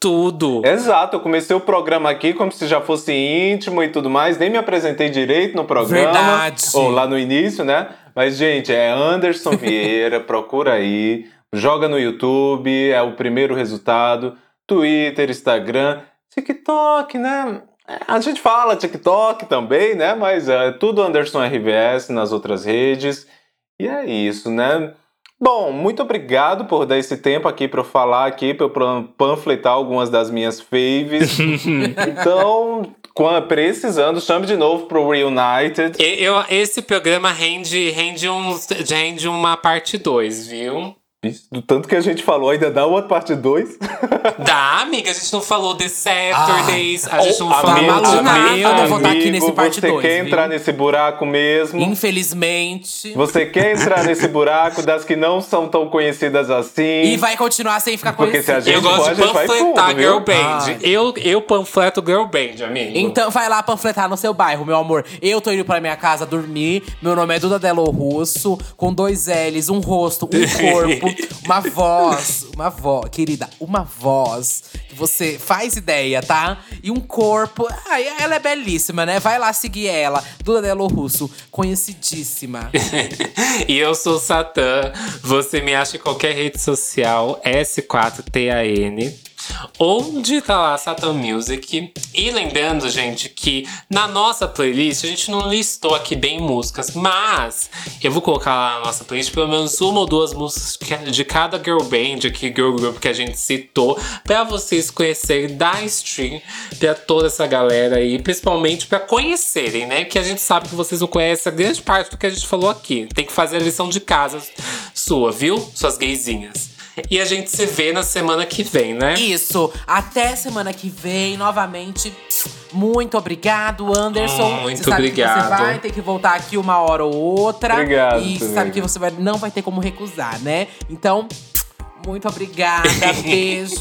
Speaker 1: tudo.
Speaker 3: Exato, eu comecei o programa aqui como se já fosse íntimo e tudo mais. Nem me apresentei direito no programa.
Speaker 2: Verdade.
Speaker 3: Ou lá no início, né? Mas, gente, é Anderson Vieira, procura aí. Joga no YouTube, é o primeiro resultado. Twitter, Instagram, TikTok, né? A gente fala TikTok também, né? Mas é tudo Anderson RVS nas outras redes. E é isso, né? Bom, muito obrigado por dar esse tempo aqui para eu falar aqui, para eu pan- panfletar algumas das minhas faves. então, quan- precisando, chame de novo pro Reunited.
Speaker 1: Eu, esse programa rende, rende, um, rende uma parte 2, viu?
Speaker 3: Do tanto que a gente falou, ainda dá uma parte 2.
Speaker 1: Dá, amiga, a gente não falou de Saturdays, a gente não falou
Speaker 2: amigo,
Speaker 1: de
Speaker 2: amigo,
Speaker 1: Amigo,
Speaker 2: eu não vou estar aqui nesse parte
Speaker 3: você
Speaker 2: dois,
Speaker 3: quer
Speaker 2: viu?
Speaker 3: entrar nesse buraco mesmo?
Speaker 2: Infelizmente.
Speaker 3: Você quer entrar nesse buraco das que não são tão conhecidas assim?
Speaker 2: E vai continuar sem ficar
Speaker 3: Porque se a
Speaker 2: conhecido.
Speaker 3: gente
Speaker 1: Eu gosto
Speaker 3: for,
Speaker 1: de panfletar
Speaker 3: fundo,
Speaker 1: girl band.
Speaker 2: Ai.
Speaker 1: Eu, eu panfleto girl band, amigo.
Speaker 2: Então vai lá panfletar no seu bairro, meu amor. Eu tô indo pra minha casa dormir. Meu nome é Duda Delo Russo, com dois L's, um rosto, um corpo, uma voz, uma voz, querida, uma voz que você faz ideia, tá? E um corpo. Ai, ela é belíssima, né? Vai lá seguir ela, Duda Delo Russo, conhecidíssima.
Speaker 1: e eu sou o Satã. Você me acha em qualquer rede social, S4TAN. Ou digita lá Satan Music. E lembrando, gente, que na nossa playlist a gente não listou aqui bem músicas, mas eu vou colocar lá na nossa playlist pelo menos uma ou duas músicas que- de cada girl band aqui, girl group que a gente citou, pra vocês conhecerem da stream, pra toda essa galera aí, principalmente pra conhecerem, né? Que a gente sabe que vocês não conhecem a grande parte do que a gente falou aqui. Tem que fazer a lição de casa sua, viu? Suas gaysinhas. E a gente se vê na semana que vem, né?
Speaker 2: Isso. Até semana que vem, novamente. Muito obrigado, Anderson.
Speaker 1: Muito
Speaker 2: você sabe
Speaker 1: obrigado.
Speaker 2: Que você vai ter que voltar aqui uma hora ou outra.
Speaker 3: Obrigado,
Speaker 2: E você sabe que você vai- não vai ter como recusar, né? Então, muito obrigada. Beijos.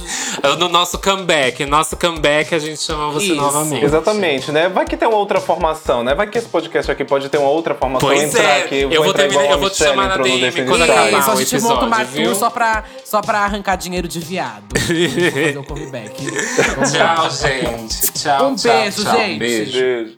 Speaker 1: No nosso comeback. Nosso comeback a gente chama você
Speaker 2: Isso.
Speaker 1: novamente.
Speaker 3: Exatamente, né? Vai que tem uma outra formação, né? Vai que esse podcast aqui pode ter uma outra formação.
Speaker 1: Pois
Speaker 3: entrar
Speaker 1: é,
Speaker 3: aqui,
Speaker 1: eu vou
Speaker 3: entrar
Speaker 1: terminar- eu vou te chamar na DM quando acabar
Speaker 2: Isso, a gente monta uma
Speaker 1: episódio,
Speaker 2: tour só pra, só pra arrancar dinheiro de viado. Fazer o comeback.
Speaker 1: Tchau, gente. Tchau,
Speaker 2: Um
Speaker 1: tchau,
Speaker 2: beijo,
Speaker 1: tchau.
Speaker 2: gente.
Speaker 1: Beijo.
Speaker 3: Beijo.